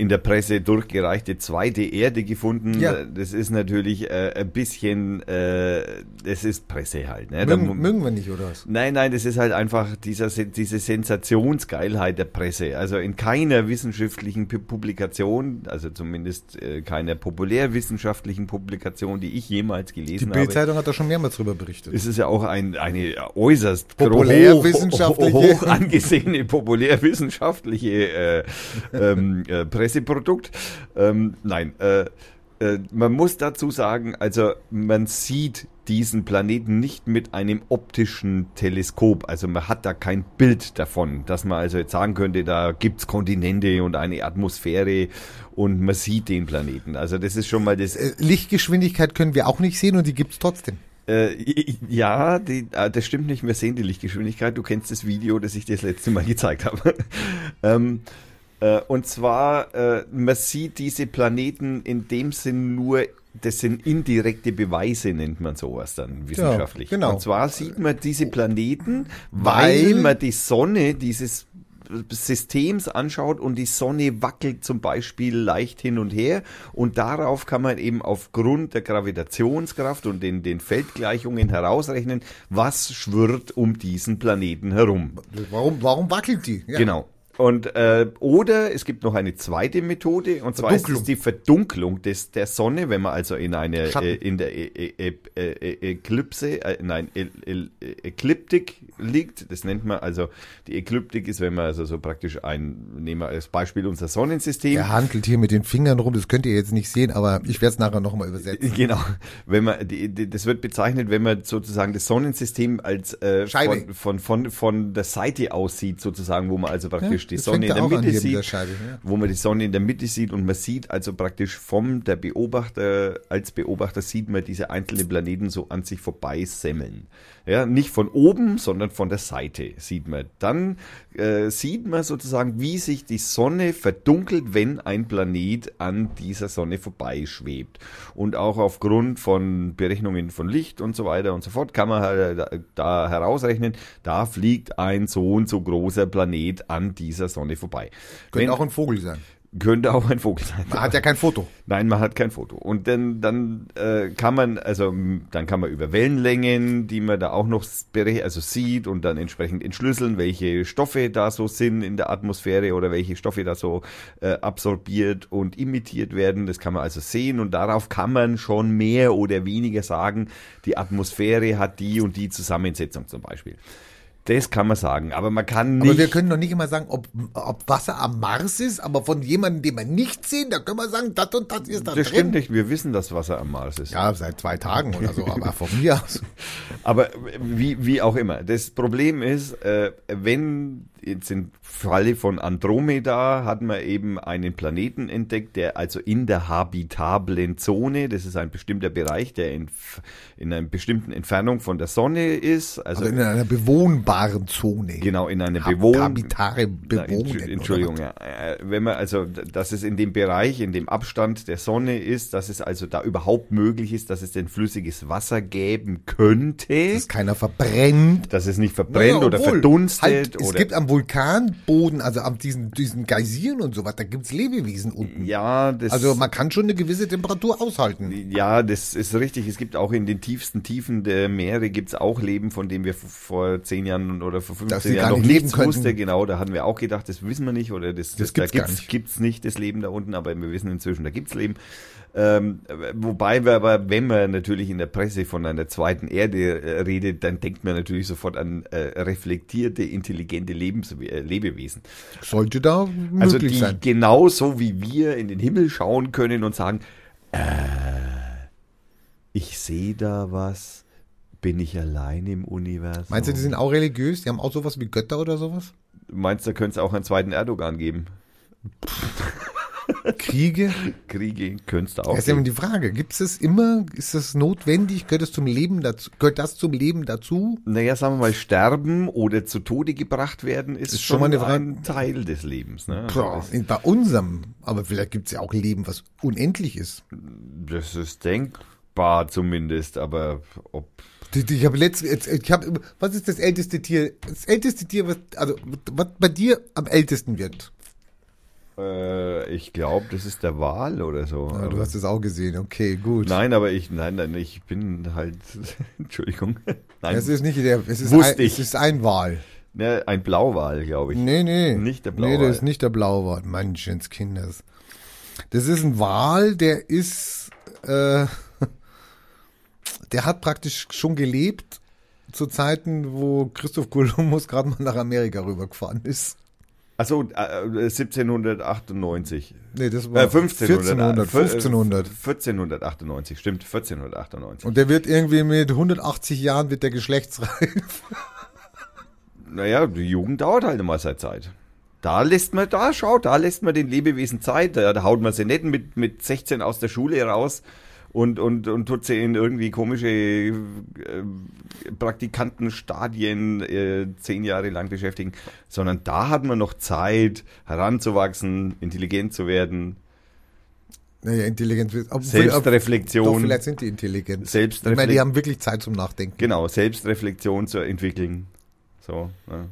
in der Presse durchgereichte zweite Erde gefunden. Ja. Äh, Das ist natürlich äh, ein bisschen, äh, das ist Presse halt. Ne? Da mu- mögen, mögen wir nicht, oder was? Nein, nein, das ist halt einfach dieser, Se- diese Sensationsgeilheit der Presse. Also in keiner wissenschaftlichen Pu- Publikation, also zumindest äh, keiner populärwissenschaftlichen Publikation, die ich jemals Die gelesen habe, Bildzeitung hat da schon mehrmals drüber berichtet. ist es ja auch ein, eine äußerst Populärwissenschaftliche- hoch, hoch angesehene populärwissenschaftliche äh, ähm, äh, Presseprodukt. Ähm, nein, äh, äh, man muss dazu sagen, also man sieht diesen Planeten nicht mit einem optischen Teleskop. Also man hat da kein Bild davon, dass man also jetzt sagen könnte, da gibt's Kontinente und eine Atmosphäre und man sieht den Planeten. Also das ist schon mal das Äh, Lichtgeschwindigkeit können wir auch nicht sehen und die gibt's trotzdem. äh, ja, die, äh, das stimmt nicht. Wir sehen die Lichtgeschwindigkeit. Du kennst das Video, das ich dir das letzte Mal gezeigt habe. ähm, äh, und zwar, äh, man sieht diese Planeten in dem Sinn nur, das sind indirekte Beweise, nennt man sowas dann wissenschaftlich. genau. Und zwar sieht man diese Planeten, Weil- weil man die Sonne dieses Systems anschaut und die Sonne wackelt zum Beispiel leicht hin und her und darauf kann man eben aufgrund der Gravitationskraft und den, den Feldgleichungen herausrechnen, was schwirrt um diesen Planeten herum. Warum, warum wackelt die? Ja. Genau. Und äh, oder es gibt noch eine zweite Methode und zwar ist es die Verdunklung des der Sonne, wenn man also in eine äh, in der e Eklipse, äh, nein Ekliptik liegt. Das nennt man also die Ekliptik ist, wenn man also so praktisch ein nehmen wir als Beispiel unser Sonnensystem. Er handelt hier mit den Fingern rum, das könnt ihr jetzt nicht sehen, aber ich werde es nachher nochmal übersetzen. Genau, wenn man die, die, das wird bezeichnet, wenn man sozusagen das Sonnensystem als äh, von, von von von der Seite aussieht sozusagen, wo man also praktisch Ja, die das Sonne in der Mitte mit der sieht, Scheibe, ja. wo man die Sonne in der Mitte sieht und man sieht also praktisch vom der Beobachter als Beobachter sieht man diese einzelnen Planeten so an sich vorbei semmeln. Ja, nicht von oben, sondern von der Seite sieht man. Dann äh, sieht man sozusagen, wie sich die Sonne verdunkelt, wenn ein Planet an dieser Sonne vorbeischwebt. Und auch aufgrund von Berechnungen von Licht und so weiter und so fort kann man halt da- da herausrechnen, da fliegt ein so und so großer Planet an dieser Sonne vorbei. Könnte Wenn- auch ein Vogel sein. Könnte auch ein Vogel sein. Man hat ja kein Foto. Nein, man hat kein Foto. Und dann, dann äh, kann man, also dann kann man über Wellenlängen, die man da auch noch also sieht und dann entsprechend entschlüsseln, welche Stoffe da so sind in der Atmosphäre oder welche Stoffe da so äh, absorbiert und imitiert werden. Das kann man also sehen und darauf kann man schon mehr oder weniger sagen, die Atmosphäre hat die und die Zusammensetzung zum Beispiel. Das kann man sagen, aber man kann nicht. Aber wir können doch nicht immer sagen, ob, ob Wasser am Mars ist, aber von jemandem, den wir nicht sehen, da können wir sagen, das und das ist da das drin. stimmt nicht. Wir wissen, dass Wasser am Mars ist. Ja, seit zwei Tagen oder so, aber von mir aus. Aber wie, wie auch immer. Das Problem ist, äh, wenn jetzt im Falle von Andromeda hat man eben einen Planeten entdeckt, der also in der habitablen Zone, das ist ein bestimmter Bereich, der in, in einer bestimmten Entfernung von der Sonne ist, also, Also in einer bewohnbaren Zone. genau in einer bewohnten Habitare na, bewohnen. Entsch- Entschuldigung, ja. Äh, Wenn man also, dass es in dem Bereich, in dem Abstand der Sonne ist, dass es also da überhaupt möglich ist, dass es denn flüssiges Wasser geben könnte, Dass keiner verbrennt. dass es nicht verbrennt Naja, oder verdunstet Halt, es oder gibt am Vulkanboden, also an diesen, diesen Geysiren und so was, da gibt's Lebewesen unten. ja, das Also man kann schon eine gewisse Temperatur aushalten. ja, das ist richtig. Es gibt auch in den tiefsten Tiefen der Meere gibt's auch Leben, von dem wir vor zehn Jahren oder vor Dass 15 sie Jahren noch nicht leben nichts könnten. wusste. Genau, da hatten wir auch gedacht, das wissen wir nicht oder das, das, gibt's da gibt's, nicht. gibt's nicht das Leben da unten, aber wir wissen inzwischen, da gibt's Leben. Ähm, wobei wir aber, wenn man natürlich in der Presse von einer zweiten Erde äh, redet, dann denkt man natürlich sofort an äh, reflektierte, intelligente Lebens äh, Lebewesen. Sollte da möglich Also die sein. genauso wie wir in den Himmel schauen können und sagen, äh, ich sehe da was, bin ich allein im Universum. Meinst du, die sind auch religiös? Die haben auch sowas wie Götter oder sowas? Meinst du, da könnte es auch einen zweiten Erdogan geben? Kriege? Kriege könnte es auch Das ist ja immer die Frage. Gibt es immer, ist das notwendig? Gehört es zum Leben dazu? Gehört das zum Leben dazu? Naja, sagen wir mal, sterben oder zu Tode gebracht werden, ist, Ist schon mal eine Frage- ein Teil des Lebens. Ne? Boah, das, bei unserem. Aber vielleicht gibt es ja auch Leben, was unendlich ist. das ist denkbar zumindest, aber ob Ich habe letztens, ich habe, was ist das älteste Tier? Das älteste Tier, was, also, was bei dir am ältesten wird? Äh, ich glaube, das ist der Wal oder so. Ah, du hast es auch gesehen, okay, gut. Nein, aber ich, nein, nein, ich bin halt, Entschuldigung. Nein, Es ist nicht der, es ist, Wusste ein, ich. es ist ein Wal. ne, ein Blauwal, glaube ich. Nee, nee. Nicht der Nee, Blauwal. das ist nicht der Blauwal. Menschenskinders. Das ist ein Wal, der ist, äh, der hat praktisch schon gelebt zu Zeiten, wo Christoph Kolumbus gerade mal nach Amerika rübergefahren ist. Achso, äh, 1798. Nee, das war Äh, 1500. 1400. 1500. 1498, stimmt, 1498. Und der wird irgendwie mit 180 Jahren wird der geschlechtsreif. naja, die Jugend dauert halt immer seine Zeit. Da lässt man, da schaut, da lässt man den Lebewesen Zeit. Da, da haut man sie nicht mit, mit 16 aus der Schule raus und, und, und tut sie in irgendwie komische äh, Praktikantenstadien äh, zehn Jahre lang beschäftigen, sondern da hat man noch Zeit, heranzuwachsen, intelligent zu werden, Naja, intelligent. Obwohl, Selbstreflexion. Doch, vielleicht sind die intelligent. Ich Selbstreflexion. meine, die haben wirklich Zeit zum Nachdenken. Genau, Selbstreflexion zu entwickeln. So, ne?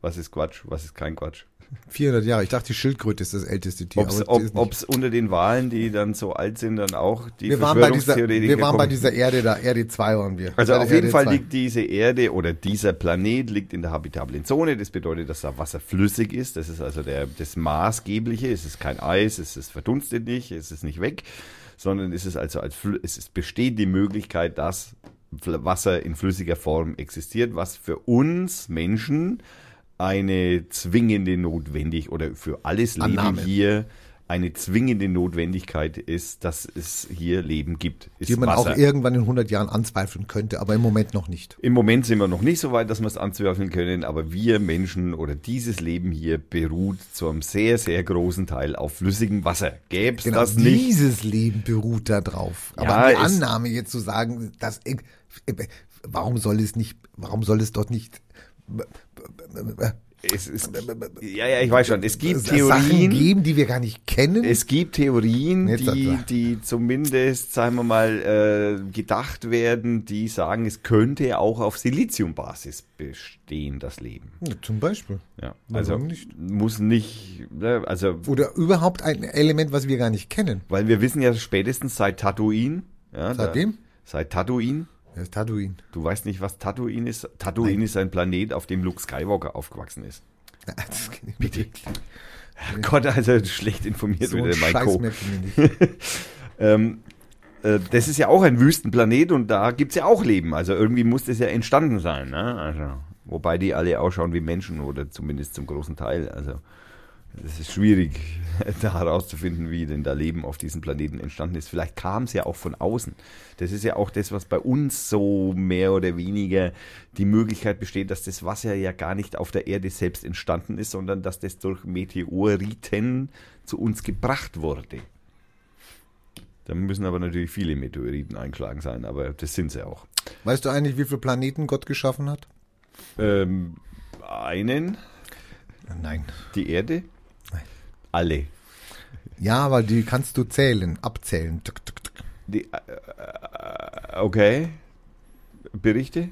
Was ist Quatsch, was ist kein Quatsch? 400 Jahre. Ich dachte, die Schildkröte ist das älteste Tier. Ob's, ob es unter den Wahlen, die dann so alt sind, dann auch die wir waren bei dieser, wir waren bei dieser Erde da. Erde 2 waren wir. Also auf jeden Erde Fall 2. liegt diese Erde oder dieser Planet liegt in der habitablen Zone. Das bedeutet, dass da Wasser flüssig ist. Das ist also der, das Maßgebliche. Es ist kein Eis, es ist verdunstet nicht, es ist nicht weg, sondern es ist also als es besteht die Möglichkeit, dass Wasser in flüssiger Form existiert, was für uns Menschen eine zwingende Notwendigkeit oder für alles Leben Annahme. hier eine zwingende Notwendigkeit ist, dass es hier Leben gibt. Die man Wasser. auch irgendwann in 100 Jahren anzweifeln könnte, aber im Moment noch nicht. Im Moment sind wir noch nicht so weit, dass wir es anzweifeln können, aber wir Menschen oder dieses Leben hier beruht zu einem sehr, sehr großen Teil auf flüssigem Wasser. Gäbe es Genau, das nicht, dieses Leben beruht da drauf. Ja, Aber die es- Annahme jetzt zu sagen, dass warum soll es nicht, warum soll es dort nicht es, es, ja, ja, ich weiß schon. Es gibt Sachen Theorien. geben, die wir gar nicht kennen. Es gibt Theorien, Jetzt die, die zumindest, sagen wir mal, äh, gedacht werden, die sagen, es könnte auch auf Siliziumbasis bestehen, das Leben. Ja, zum Beispiel. Ja, Warum also nicht? muss nicht, ne, also Oder überhaupt ein Element, was wir gar nicht kennen. weil wir wissen ja spätestens seit Tatooine, ja, Seitdem? Da, seit Tatooine, Das ist Tatooine. du weißt nicht, was Tatooine ist. Tatooine Nein. ist ein Planet, auf dem Luke Skywalker aufgewachsen ist. Das Bitte. Gott, also schlecht informiert So wieder nicht. Ähm, äh, das ist ja auch ein Wüstenplanet und da gibt's ja auch Leben. Also irgendwie muss das ja entstanden sein. Ne? Also, wobei die alle ausschauen wie Menschen oder zumindest zum großen Teil. Also es ist schwierig, da herauszufinden, wie denn da Leben auf diesem Planeten entstanden ist. Vielleicht kam es ja auch von außen. Das ist ja auch das, was bei uns so mehr oder weniger die Möglichkeit besteht, dass das Wasser ja gar nicht auf der Erde selbst entstanden ist, sondern dass das durch Meteoriten zu uns gebracht wurde. Da müssen aber natürlich viele Meteoriten eingeschlagen sein, aber das sind sie auch. Weißt du eigentlich, wie viele Planeten Gott geschaffen hat? Ähm, einen, Nein. die Erde. Alle. Ja, aber die kannst du zählen, abzählen. Tuk, tuk, tuk. Die, äh, okay. Berichte?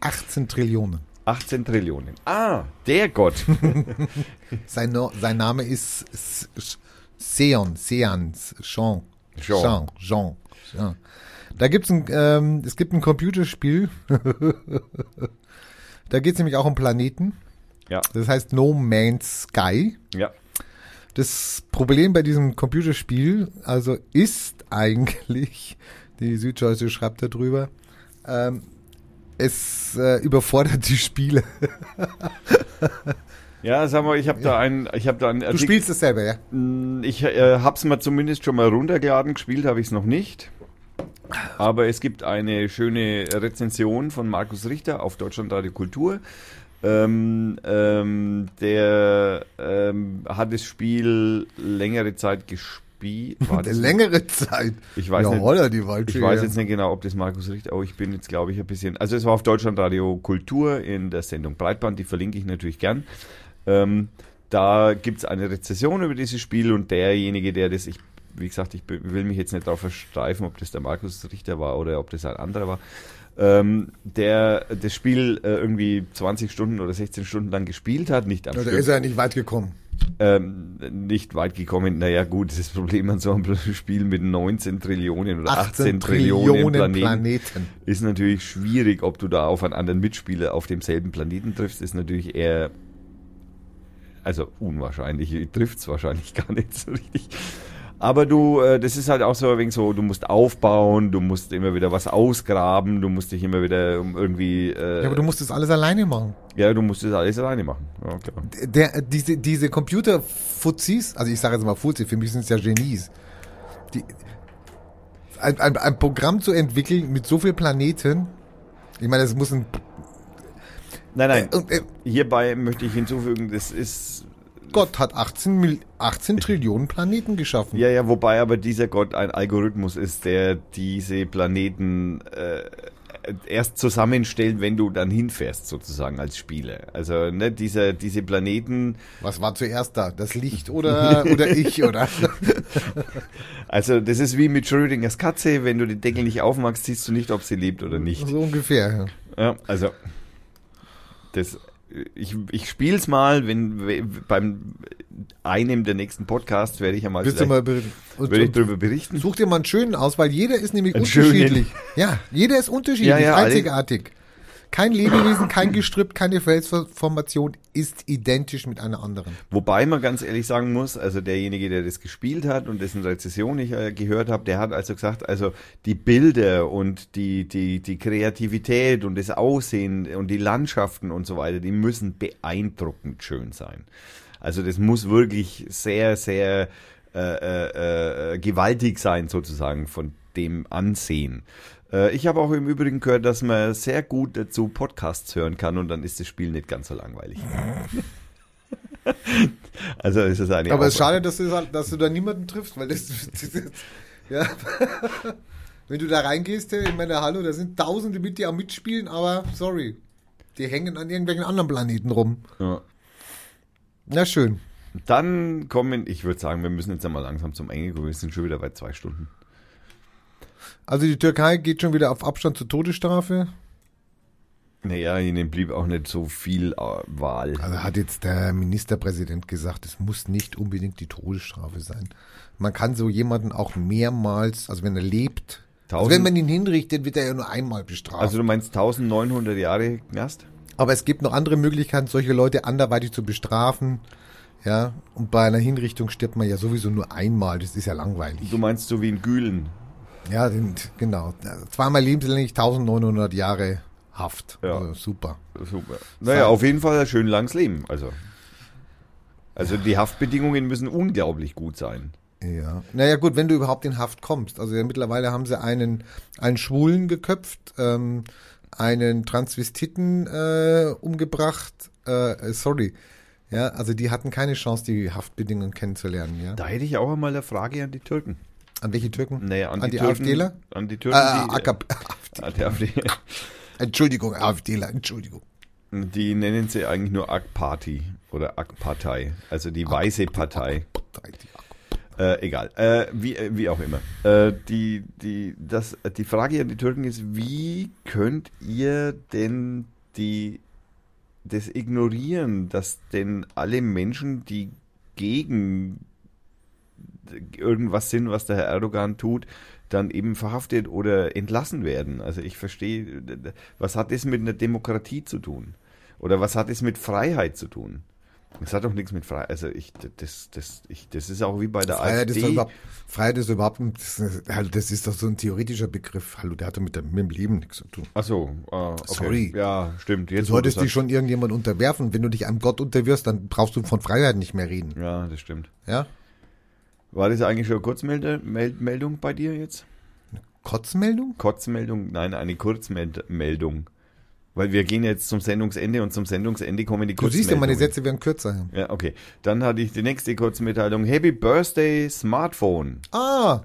18 Trillionen. 18 Trillionen. Ah, der Gott. Sein, No- sein Name ist Seon, Sean, Jean. Jean. Jean. Jean. Jean. Da gibt's ein, ähm, es gibt ein Computerspiel. da geht's nämlich auch um Planeten. Ja, Das heißt No Man's Sky. ja. Das Problem bei diesem Computerspiel, also ist eigentlich, die Süddeutsche schreibt darüber, ähm, es äh, überfordert die Spiele. Ja, sag mal, ich habe da einen, ich habe da einen Du spielst es selber, ja? Ich äh, hab's mal zumindest schon mal runtergeladen, gespielt habe ich es noch nicht. Aber es gibt eine schöne Rezension von Markus Richter auf Deutschland Radio Kultur. Ähm, ähm, der ähm, hat das Spiel längere Zeit gespielt. Längere Zeit. Ich weiß ja, nicht. Holla, die Waldfee. Ich weiß jetzt nicht genau, ob das Markus Richter, oh, ich bin jetzt glaube ich ein bisschen, also es war auf Deutschlandradio Kultur in der Sendung Breitband, die verlinke ich natürlich gern. Ähm, da gibt's eine Rezession über dieses Spiel und derjenige, der das, ich, wie gesagt, ich will mich jetzt nicht darauf versteifen, ob das der Markus Richter war oder ob das ein anderer war, ähm, der das Spiel äh, irgendwie 20 Stunden oder 16 Stunden lang gespielt hat, nicht am Ja, da Stück ist er nicht weit gekommen. ähm, nicht weit gekommen. Naja, gut, das Problem an so einem Spiel mit 19 Trillionen oder 18, Trillionen, Planeten, Planeten. ist natürlich schwierig, ob du da auf einen anderen Mitspieler auf demselben Planeten triffst, ist natürlich eher, also unwahrscheinlich, trifft es wahrscheinlich gar nicht so richtig. Aber du, äh, das ist halt auch so ein wenig so, du musst aufbauen, du musst immer wieder was ausgraben, du musst dich immer wieder um irgendwie, äh, Ja, aber du musst das alles alleine machen. ja, du musst das alles alleine machen. Ja, klar. Der, diese, diese Computer-Fuzis, also ich sage jetzt mal Fuzzi, für mich sind es ja Genies. Die, ein, ein, ein Programm zu entwickeln mit so vielen Planeten, ich meine, das muss ein... Nein, nein, Äh, äh, hierbei möchte ich hinzufügen, das ist Gott hat 18, Mil 18 Trillionen Planeten geschaffen. Ja, ja, wobei aber dieser Gott ein Algorithmus ist, der diese Planeten äh, erst zusammenstellt, wenn du dann hinfährst, sozusagen als Spieler. Also ne, dieser, diese Planeten, Was war zuerst da? Das Licht oder, oder ich, oder? also das ist wie mit Schrödingers Katze, wenn du den Deckel nicht aufmachst, siehst du nicht, ob sie lebt oder nicht. So ungefähr. ja. Ja, also das ich, ich spiel's mal, wenn we- beim einem der nächsten Podcasts werde ich ja mal, Willst du mal ber- werde ich darüber berichten. Such dir mal einen schönen aus, weil jeder ist nämlich Einen schönen. unterschiedlich. Ja, jeder ist unterschiedlich, Ja, ja, einzigartig. Kein Lebewesen, kein Gestrüpp, keine Felsformation ist identisch mit einer anderen. Wobei man ganz ehrlich sagen muss, also derjenige, der das gespielt hat und dessen Rezession ich äh, gehört habe, der hat also gesagt, also die Bilder und die, die, die Kreativität und das Aussehen und die Landschaften und so weiter, die müssen beeindruckend schön sein. Also das muss wirklich sehr, sehr äh, äh, äh, gewaltig sein sozusagen von dem Ansehen. Äh, ich habe auch im Übrigen gehört, dass man sehr gut dazu Podcasts hören kann und dann ist das Spiel nicht ganz so langweilig. Also ist es eine Aber es ist schade, dass du, dass du da niemanden triffst, weil das, das ja. Wenn du da reingehst, in meine Hallo, da sind Tausende mit dir am Mitspielen, aber sorry, die hängen an irgendwelchen anderen Planeten rum. Ja. Na schön. Dann kommen, ich würde sagen, wir müssen jetzt einmal langsam zum Ende kommen. Wir sind schon wieder bei zwei Stunden. Also die Türkei geht schon wieder auf Abstand zur Todesstrafe. Naja, ihnen blieb auch nicht so viel äh, Wahl. Also hat jetzt der Ministerpräsident gesagt, es muss nicht unbedingt die Todesstrafe sein. Man kann so jemanden auch mehrmals, also wenn er lebt, also wenn man ihn hinrichtet, wird er ja nur einmal bestraft. Also du meinst 1900 Jahre Knast? Aber es gibt noch andere Möglichkeiten, solche Leute anderweitig zu bestrafen. Ja, und bei einer Hinrichtung stirbt man ja sowieso nur einmal. Das ist ja langweilig. Du meinst so wie in Gülen? Ja, genau. Zweimal lebenslänglich 1900 Jahre Haft. Ja. Also super. Super. Naja, auf jeden Fall ein schön langes Leben. Also, also die Haftbedingungen müssen unglaublich gut sein. Ja. Naja, gut, wenn du überhaupt in Haft kommst. Also ja, mittlerweile haben sie einen, einen Schwulen geköpft, ähm, einen Transvestiten äh, umgebracht. Äh, äh, sorry. Ja, also die hatten keine Chance, die Haftbedingungen kennenzulernen, ja. Da hätte ich auch einmal eine Frage an die Türken. An welche Türken? Naja, an, An die, die Türken, AfDler? An die Türken, Ah, die, AKP. die, AfD, Entschuldigung, AfDler, Entschuldigung. die nennen sie eigentlich nur AK-Party oder AK-Partei. Also die weiße Partei. Äh, egal, äh, wie, äh, wie auch immer. Äh, die, die, das, die Frage an die Türken ist, wie könnt ihr denn die, das ignorieren, dass denn alle Menschen, die gegen irgendwas sind, was der Herr Erdogan tut, dann eben verhaftet oder entlassen werden? Also ich verstehe, was hat das mit einer Demokratie zu tun? Oder was hat es mit Freiheit zu tun? Das hat doch nichts mit Freiheit. Also ich, das, das, ich, das ist auch wie bei der Freiheit ist, AfD. doch überhaupt, Freiheit ist überhaupt, ein- das ist, halt, das ist doch so ein theoretischer Begriff. Hallo, der hat doch mit, dem- mit dem Leben nichts zu tun. Ach so, ah, okay. Sorry. Ja, stimmt. Jetzt Du solltest du dich schon irgendjemand unterwerfen. Wenn du dich einem Gott unterwirfst, dann brauchst du von Freiheit nicht mehr reden. Ja, das stimmt. Ja? War das eigentlich schon eine Kurzmeldung bei dir jetzt? Kotzmeldung? Kurzmeldung? Nein, eine Kurzmeldung. Weil wir gehen jetzt zum Sendungsende und zum Sendungsende kommen die Du siehst ja, Kurzmeldungen. meine Sätze werden kürzer. Ja, okay. Dann hatte ich die nächste Kurzmitteilung. Happy Birthday Smartphone. Ah!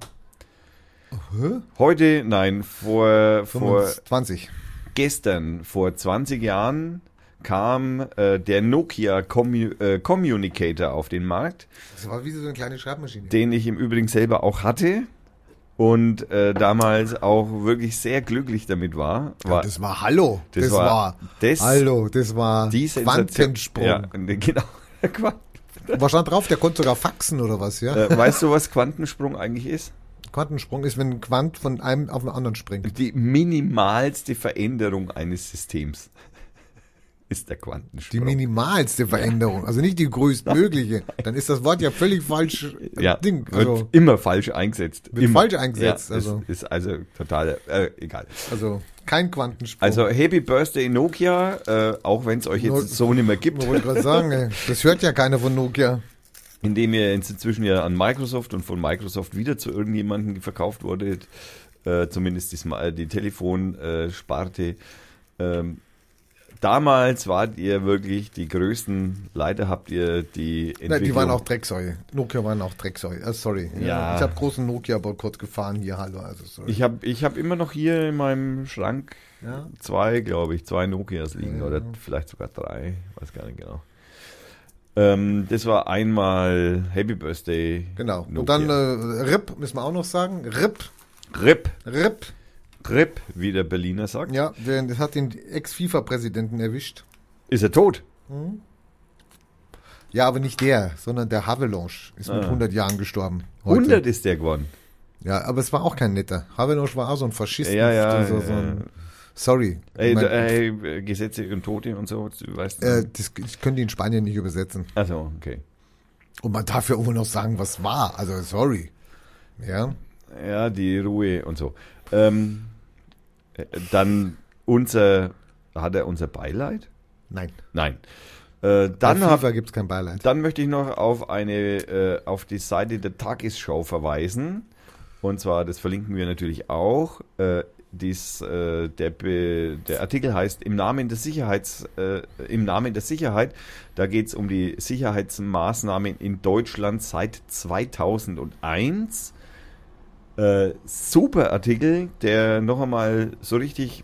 Hä? Heute, nein, vor, vor 25. gestern, vor 20 Jahren, kam äh, der Nokia Commu äh, Communicator auf den Markt, Das war wie so eine kleine Schreibmaschine. den ich im Übrigen selber auch hatte und äh, damals auch wirklich sehr glücklich damit war. Ja, war das war Hallo. Das Das, war- war, das- Hallo, das war die Quantensprung. Ja, genau. Was stand drauf? Der konnte sogar faxen oder was, ja? äh, weißt du, was Quantensprung eigentlich ist? Quantensprung ist, wenn ein Quant von einem auf den anderen springt. Die minimalste Veränderung eines Systems ist der Die Quantensprung. minimalste Veränderung, also nicht die größtmögliche. Dann ist das Wort ja völlig falsch. äh, ja, Ding. wird Also, immer falsch eingesetzt. Wird immer. falsch eingesetzt, Ja, also. Ist, ist also total äh, egal. also kein Quantensprung. Also Happy Birthday Nokia, äh, auch wenn es euch jetzt No- so nicht mehr gibt, ich wollte gerade sagen, ey, das hört ja keiner von Nokia. indem ihr inzwischen ja an Microsoft und von Microsoft wieder zu irgendjemandem verkauft wurde, äh, zumindest die, die Telefonsparte. Ähm, damals wart ihr wirklich die größten, leider habt ihr die Entwicklung. Nein, die waren auch Drecksäue. Nokia waren auch Drecksäue. Ah, sorry. Ja. Ich habe großen Nokia-Boykott gefahren hier, hallo. Also sorry. Ich habe ich hab immer noch hier in meinem Schrank ja. zwei, glaube ich, zwei Nokias liegen Ja. oder vielleicht sogar drei, weiß gar nicht genau. Ähm, das war einmal Happy Birthday. Genau. Nokia. Und dann äh, RIP, müssen wir auch noch sagen. RIP, RIP, RIP. RIP, wie der Berliner sagt. Ja, das hat den Ex-FIFA-Präsidenten erwischt. Ist er tot? Ja, aber nicht der, sondern der Havelange ist mit Ah. 100 Jahren gestorben. heute. 100 ist der geworden. Ja, aber es war auch kein netter. Havelange war auch so ein Faschist. Ja, ja, So, so ja. ein, sorry. Ey, Ich mein, ey, Gesetze und Tote und so, du weißt äh, das, ich könnte die in Spanien nicht übersetzen. Also, okay. Und man darf ja immer noch sagen, was war. Also, sorry. Ja. Ja, die Ruhe und so. Ähm, äh, dann unser, hat er unser Beileid? Nein. Nein. Äh, dann Bei FIFA gibt es kein Beileid. Dann möchte ich noch auf eine äh, auf die Seite der Tagesschau verweisen. Und zwar, das verlinken wir natürlich auch. Äh, dies, äh, der, der Artikel heißt Im Namen des Sicherheits, äh, im Namen der Sicherheit. Da geht es um die Sicherheitsmaßnahmen in Deutschland seit 2001. Äh, super Artikel, der noch einmal so richtig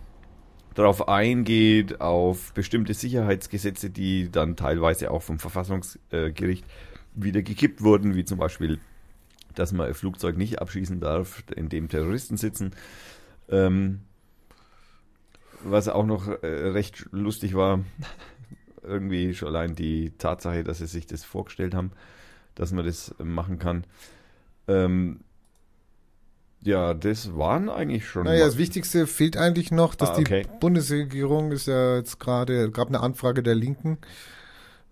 darauf eingeht, auf bestimmte Sicherheitsgesetze, die dann teilweise auch vom Verfassungsgericht wieder gekippt wurden, wie zum Beispiel, dass man ein Flugzeug nicht abschießen darf, in dem Terroristen sitzen. Ähm, was auch noch äh, recht lustig war, irgendwie schon allein die Tatsache, dass sie sich das vorgestellt haben, dass man das machen kann. Ähm, ja, das waren eigentlich schon. Naja, das Wichtigste fehlt eigentlich noch, dass Ah, okay. die Bundesregierung ist ja jetzt gerade, gab eine Anfrage der Linken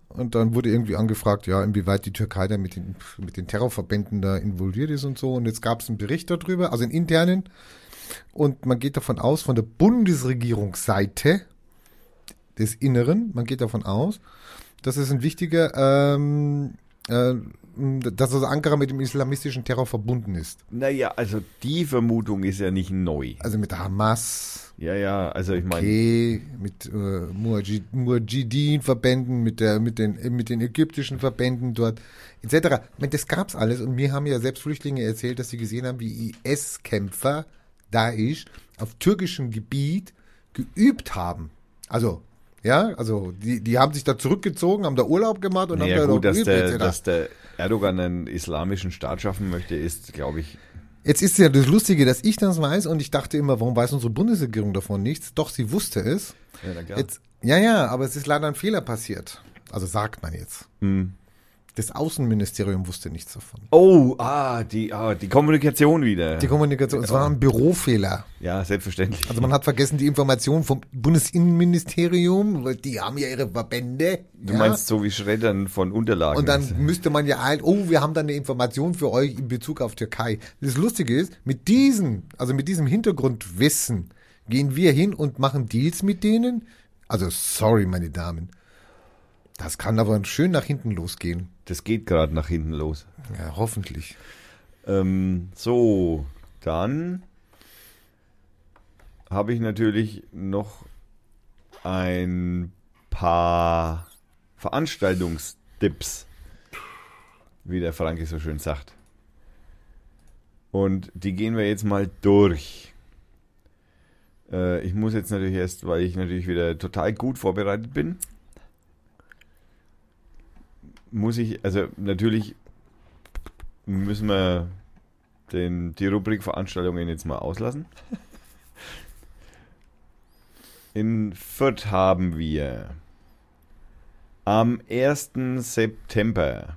und dann wurde irgendwie angefragt, ja, inwieweit die Türkei da mit den, mit den Terrorverbänden da involviert ist und so. Und jetzt gab es einen Bericht darüber, also einen internen. Und man geht davon aus, von der Bundesregierungsseite des Inneren, man geht davon aus, dass es ein wichtiger, ähm, äh, dass also Ankara mit dem islamistischen Terror verbunden ist. Naja, also die Vermutung ist ja nicht neu. Also mit Hamas, Ja, ja, also ich meine, okay, mit äh, Mujahid- Mujahideen-Verbänden, mit, der, mit, den, mit den ägyptischen Verbänden dort, etc. Ich meine, das gab's alles und mir haben ja selbst Flüchtlinge erzählt, dass sie gesehen haben, wie IS-Kämpfer Daesh auf türkischem Gebiet geübt haben. Also, ja, also die, die haben sich da zurückgezogen, haben da Urlaub gemacht und naja, haben da gut, noch dass der, dass der Erdogan einen islamischen Staat schaffen möchte, ist, glaube ich, Jetzt ist ja das Lustige, dass ich das weiß und ich dachte immer, warum weiß unsere Bundesregierung davon nichts? Doch, sie wusste es. ja. Jetzt, ja, ja, aber es ist leider ein Fehler passiert. Also sagt man jetzt. Hm. Das Außenministerium wusste nichts davon. Oh, ah, die, ah, die Kommunikation wieder. Die Kommunikation, es war ein Bürofehler. ja, selbstverständlich. Also man hat vergessen, die Information vom Bundesinnenministerium, weil die haben ja ihre Verbände. du ja? meinst so wie Schreddern von Unterlagen. Und dann müsste man ja ein, oh, wir haben da eine Information für euch in Bezug auf Türkei. Das Lustige ist, mit diesen, also mit diesem Hintergrundwissen gehen wir hin und machen Deals mit denen. Also sorry, meine Damen. Das kann aber schön nach hinten losgehen. Das geht gerade nach hinten los. Ja, hoffentlich. Ähm, so, dann habe ich natürlich noch ein paar Veranstaltungstipps, wie der Franke so schön sagt. Und die gehen wir jetzt mal durch. Äh, ich muss jetzt natürlich erst, weil ich natürlich wieder total gut vorbereitet bin, muss ich, also natürlich müssen wir den, die Rubrik Veranstaltungen jetzt mal auslassen. In Fürth haben wir am 1. September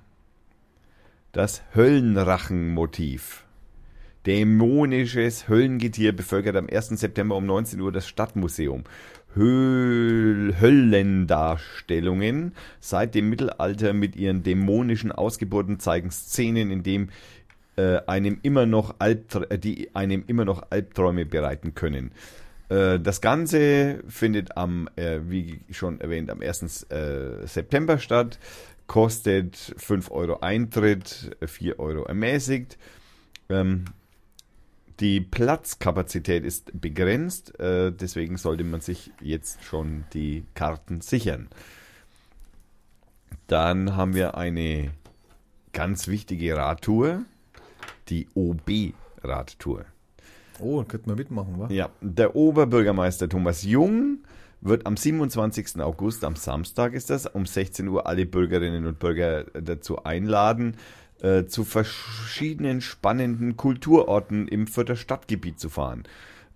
das Höllenrachenmotiv. Dämonisches Höllengetier bevölkert am 1. September um 19 Uhr das Stadtmuseum. Höhl Höllendarstellungen seit dem Mittelalter mit ihren dämonischen Ausgeburten zeigen Szenen, in dem äh, einem immer noch Albtr äh, die einem immer noch Albträume bereiten können. Äh, das Ganze findet am, äh, wie schon erwähnt, am 1. Äh, September statt, kostet 5 Euro Eintritt, 4 Euro ermäßigt. Ähm, die Platzkapazität ist begrenzt, äh, deswegen sollte man sich jetzt schon die Karten sichern. Dann haben wir eine ganz wichtige Radtour, die OB-Radtour. Oh, könnten wir mitmachen, wa? Ja, der Oberbürgermeister Thomas Jung wird am 27. August, am Samstag ist das, um 16 Uhr alle Bürgerinnen und Bürger dazu einladen, äh, zu verschiedenen spannenden Kulturorten im Fürther Stadtgebiet zu fahren.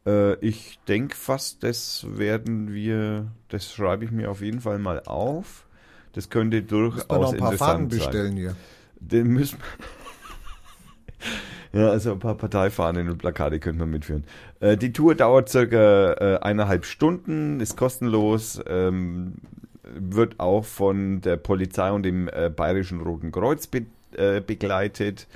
Äh, ich denke fast, das werden wir, das schreibe ich mir auf jeden Fall mal auf. Das könnte Müssen wir noch durchaus ein paar Fahnen interessant sein. bestellen hier. Den müssen Ja, also ein paar Parteifahnen und Plakate könnte man mitführen. Äh, die Tour dauert circa äh, eineinhalb Stunden, ist kostenlos, ähm, wird auch von der Polizei und dem äh, Bayerischen Roten Kreuz be äh, begleitet.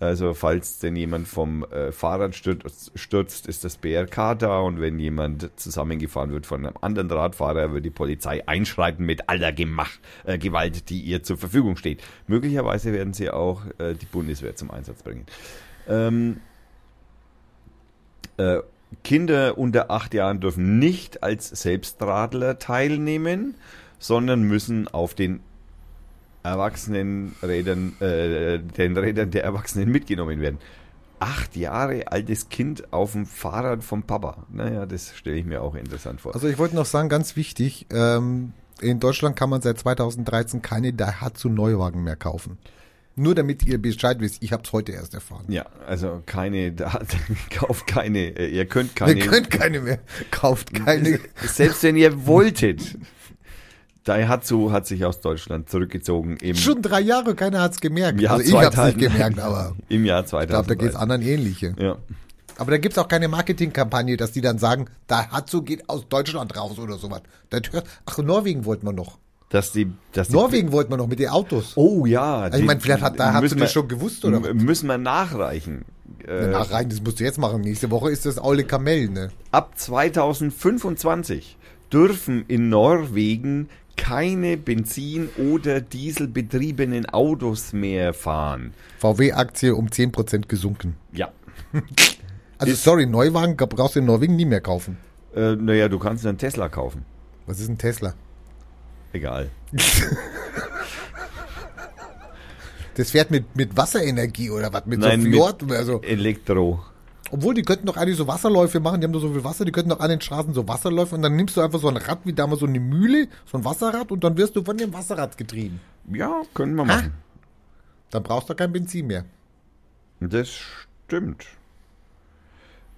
Also falls denn jemand vom äh, Fahrrad stürzt, stürzt, ist das BRK da und wenn jemand zusammengefahren wird von einem anderen Radfahrer, wird die Polizei einschreiten mit aller Gemach, äh, Gewalt, die ihr zur Verfügung steht. Möglicherweise werden sie auch äh, die Bundeswehr zum Einsatz bringen. Ähm, äh, Kinder unter acht Jahren dürfen nicht als Selbstradler teilnehmen, sondern müssen auf den Erwachsenenrädern, äh, den Rädern der Erwachsenen mitgenommen werden. acht Jahre altes Kind auf dem Fahrrad vom Papa. Naja, das stelle ich mir auch interessant vor. Also ich wollte noch sagen, ganz wichtig, ähm, in Deutschland kann man seit 2013 keine Daihatsu Neuwagen mehr kaufen. Nur damit ihr Bescheid wisst, ich habe es heute erst erfahren. ja, also keine, da, kauft keine, äh, ihr könnt keine, Ihr könnt keine mehr, kauft keine. selbst wenn ihr wolltet. Daihatsu hat sich aus Deutschland zurückgezogen Schon drei Jahre, keiner hat's gemerkt. Jahr also ich habe 2000. nicht gemerkt, aber im Jahr ich glaube, 2000. da geht's anderen ähnliche. Ja. Aber da gibt's auch keine Marketingkampagne, dass die dann sagen, Daihatsu geht aus Deutschland raus oder sowas. Das hört, ach, Norwegen wollten wir noch. Dass die, dass die Norwegen wollten wir noch mit den Autos. Oh ja. Also ich meine, vielleicht hat Daihatsu das schon gewusst, oder was? Müssen wir nachreichen. Äh, Ach rein, das musst du jetzt machen. Nächste Woche ist das Aule Kamel, ne? ab 2025 dürfen in Norwegen keine Benzin- oder Dieselbetriebenen Autos mehr fahren. VW-Aktie um 10% gesunken. Ja. Also Ist- sorry, Neuwagen brauchst du in Norwegen nie mehr kaufen. Äh, naja, du kannst einen Tesla kaufen. Was ist ein Tesla? Egal. Das fährt mit, mit Wasserenergie oder was? Mit Nein, so mit- Fjord? Also, Elektro. Obwohl, die könnten doch eigentlich so Wasserläufe machen. Die haben doch so viel Wasser, die könnten doch an den Straßen so Wasserläufe und dann nimmst du einfach so ein Rad wie damals so eine Mühle, so ein Wasserrad und dann wirst du von dem Wasserrad getrieben. Ja, können wir machen. Dann brauchst du kein Benzin mehr. Das stimmt.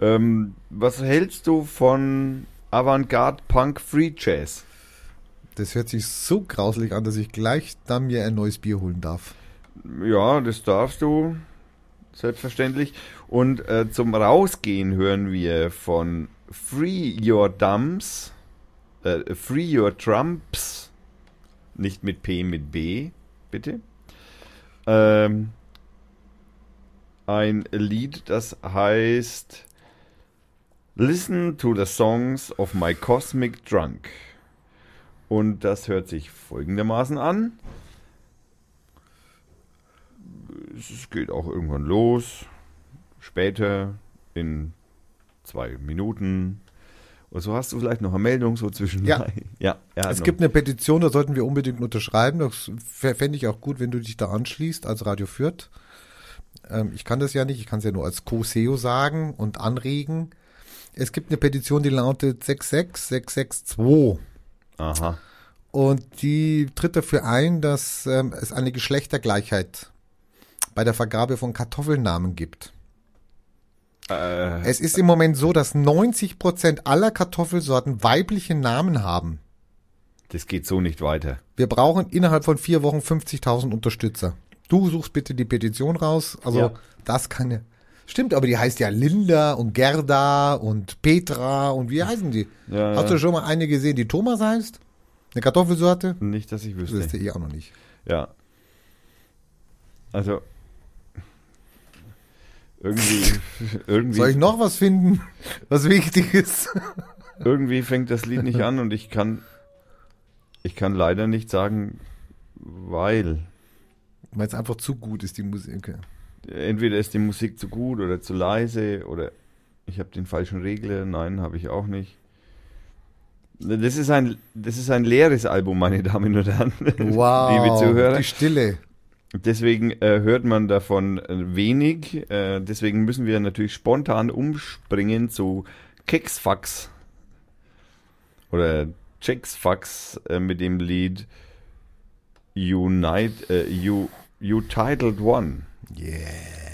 Ähm, was hältst du von Avantgarde Punk Free Jazz? Das hört sich so grauslich an, dass ich gleich dann mir ein neues Bier holen darf. Ja, das darfst du. Selbstverständlich. Und äh, zum Rausgehen hören wir von Free Your Dumps, äh, Free Your Trumps, nicht mit P, mit B, bitte. Ähm, ein Lied, das heißt Listen to the Songs of My Cosmic Drunk. Und das hört sich folgendermaßen an. Es geht auch irgendwann los. Später in zwei Minuten. Und so hast du vielleicht noch eine Meldung so zwischen. Ja. ja hat Es noch- gibt eine Petition, da sollten wir unbedingt unterschreiben. Das fände ich auch gut, wenn du dich da anschließt als Radio Fürth. Ähm, ich kann das ja nicht, ich kann es ja nur als Co-SEO sagen und anregen. Es gibt eine Petition, die lautet 66662 Aha. und die tritt dafür ein, dass ähm, es eine Geschlechtergleichheit bei der Vergabe von Kartoffelnamen gibt. Äh, Es ist im Moment so, dass 90 Prozent aller Kartoffelsorten weibliche Namen haben. das geht so nicht weiter. Wir brauchen innerhalb von vier Wochen 50.000 Unterstützer. Du suchst bitte die Petition raus. Also Ja. das kann ja. Stimmt, aber die heißt ja Linda und Gerda und Petra und wie heißen die? Ja, Hast ja. du schon mal eine gesehen, die Thomas heißt? Eine Kartoffelsorte? Nicht, dass ich Das wüsste. wüsste ich auch noch nicht. Ja. Also. Irgendwie, irgendwie, Soll ich noch was finden, was wichtig ist? irgendwie fängt das Lied nicht an und ich kann, ich kann leider nicht sagen, weil. Weil es einfach zu gut ist, die Musik. Entweder ist die Musik zu gut oder zu leise oder ich habe den falschen Regler. Nein, habe ich auch nicht. Das ist ein, das ist ein leeres Album, meine Damen und Herren. Wow. Liebe Zuhörer. Die Stille. Deswegen äh, hört man davon äh, wenig. Äh, deswegen müssen wir natürlich spontan umspringen zu Keksfax oder Checksfax äh, mit dem Lied Unite, äh, you, you Titled One. Yeah.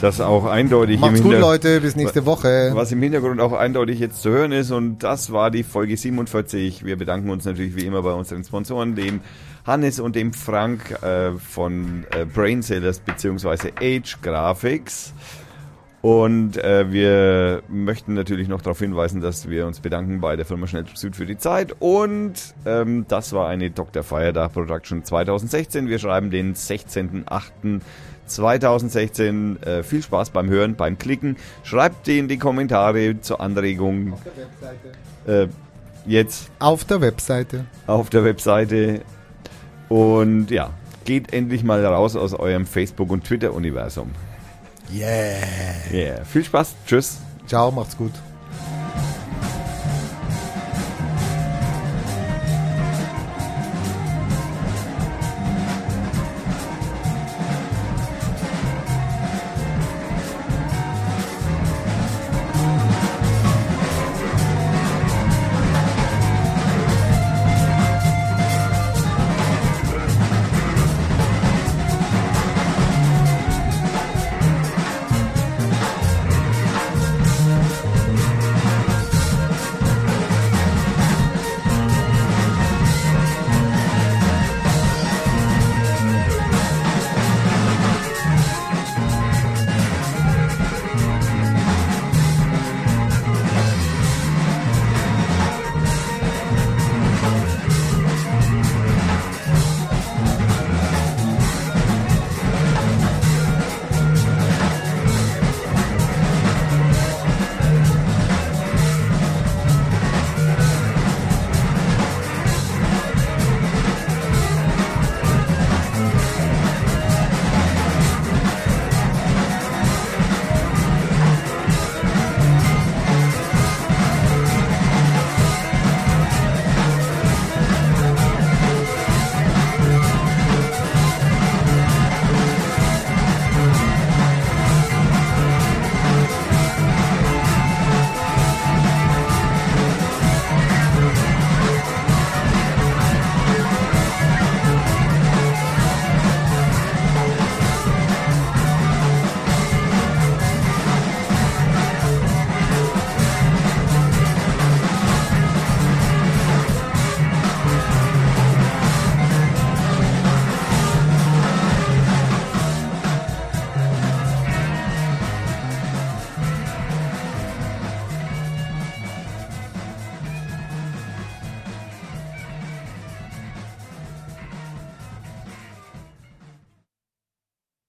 Das auch eindeutig Macht's gut, Leute. Bis nächste Woche. was im Hintergrund auch eindeutig jetzt zu hören ist. Und das war die Folge 47. Wir bedanken uns natürlich wie immer bei unseren Sponsoren, dem Hannes und dem Frank äh, von äh, Brainsellers bzw. Age Graphics. Und äh, wir möchten natürlich noch darauf hinweisen, dass wir uns bedanken bei der Firma Schnell Süd für die Zeit. Und ähm, das war eine Dr. Feiertag Production 2016. Wir schreiben den 16.08.2016. Äh, viel Spaß beim Hören, beim Klicken. Schreibt in die Kommentare zur Anregung äh, jetzt Auf der Webseite. auf der Webseite. Und ja, geht endlich mal raus aus eurem Facebook- und Twitter-Universum. Yeah. Yeah. Viel Spaß. Tschüss. Ciao, macht's gut.